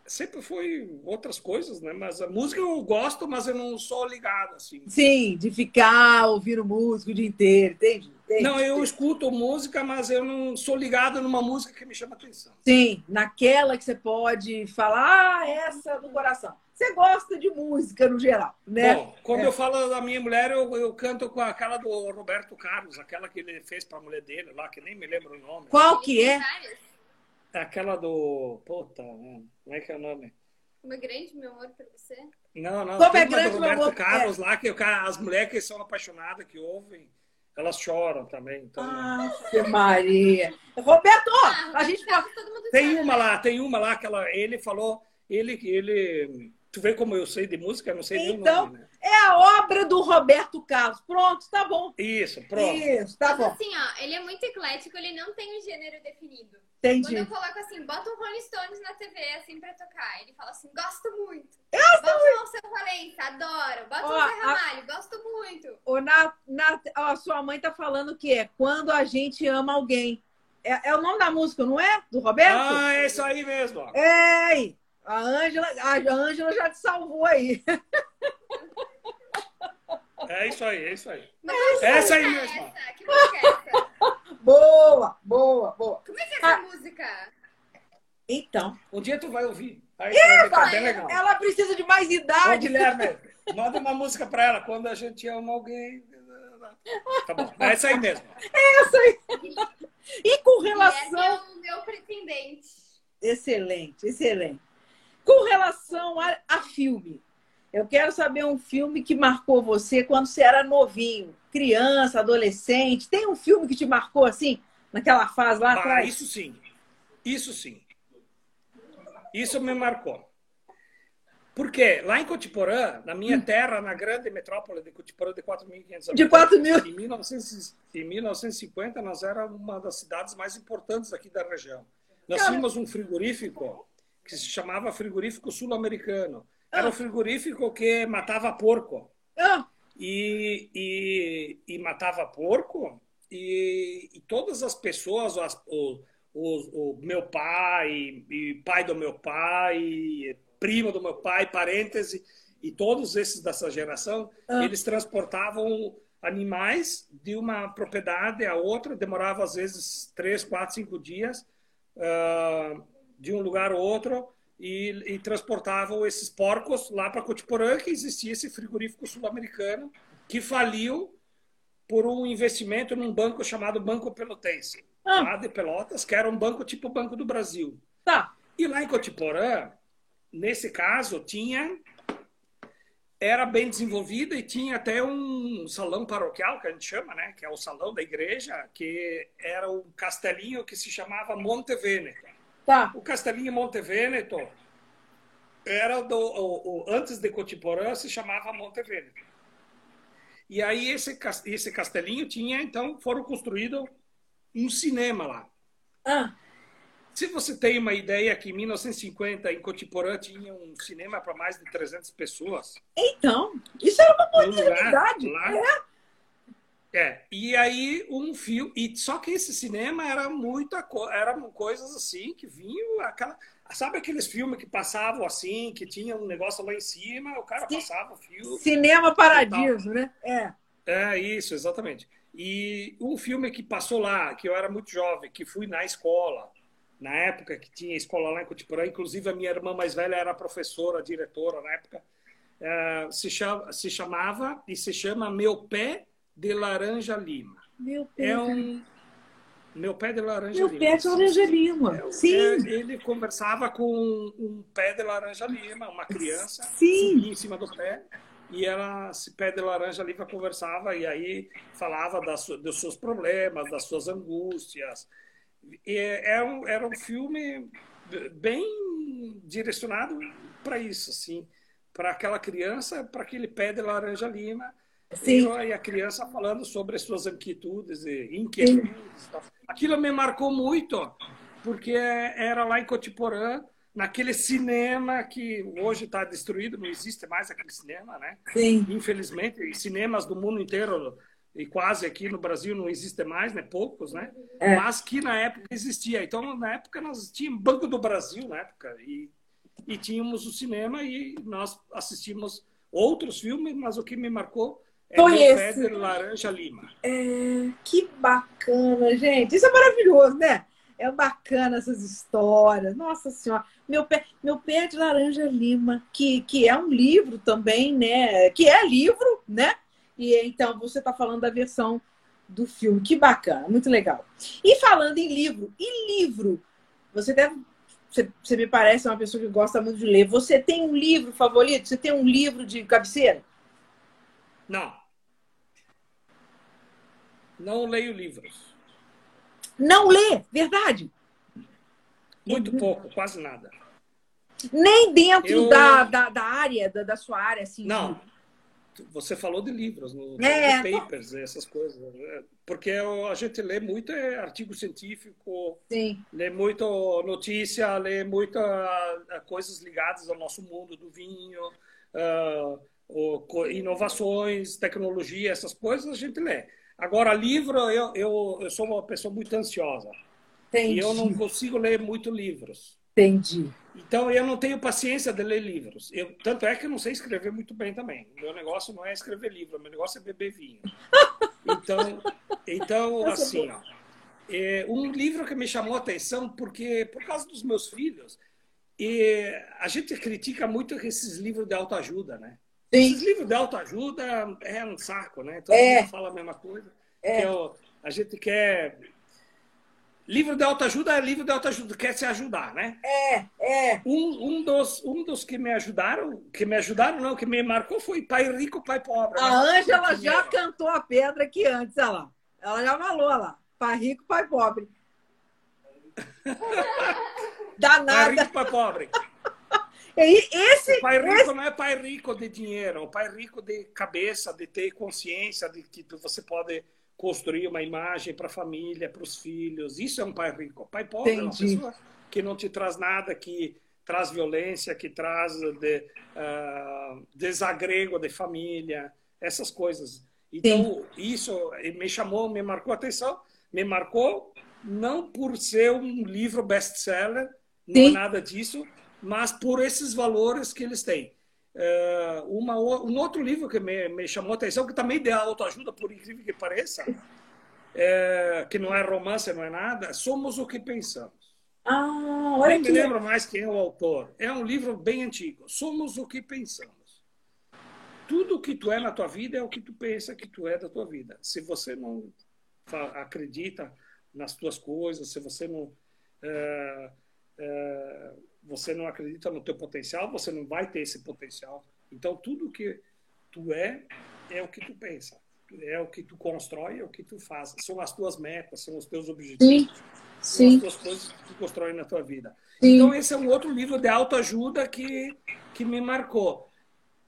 Sempre foi outras coisas, né? Mas a música eu gosto, mas eu não sou ligado, assim.
Sim, de ficar ouvindo música o dia inteiro, entende? entende?
Não, eu escuto música, mas eu não sou ligado numa música que me chama atenção.
Sim, naquela que você pode falar, ah, essa do coração. Você gosta de música no geral, né? Bom,
quando é. eu falo da minha mulher, eu, eu canto com aquela do Roberto Carlos, aquela que ele fez para a mulher dele lá, que nem me lembro o nome.
Qual que é?
É aquela do. Puta, né? como é que é o nome?
Uma grande meu amor por você?
Não, não. Como é grande do Roberto meu amor? Carlos é. lá, que as mulheres que são apaixonadas, que ouvem, elas choram também. Então,
ah, que Maria. Roberto, ah, a gente pode.
Tem uma lá, tem uma lá que ela, ele falou, ele, ele Tu vê como eu sei de música? não sei
então,
nome, né?
é a obra do Roberto Carlos. Pronto, tá bom.
Isso, pronto.
Isso, tá
Mas,
bom.
assim, ó, ele é muito eclético, ele não tem um gênero definido.
Entendi.
Quando eu coloco assim, bota um Rolling Stones na TV, assim, pra tocar, ele fala assim, gosto muito.
Eu
bota um Alceu Valença, adoro. Bota ó, um Zé Ramalho, a... gosto muito.
Ô, na, na, ó, sua mãe tá falando que é quando a gente ama alguém. É, é o nome da música, não é? Do Roberto?
Ah, é isso aí mesmo. Ó.
É, a Ângela, a Ângela já te salvou aí.
É isso aí, é isso aí. Mas essa aí mesmo.
Essa? Que música é essa? *laughs*
Boa, boa, boa.
Como é que é essa ah. música?
Então.
Um dia tu vai ouvir.
Aí, Eba, bem legal. Ela precisa de mais idade.
Ô, Guilherme, *laughs* manda uma música pra ela. Quando a gente ama alguém. Tá bom. É essa aí mesmo.
É essa aí. E com relação.
é o meu pretendente.
Excelente, excelente. Com relação a, a filme, eu quero saber um filme que marcou você quando você era novinho, criança, adolescente. Tem um filme que te marcou assim, naquela fase lá ah, atrás?
Isso sim. Isso sim. Isso me marcou. Porque lá em Cotiporã, na minha hum. terra, na grande metrópole de Cotiporã de 4.500 habitantes,
de 4 mil.
Em, 1900, em 1950, nós éramos uma das cidades mais importantes aqui da região. Nós tínhamos um frigorífico que se chamava Frigorífico Sul-Americano. Era um ah. frigorífico que matava porco.
Ah.
E, e, e, matava porco, e, e todas as pessoas, as, o, o, o, meu pai, e pai do meu pai, primo do meu pai, parêntese, e todos esses dessa geração, ah. eles transportavam animais de uma propriedade a outra, demorava às vezes três, quatro, cinco dias. Uh, de um lugar ou outro e, e transportavam esses porcos lá para Cotiporã, que existia esse frigorífico sul-americano que faliu por um investimento num banco chamado Banco Pelotense,
Ah.
lá de Pelotas, que era um banco tipo Banco do Brasil.
Tá.
E lá em Cotiporã, nesse caso, tinha era bem desenvolvida e tinha até um salão paroquial que a gente chama, né, que é o salão da igreja, que era um castelinho que se chamava Monte Veneto.
Tá.
O castelinho Monte Veneto era do o, o- antes de Cotiporã se chamava Monte Veneto. E aí esse esse castelinho tinha então foram construído um cinema lá.
Ah,
Se você tem uma ideia que em 1950 em Cotiporã tinha um cinema para mais de 300 pessoas,
então, isso era uma modernidade.
lá. É, e aí um fio e só que esse cinema era muita co... eram coisas assim que vinham aquela sabe aqueles filmes que passavam assim, que tinha um negócio lá em cima, o cara passava o fio.
Cinema Paradiso, né? É.
É isso, exatamente. E um filme que passou lá, que eu era muito jovem, que fui na escola, na época que tinha escola lá em Cotiporã, inclusive a minha irmã mais velha era professora, diretora na época, eh, se, chama, se chamava e se chama Meu Pé de Laranja Lima.
Meu pé.
É um. Meu Pé de Laranja
Meu
Lima.
pé de laranja lima.
É,
Sim.
é, ele conversava com um pé de laranja lima, uma criança,
Sim.
em cima do pé, e ela, esse pé de laranja lima, conversava, e aí falava das, dos seus problemas, das suas angústias. E era um, era um filme bem direcionado para isso, assim, para aquela criança, para aquele pé de laranja lima,
Sim.
e a criança falando sobre as suas inquietudes e inquietudes. Aquilo me marcou muito, porque era lá em Cotiporã, naquele cinema que hoje está destruído, não existe mais aquele cinema, né?
Sim.
Infelizmente, cinemas do mundo inteiro e quase aqui no Brasil não existe mais, né? Poucos, né?
É.
Mas que na época existia. Então, na época nós tínhamos Banco do Brasil, na época, e, e tínhamos o cinema e nós assistimos outros filmes, mas o que me marcou é
esse.
de Laranja Lima.
É, que bacana, gente. Isso é maravilhoso, né? É bacana essas histórias. Nossa Senhora. Meu pé, meu pé de laranja lima, que, que é um livro também, né? Que é livro, né? E então você está falando da versão do filme. Que bacana, muito legal. E falando em livro, e livro? Você deve. Você, você me parece uma pessoa que gosta muito de ler. Você tem um livro favorito? Você tem um livro de cabeceira?
Não. Não leio livros.
Não lê, verdade.
Muito pouco, quase nada.
Nem dentro
Eu-
da, da, da área, da, da sua área, assim.
Não. Você falou de livros, no,
É,
de papers, essas coisas. né? Porque a gente lê muito é, artigo científico,
Sim.
lê muito notícia, lê muitas coisas ligadas ao nosso mundo do vinho, ah, co- inovações, tecnologia, essas coisas a gente lê. Agora, livro, eu, eu, eu sou uma pessoa muito ansiosa
Entendi.
e eu não consigo ler muito livros.
Entendi.
Então, eu não tenho paciência de ler livros. Eu, tanto é que eu não sei escrever muito bem também. Meu negócio não é escrever livro, meu negócio é beber vinho. *laughs* Então, então
Essa é
assim, ó, é, um livro que me chamou a atenção, porque por causa dos meus filhos, e a gente critica muito esses livros de autoajuda, né? Esses
Sim.
livros de autoajuda é um saco, né? Todo
É.
mundo fala a mesma coisa.
É.
Que é a gente quer... Livro de autoajuda é livro de autoajuda, quer se ajudar, né?
É, é.
Um, um, dos, um dos que me ajudaram, que me ajudaram, não, que me marcou foi Pai Rico, Pai Pobre.
A
né?
Ângela já cantou a pedra aqui antes, olha lá. Ela já falou lá. Pai rico, pai pobre. *laughs*
Pai
Danada.
Rico, Pai Pobre.
E esse,
O pai rico não é pai rico de dinheiro, o pai rico de cabeça, de ter consciência de que você pode construir uma imagem para a família, para os filhos. Isso é um pai rico. O pai pobre é uma
Entendi.
pessoa que não te traz nada, que traz violência, que traz de, ah, desagrego de família, essas coisas. Então, isso me chamou, me marcou a atenção, me marcou não por ser um livro best-seller, não é
Sim.
nada disso, mas por esses valores que eles têm. É, uma, o- um outro livro que me, me chamou a atenção, que também de autoajuda, por incrível que pareça, é, que não é romance, não é nada, Somos o que Pensamos.
Ah, olha
Nem me
aqui.
lembro mais quem é o autor. É um livro bem antigo. Somos o que Pensamos. tudo que tu é na tua vida é o que tu pensa que tu é da tua vida. Se você não acredita nas tuas coisas, se você não é, é, você não acredita no teu potencial, você não vai ter esse potencial. Então tudo que tu é é o que tu pensa, é o que tu constrói, é o que tu faz. São as tuas metas, são os teus objetivos, são as tuas coisas que tu constrói na tua vida. Sim. Então esse é um outro livro de autoajuda que que me marcou.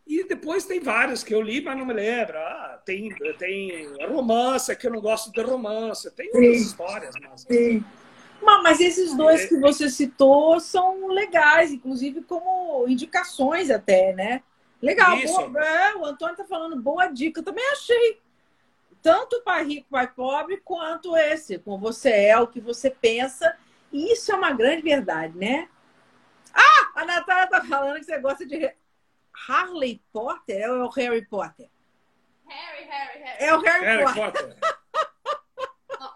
E depois tem vários que eu li, mas não me lembro. Ah, tem, tem romance, que eu não gosto de romance. Tem outras histórias. Mas...
Sim. Mas esses dois que você citou são legais, inclusive como indicações até, né? Legal. Boa, é, o Antônio está falando boa dica. Eu também achei. Tanto Pai Rico, Pai Pobre, quanto esse. Com você é o que você pensa. E isso é uma grande verdade, né? Ah, a Natália está falando que você gosta de Harley Potter ou é o Harry Potter?
Harry, Harry, Harry.
É o Harry, Harry Potter. Potter. *laughs*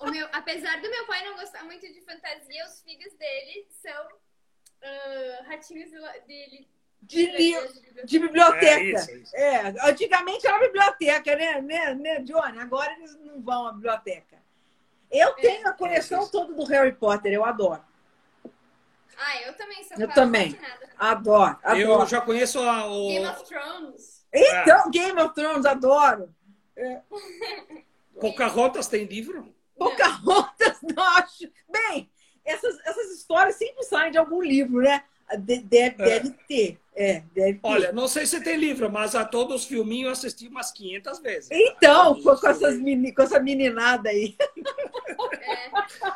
o meu, apesar do meu pai não gostar muito de fantasia, os filhos dele são uh, ratinhos dele.
De, de, de biblioteca. É, isso, isso. é, antigamente era biblioteca, né, né, né, Johnny? Agora eles não vão à biblioteca. Eu é. tenho a coleção toda do Harry Potter, eu adoro.
Ah, eu também sou
Eu também. Adoro, adoro.
Eu já conheço a,
o... Game of Thrones.
Então, é. Game of Thrones, adoro. É.
Pocahontas tem livro?
Pocahontas, *laughs* não acho. Bem, essas, essas histórias sempre saem de algum livro, né? Deve, é. deve ter. É, deve ter.
Olha, não sei se tem livro, mas a todos os filminhos eu assisti umas 500 vezes.
Então, com, com, essas meni, com essa meninada aí. *laughs*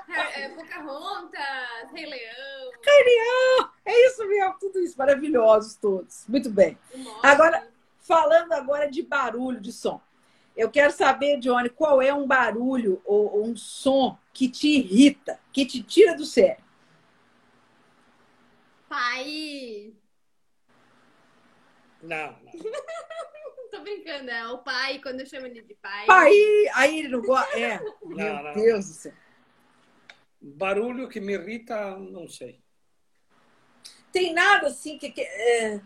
É, é, Pocahontas, Rei Leão.
Rei Leão! É isso mesmo, tudo isso, maravilhosos todos. Muito bem. Agora, falando agora de barulho, de som. Eu quero saber, Johnny, qual é um barulho ou, um som que te irrita, que te tira do sério?
Pai.
Não, não. *laughs*
Tô brincando, é o pai, quando eu chamo ele de pai.
Pai! Aí ele não gosta. É. *laughs* Não, Meu não. Deus do céu.
Barulho que me irrita, não sei.
Tem nada assim que. que é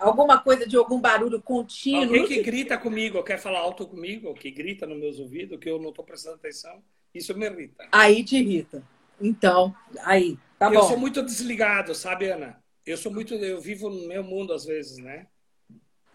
alguma coisa de algum barulho contínuo.
Alguém que grita comigo, quer falar alto comigo, que grita nos meus ouvidos, que eu não estou prestando atenção, isso me irrita.
Aí te irrita. Então, aí, tá
eu
bom.
Eu sou muito desligado, sabe, Ana? Eu sou muito, eu vivo no meu mundo às vezes, né?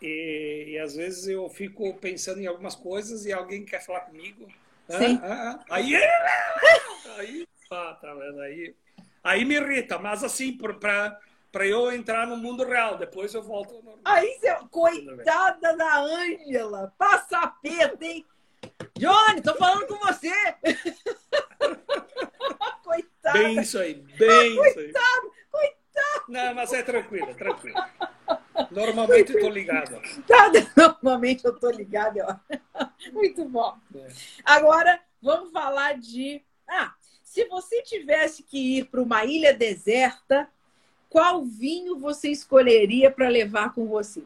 E, e às vezes eu fico pensando em algumas coisas e alguém quer falar comigo.
Sim.
Ah, ah, ah. aí, *laughs* aí, ah, tá? Aí, aí me irrita, mas assim, para para eu entrar no mundo real. Depois eu volto ao normal.
Aí, seu, coitada da Ângela, passa peta, hein? Johnny, tô falando com você. *laughs* coitada.
Bem isso aí, bem
ah,
isso aí.
Coitado, coitado.
Não, mas é tranquilo, tranquilo. Normalmente eu tô ligado. *laughs*
Normalmente eu tô ligado. Ó. Muito bom. É. Agora, vamos falar de... Ah, se você tivesse que ir para uma ilha deserta qual vinho você escolheria para levar com você?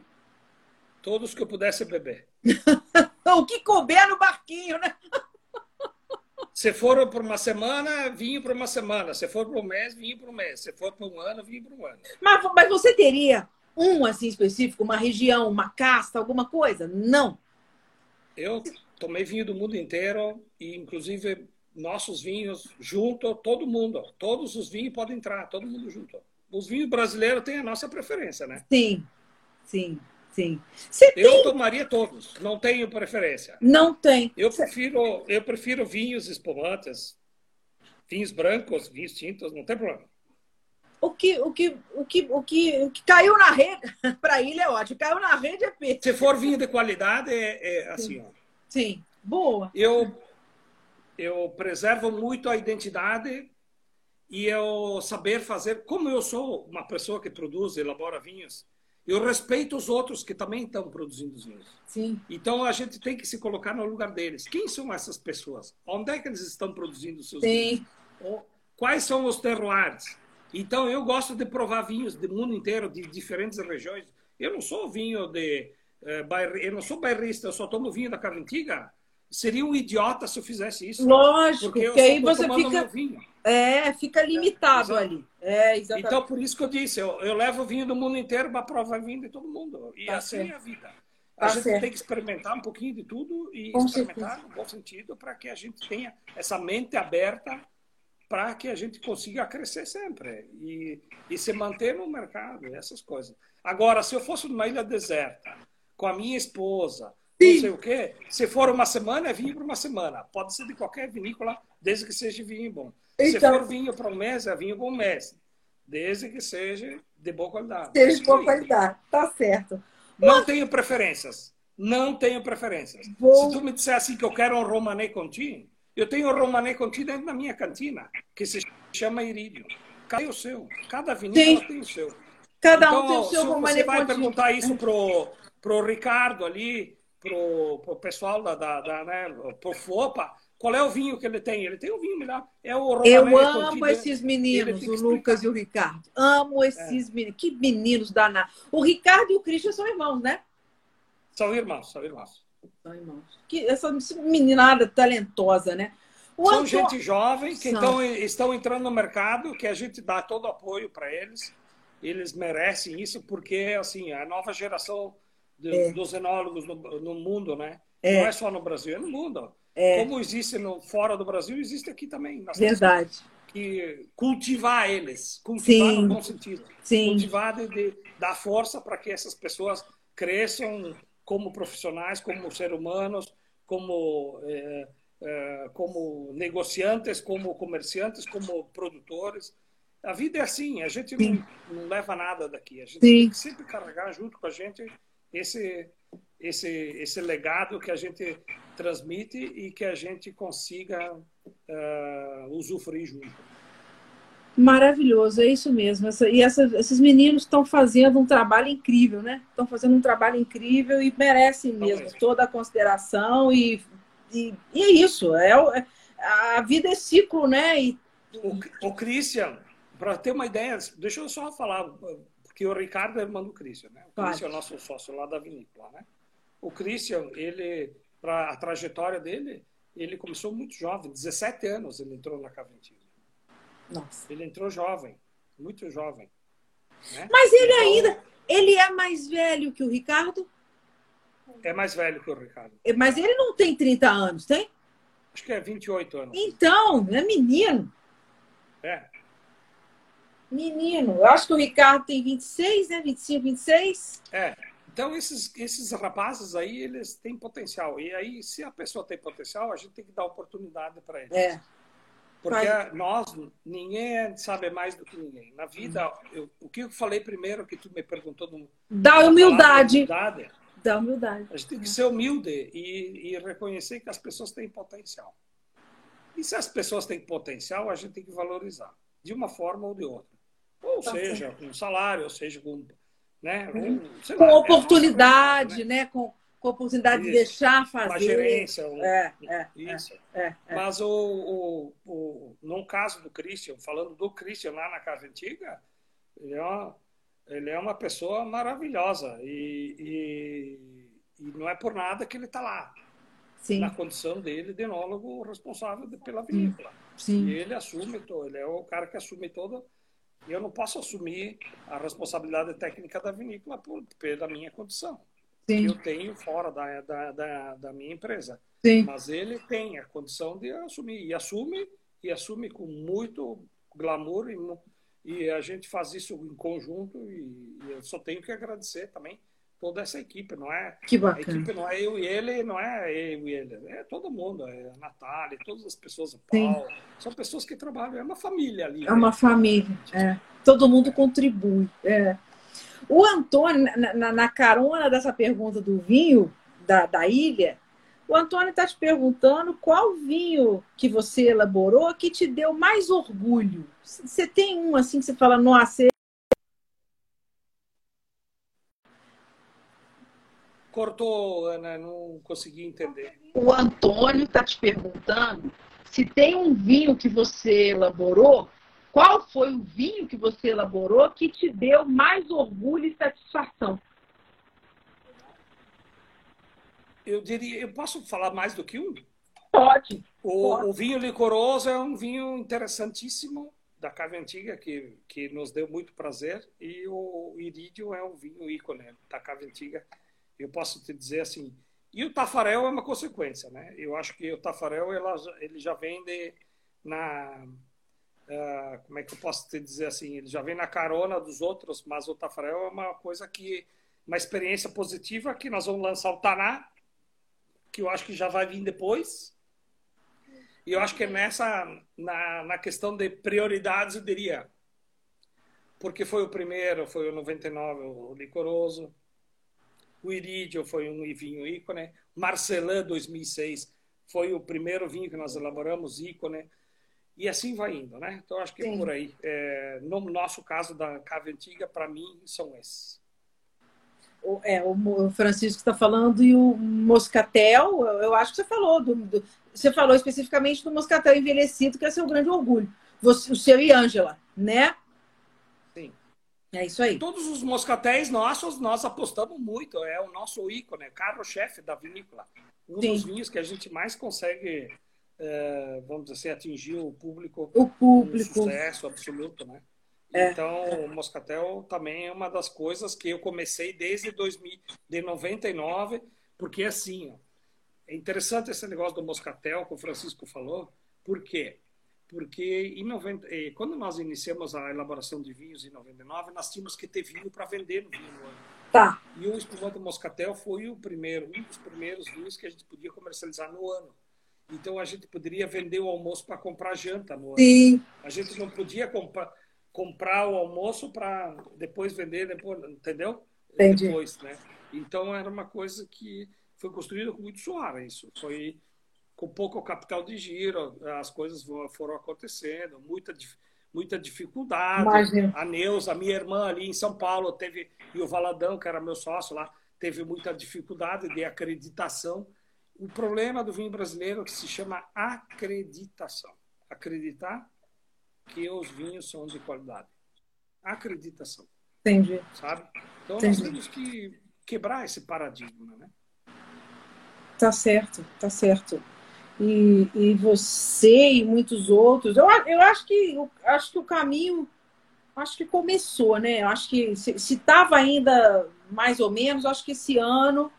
Todos que eu pudesse beber. *laughs*
o que couber no barquinho, né? *laughs*
Se for por uma semana, vinho por uma semana. Se for por um mês, vinho por um mês. Se for por um ano, vinho por um ano.
Mas, mas você teria um assim específico, uma região, uma casta, alguma coisa? Não.
Eu tomei vinho do mundo inteiro e, inclusive, nossos vinhos junto, todo mundo. Todos os vinhos podem entrar, todo mundo junto os vinhos brasileiros têm a nossa preferência, né?
Sim, sim, sim.
Você eu tem... tomaria todos, não tenho preferência.
Não tem.
Eu prefiro, eu prefiro vinhos espumantes, vinhos brancos, vinhos tintos, não tem problema.
O que, o que, o que, o que, o que caiu na rede, *laughs* para ele é ótimo, caiu na rede é peixe.
Se for vinho de qualidade, é, é assim,
sim. Sim, boa.
Eu, eu preservo muito a identidade e eu saber fazer, como eu sou uma pessoa que produz, elabora vinhos, eu respeito os outros que também estão produzindo os vinhos.
Sim.
Então a gente tem que se colocar no lugar deles. Quem são essas pessoas? Onde é que eles estão produzindo seus
Sim.
vinhos? Quais são os terroirs? Então eu gosto de provar vinhos do mundo inteiro, de diferentes regiões. Eu não sou vinho de eh, eu não sou bairrista, eu só tomo vinho da casa antiga. Seria um idiota se eu fizesse isso.
Lógico, porque aí você fica é, fica limitado
é,
ali. É,
exatamente. Então, por isso que eu disse, eu, eu levo vinho do mundo inteiro para provar vinho de todo mundo. E tá assim certo. é a vida. A
Tá
gente
certo.
tem que experimentar um pouquinho de tudo e
Com
experimentar
certeza.
no bom sentido para que a gente tenha essa mente aberta para que a gente consiga crescer sempre e, e se manter no mercado, essas coisas. Agora, se eu fosse numa ilha deserta, com a minha esposa,
Sim.
não sei o quê, se for uma semana, é vinho para uma semana. Pode ser de qualquer vinícola, desde que seja vinho bom. Se
Então-
for vinho para um mês, é vinho um mês. Desde que seja de boa qualidade.
Seja de boa qualidade. Tá certo.
Não tenho preferências. Não tenho preferências.
Vou-
Se tu me disser assim que eu quero um Romanée Conti, eu tenho um Romanée Conti dentro da minha cantina, que se chama Iridium. Cadê o seu? Cada vinícola tem o seu.
Cada um
então,
tem o seu
se
Romanée
você vai
Conti.
perguntar isso pro, pro Ricardo ali, pro, pro pessoal da, da, da né, pro FOPA, qual é o vinho que ele tem? Ele tem o vinho melhor. É o
Eu amo esses meninos, o Lucas e o Ricardo. Amo
É.
esses meninos. Que meninos danados. O Ricardo e o Christian são irmãos, né?
São irmãos, são irmãos.
São irmãos. Que, essa meninada talentosa, né? O
São
Antônio-
gente jovem que
São.
então, estão entrando no mercado, que a gente dá todo o apoio para eles. Eles merecem isso porque assim a nova geração de-
É.
dos enólogos no, no mundo, né?
É.
Não é só no Brasil, é no mundo.
É.
Como existe no, fora do Brasil, existe aqui também. Nós
Verdade.
que cultivar eles, cultivar
Sim.
no bom sentido.
Sim.
Cultivar de, de dar força para que essas pessoas cresçam como profissionais, como seres humanos, como eh, eh, como negociantes, como comerciantes, como produtores. A vida é assim, a gente não, não leva nada daqui. A gente
Sim.
tem que sempre carregar junto com a gente esse esse esse legado que a gente transmite e que a gente consiga eh, usufruir junto.
Maravilhoso, é isso mesmo. Essa- e essa- esses meninos estão fazendo um trabalho incrível, né? Estão fazendo um trabalho incrível e merecem mesmo toda a consideração. E, e, e é isso. É, é- a vida é ciclo, né? E,
O, o Christian, para ter uma ideia, deixa eu só falar, porque o Ricardo é irmão do Christian, né? O
Claro.
Christian é o nosso sócio lá da vinícola, né? O Christian, ele, para a trajetória dele, ele começou muito jovem, 17 anos ele entrou na Caventina.
nossa.
Ele entrou jovem, muito jovem. né?
Mas ele
Então,
ainda. Ele é mais velho que o Ricardo,
É mais velho que o Ricardo.
mas ele não tem 30 anos, tem?
Acho que é 28 anos.
Então, é menino.
É,
Menino. Eu acho que o Ricardo tem 26, né? 25, 26.
É. Então, esses, esses rapazes aí, eles têm potencial. E aí, se a pessoa tem potencial, a gente tem que dar oportunidade para eles.
É.
Porque
Vai.
nós, ninguém sabe mais do que ninguém. Na vida, eu- o que eu falei primeiro, que tu me perguntou no,
Da humildade.
palavra humildade,
Da humildade.
a gente tem que ser humilde e, e reconhecer que as pessoas têm potencial. E se as pessoas têm potencial, a gente tem que valorizar, de uma forma ou de outra. Ou
Tá
seja, com salário, ou seja, com. Né,
Uhum.
com, lá, é
oportunidade,
realidade,
né? Com, com oportunidade de
Isso.
deixar
Uma
fazer.
gerência. Um,
É, é,
isso.
é, é.
Mas o, o, o, no caso do Christian, falando do Christian lá na Casa Antiga, ele é uma, ele é uma pessoa maravilhosa e, e, e não é por nada que ele está lá,
Sim,
na condição dele de enólogo responsável de- pela vinícola. E
sim.
ele assume, ele é o cara que assume toda. Eu não posso assumir a responsabilidade técnica da vinícola por, pela minha condição, que
Sim,
eu tenho fora da, da, da, da minha empresa.
sim.
Mas ele tem a condição de assumir. E assume, e assume com muito glamour. E, e a gente faz isso em conjunto. E, e eu só tenho que agradecer também toda essa equipe. Não é,
Que
a
bacana.
equipe não é eu e ele, não é eu e ele. É todo mundo. É a Natália, todas as pessoas, o
Sim.
Paulo. São pessoas que trabalham. É uma família ali.
É uma
né?
família. É. Todo mundo contribui. É. O Antônio, na, na- na carona dessa pergunta do vinho da, da ilha, o Antônio está te perguntando qual vinho que você elaborou que te deu mais orgulho. Você tem um assim que você fala, nossa,
Cortou, Ana, não consegui entender.
O Antônio está te perguntando se tem um vinho que você elaborou. Qual foi o vinho que você elaborou que te deu mais orgulho e satisfação?
Eu diria, eu posso falar mais do que um?
Pode.
O,
Pode.
o vinho licoroso é um vinho interessantíssimo da Cave Antiga, que, que nos deu muito prazer, e o Irídio é um vinho ícone da Cave Antiga, eu posso te dizer assim. E o Tafarel é uma consequência, né? Eu acho que o Tafarel ele já vem de, na uh, como é que eu posso te dizer assim, ele já vem na carona dos outros, mas o Tafarel é uma coisa que uma experiência positiva que nós vamos lançar o Taná, que eu acho que já vai vir depois. E eu acho que é nessa na, na questão de prioridades eu diria porque foi o primeiro, foi o 99, o licoroso. O Irídio foi um vinho ícone. Marcelin 2006 foi o primeiro vinho que nós elaboramos, ícone. E assim vai indo, né? Então, acho que é por aí. É, no nosso caso da cave antiga, para mim, são esses.
O, é, o Francisco está falando e o moscatel, eu acho que você falou. Do, do, você falou especificamente do moscatel envelhecido, que é seu grande orgulho. Você, o seu e Ângela, né? É isso aí.
Todos os moscatéis nossos, nós apostamos muito. É o nosso ícone, carro-chefe da vinícola. Um Sim. dos vinhos que a gente mais consegue, é, vamos dizer assim, atingir o público.
O público.
Um sucesso absoluto, né? É. Então, o moscatel também é uma das coisas que eu comecei desde 2000, de 99, porque assim, ó, é interessante esse negócio do moscatel que o Francisco falou, por quê? Porque em 90, eh, quando nós iniciamos a elaboração de vinhos em 99, nós tínhamos que ter vinho para vender no vinho ano.
Tá.
E o espumante moscatel foi o primeiro, um dos primeiros vinhos que a gente podia comercializar no ano. Então a gente poderia vender o almoço para comprar janta no ano.
Sim.
A gente não podia comprar comprar o almoço para depois vender depois, entendeu?
Entendi.
Depois, né? Então era uma coisa que foi construída com muito suor, isso. Foi com pouco capital de giro, as coisas foram acontecendo, muita, muita dificuldade.
Imagina.
A Neuza, minha irmã ali em São Paulo, teve, e o Valadão, que era meu sócio lá, teve muita dificuldade de acreditação. O problema do vinho brasileiro é que se chama acreditação. Acreditar que os vinhos são de qualidade. Acreditação.
Entendi.
Sabe? Então
Entendi.
nós temos que quebrar esse paradigma, né?
Tá certo, tá certo e, e você e muitos outros. Eu, eu acho que eu acho que o caminho acho que começou, né? Eu acho que se estava ainda mais ou menos, acho que esse ano,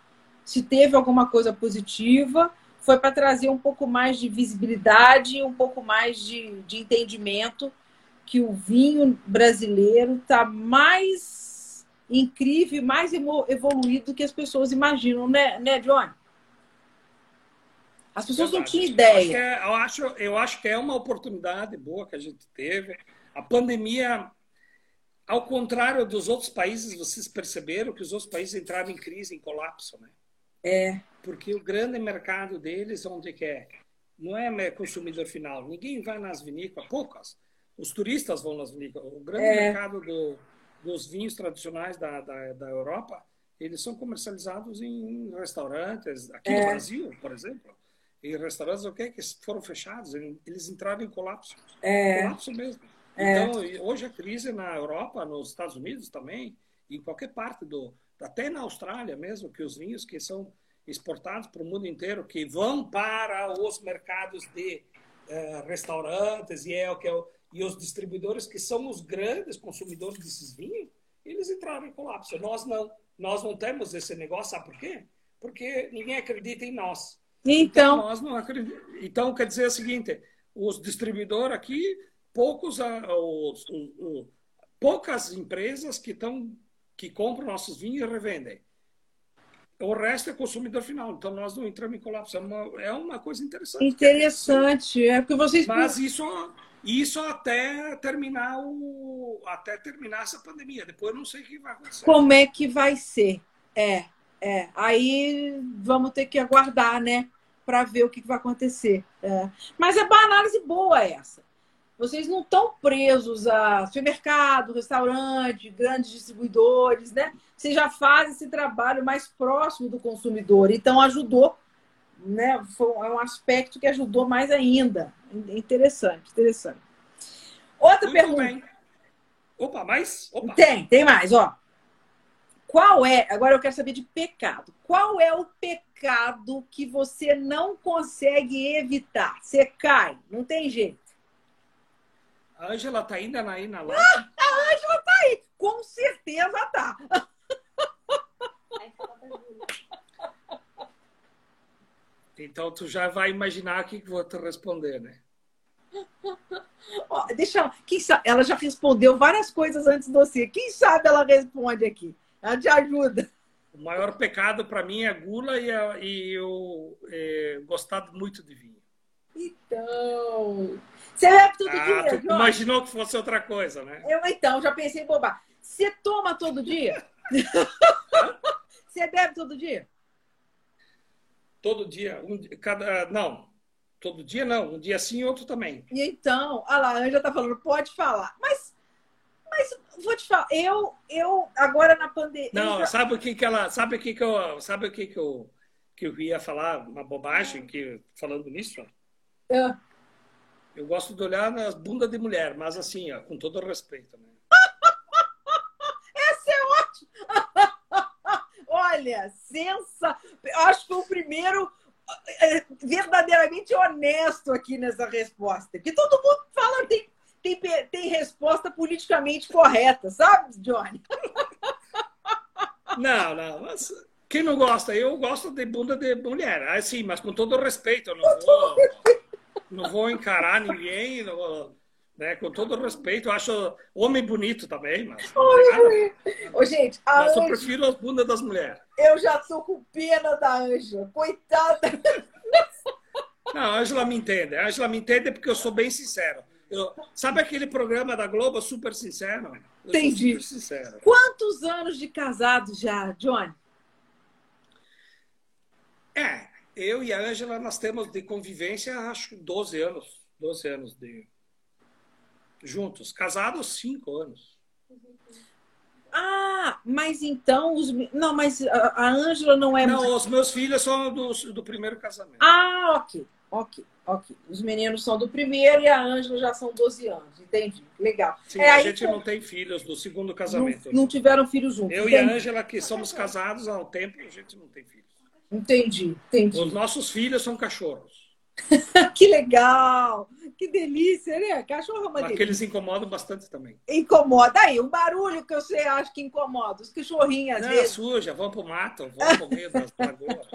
se teve alguma coisa positiva, foi para trazer um pouco mais de visibilidade, um pouco mais de, de entendimento que o vinho brasileiro está mais incrível, mais evoluído do que as pessoas imaginam, né, né Johnny? As pessoas Verdade. não tinham ideia.
Eu acho, é, eu acho, eu acho que é uma oportunidade boa que a gente teve. A pandemia, ao contrário dos outros países, vocês perceberam que os outros países entraram em crise, em colapso, né?
É.
Porque o grande mercado deles, onde que é? Não é consumidor final. Ninguém vai nas vinícolas, poucas. Os turistas vão nas vinícolas. O grande é. mercado do, dos vinhos tradicionais da, da, da Europa, eles são comercializados em restaurantes. Aqui é. no Brasil, por exemplo, e restaurantes o que que foram fechados, eles entraram em colapso.
É.
Colapso mesmo.
É.
Então, hoje a crise na Europa, nos Estados Unidos também, em qualquer parte do, até na Austrália mesmo, que os vinhos que são exportados para o mundo inteiro, que vão para os mercados de uh, restaurantes e é o que é o, e os distribuidores que são os grandes consumidores desses vinhos, eles entraram em colapso. Nós não, nós não temos esse negócio, sabe por quê? Porque ninguém acredita em nós.
Então,
nós não acreditamos. Então, quer dizer o seguinte: os distribuidores aqui, poucos, ah, os, os, os, poucas empresas que, tão, que compram nossos vinhos e revendem. O resto é consumidor final. Então, nós não entramos em colapso. É uma, é uma coisa interessante.
Interessante. É porque vocês.
Mas isso, isso até terminar o até terminar essa pandemia. Depois eu não sei o que vai acontecer.
Como é que vai ser? É. É, aí vamos ter que aguardar, né? Para ver o que vai acontecer. É. Mas é uma análise boa essa. Vocês não estão presos a supermercado, restaurante, grandes distribuidores, né? Vocês já fazem esse trabalho mais próximo do consumidor. Então ajudou, né? Foi, é um aspecto que ajudou mais ainda. Interessante, interessante. Outra Muito pergunta. Bem.
Opa, mais? Opa.
Tem, tem mais, ó. Qual é, agora eu quero saber de pecado. Qual é o pecado que você não consegue evitar? Você cai, não tem jeito.
A Ângela tá ainda aí na live?
Ah, a Ângela tá aí, com certeza tá.
Então tu já vai imaginar o que, vou te responder, né?
Ó, deixa. Quem sabe, ela já respondeu várias coisas antes de você. Quem sabe ela responde aqui. Ela te ajuda.
O maior pecado para mim é a gula e, a, e eu é, gostar muito de vinho.
Então. Você bebe todo
Ah,
dia, Jorge?
imaginou que fosse outra coisa, né?
Eu então, já pensei em bobar. Você toma todo dia? *laughs* Você bebe todo dia?
Todo dia, um, cada, não, todo dia não, um dia sim e outro também.
E então, a lá, a Anja tá falando, pode falar. Mas, mas vou te falar, eu, eu agora na pandemia.
Não, sabe o que que ela, sabe o que que eu, sabe o que que eu, que eu ia falar, uma bobagem que falando nisso,
Ah,
eu gosto de olhar nas bundas de mulher, mas assim, ó, com todo respeito, né? *laughs*
Essa é ótima! *laughs* Olha, sensa. Acho que o primeiro eh, verdadeiramente honesto aqui nessa resposta. Porque todo mundo fala, tem, tem, tem resposta politicamente correta, sabe, Johnny? *laughs*
Não, não, mas quem não gosta? Eu gosto de bunda de mulher, assim, mas com todo respeito, eu não vou, não vou encarar ninguém, vou, né? Com todo respeito, eu acho homem bonito também, mas, tem nada,
Ô, gente,
mas eu
Anja,
prefiro as bundas das mulheres.
eu já tô com pena da Anja. Coitada.
Não, a Ângela me entende. A Ângela me entende porque eu sou bem sincero. Eu- sabe aquele programa da Globo Super Sincero? Eu
Entendi.
super sincero.
Quantos anos de casado já, Johnny?
É, eu e a Ângela, nós temos de convivência, acho, 12 anos. 12 anos de juntos. Casados, 5 anos.
Ah, mas então os. Não, mas a Ângela não é.
Não, os meus filhos são do, do primeiro casamento.
Ah, ok, ok, ok. Os meninos são do primeiro e a Ângela já são 12 anos. Entendi. Legal.
Sim,
É,
a gente não tem filhos do segundo
Não,
casamento.
não tiveram filhos juntos.
Eu e a
entendi.
Ângela, que somos casados há um tempo, a gente não tem filhos.
Entendi, entendi.
Os nossos filhos são cachorros. *laughs*
que legal! Que delícia, né? Cachorro é uma
Mas
delícia.
eles incomodam bastante também.
Incomoda. Aí, um barulho que você acha que incomoda. Os cachorrinhos, às
Não,
vezes.
suja, vão pro mato, vão pro meio das lagoas,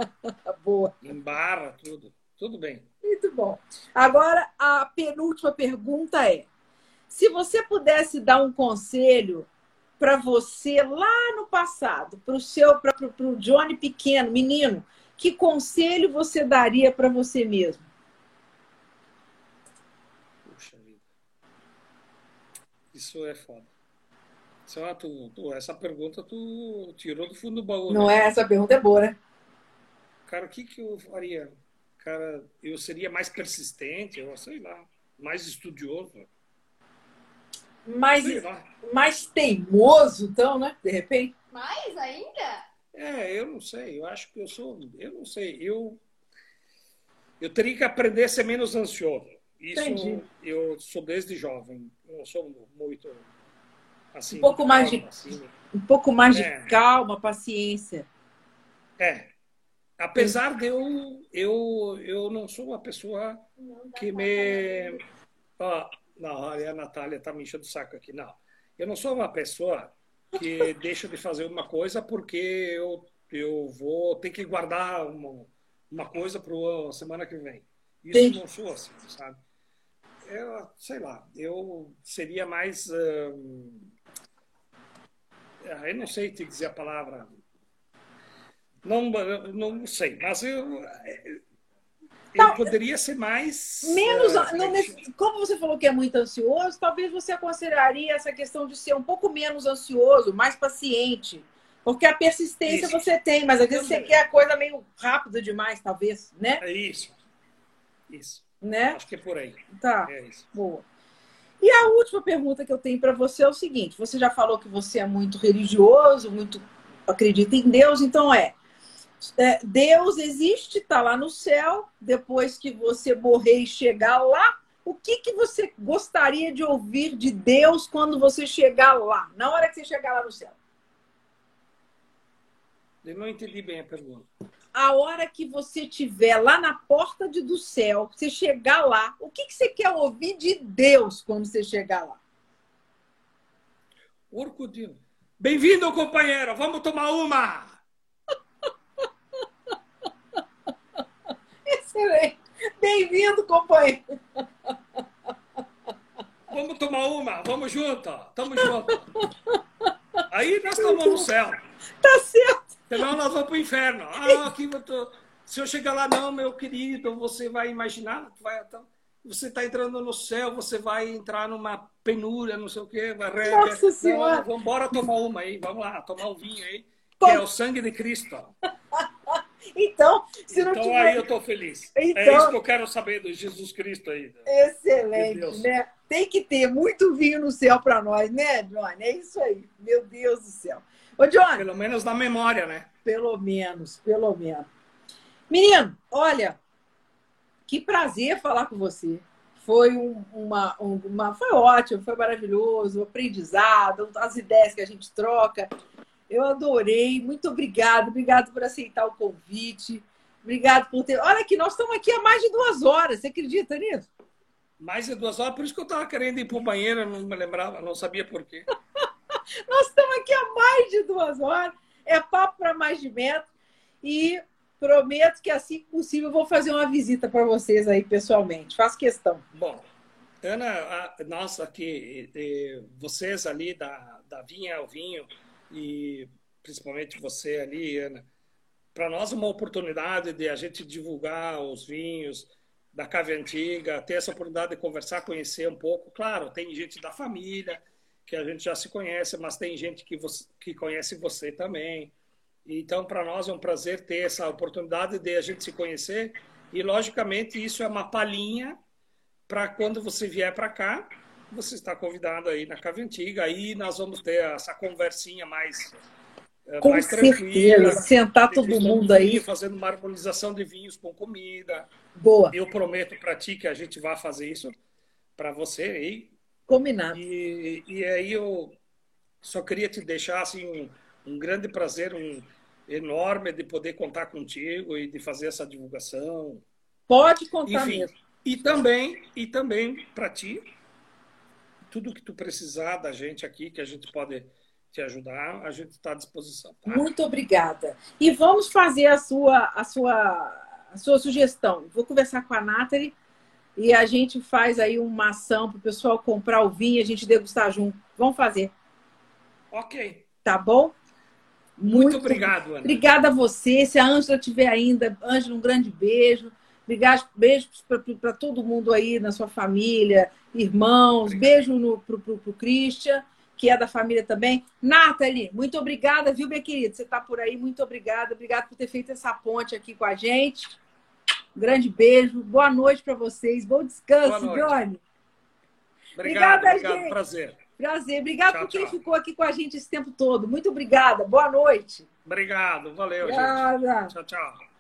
Tá *laughs* boa.
embarra tudo. Tudo bem.
Muito bom. Agora, a penúltima pergunta é: se você pudesse dar um conselho para você lá no passado, para o seu, para o Johnny pequeno, menino, que conselho você daria para você mesmo?
Puxa vida. Isso é foda. Uma- tu- tu- essa pergunta tu tirou do fundo do baú.
Não
né?
é? Essa pergunta é boa, né?
Cara, o que, que eu faria? Cara, eu seria mais persistente, eu sei lá, mais estudioso.
Mais, mais teimoso, então, né? De repente.
Mais ainda?
É, eu não sei, eu acho que eu sou, eu não sei, eu eu teria que aprender a ser menos ansioso. Isso
Entendi.
eu sou desde jovem, eu não sou muito assim.
Um pouco mais de-
calmo, assim.
Um pouco mais
É.
de calma, paciência.
É. Apesar de eu eu eu não sou uma pessoa que me Ó, não, olha, a Natália tá me enchendo o saco aqui. Não, eu não sou uma pessoa que *laughs* deixa de fazer uma coisa porque eu, eu vou ter que guardar uma, uma coisa para a semana que vem. Isso
Entendi.
não sou assim, sabe? Eu, sei lá, eu seria mais. hum, eu não sei te dizer a palavra. Não, não sei, mas eu, eu poderia ser mais.
Menos,
ah,
não como você falou que é muito ansioso, talvez você aconselharia essa questão de ser um pouco menos ansioso, mais paciente. Porque a persistência
Isso.
você tem, mas às vezes você quer a coisa meio rápida demais, talvez, né?
É isso. Isso.
Né?
Acho que é por aí.
Tá,
É isso.
boa. E a última pergunta que eu tenho para você é o seguinte: você já falou que você é muito religioso, muito acredita em Deus, então é, é, Deus existe, está lá no céu. Depois que você morrer e chegar lá, o que, que você gostaria de ouvir de Deus quando você chegar lá, na hora que você chegar lá no céu?
Eu não entendi bem a pergunta.
A hora que você estiver lá na porta de, do céu, você chegar lá, o que, que você quer ouvir de Deus quando você chegar lá?
Orcudinho. Bem-vindo, companheiro. Vamos tomar uma.
Excelente. Bem-vindo, companheiro.
Vamos tomar uma, vamos junto, tamo junto. Aí nós estamos no céu.
Tá certo.
Senão nós vamos pro inferno. Ah, aqui eu tô... Se eu chegar lá, não, meu querido, você vai imaginar, vai, então, você está entrando no céu, você vai entrar numa penúria, não sei o quê. Vai...
Nossa Senhora.
Vamos embora tomar uma aí, vamos lá, tomar o vinho aí, que é o sangue de Cristo.
Então, se não
então
tiver...
aí eu estou feliz.
Então...
É isso que eu quero saber do Jesus Cristo aí.
Excelente, né? Tem que ter muito vinho no céu para nós, né, Johnny? É isso aí. Meu Deus do céu. Ô, Johnny.
Pelo menos na memória, né?
Pelo menos, pelo menos. Menino, olha, que prazer falar com você. Foi um, uma, uma, foi ótimo, foi maravilhoso, aprendizado, as ideias que a gente troca. Eu adorei, muito obrigado, obrigado por aceitar o convite, obrigado por ter. Olha aqui, nós estamos aqui há mais de duas horas, você acredita nisso?
Mais de duas horas, por isso que eu estava querendo ir para o banheiro, não me lembrava, não sabia por quê. *laughs*
nós estamos aqui há mais de duas horas, é papo para mais de metro, e prometo que assim que possível vou fazer uma visita para vocês aí pessoalmente, faço questão.
Bom, Ana, nós aqui, vocês ali da, da Vinha ao Vinho, e principalmente você ali, Ana, para nós é uma oportunidade de a gente divulgar os vinhos da Cave Antiga, ter essa oportunidade de conversar, conhecer um pouco. Claro, tem gente da família que a gente já se conhece, mas tem gente que, você, que conhece você também. Então, para nós é um prazer ter essa oportunidade de a gente se conhecer e, logicamente, isso é uma palhinha para quando você vier para cá, você está convidado aí na Cave Antiga. Aí nós vamos ter essa conversinha mais,
eh, com mais tranquila. Sentar todo mundo aí.
Fazendo uma harmonização de vinhos com comida.
Boa.
Eu prometo para ti que a gente vai fazer isso para você aí.
Combinado.
E, e aí eu só queria te deixar assim, um, um grande prazer, um enorme de poder contar contigo e de fazer essa divulgação.
Pode contar
Enfim,
mesmo.
E também, e também para ti, tudo que tu precisar da gente aqui, que a gente pode te ajudar, a gente está à disposição. Tá?
Muito obrigada. E vamos fazer a sua, a sua, a sua sugestão. Vou conversar com a Nathalie e a gente faz aí uma ação para o pessoal comprar o vinho e a gente degustar junto. Vamos fazer.
Ok.
Tá bom?
Muito, Muito obrigado, Ana.
Obrigada a você. Se a Ângela tiver ainda, Ângela, um grande beijo. Obrigado, beijos para todo mundo aí na sua família, irmãos. Obrigado. Beijo para o Christian, que é da família também. Nathalie, muito obrigada, viu, minha querida? Você está por aí, muito obrigada. Obrigada por ter feito essa ponte aqui com a gente. Um grande beijo. Boa noite para vocês. Bom descanso, Johnny.
Obrigado, obrigada, obrigado, gente. Prazer.
Prazer. Obrigado tchau, por quem tchau. ficou aqui com a gente esse tempo todo. Muito obrigada. Boa noite.
Obrigado. Valeu, obrigada. gente. Tchau, tchau.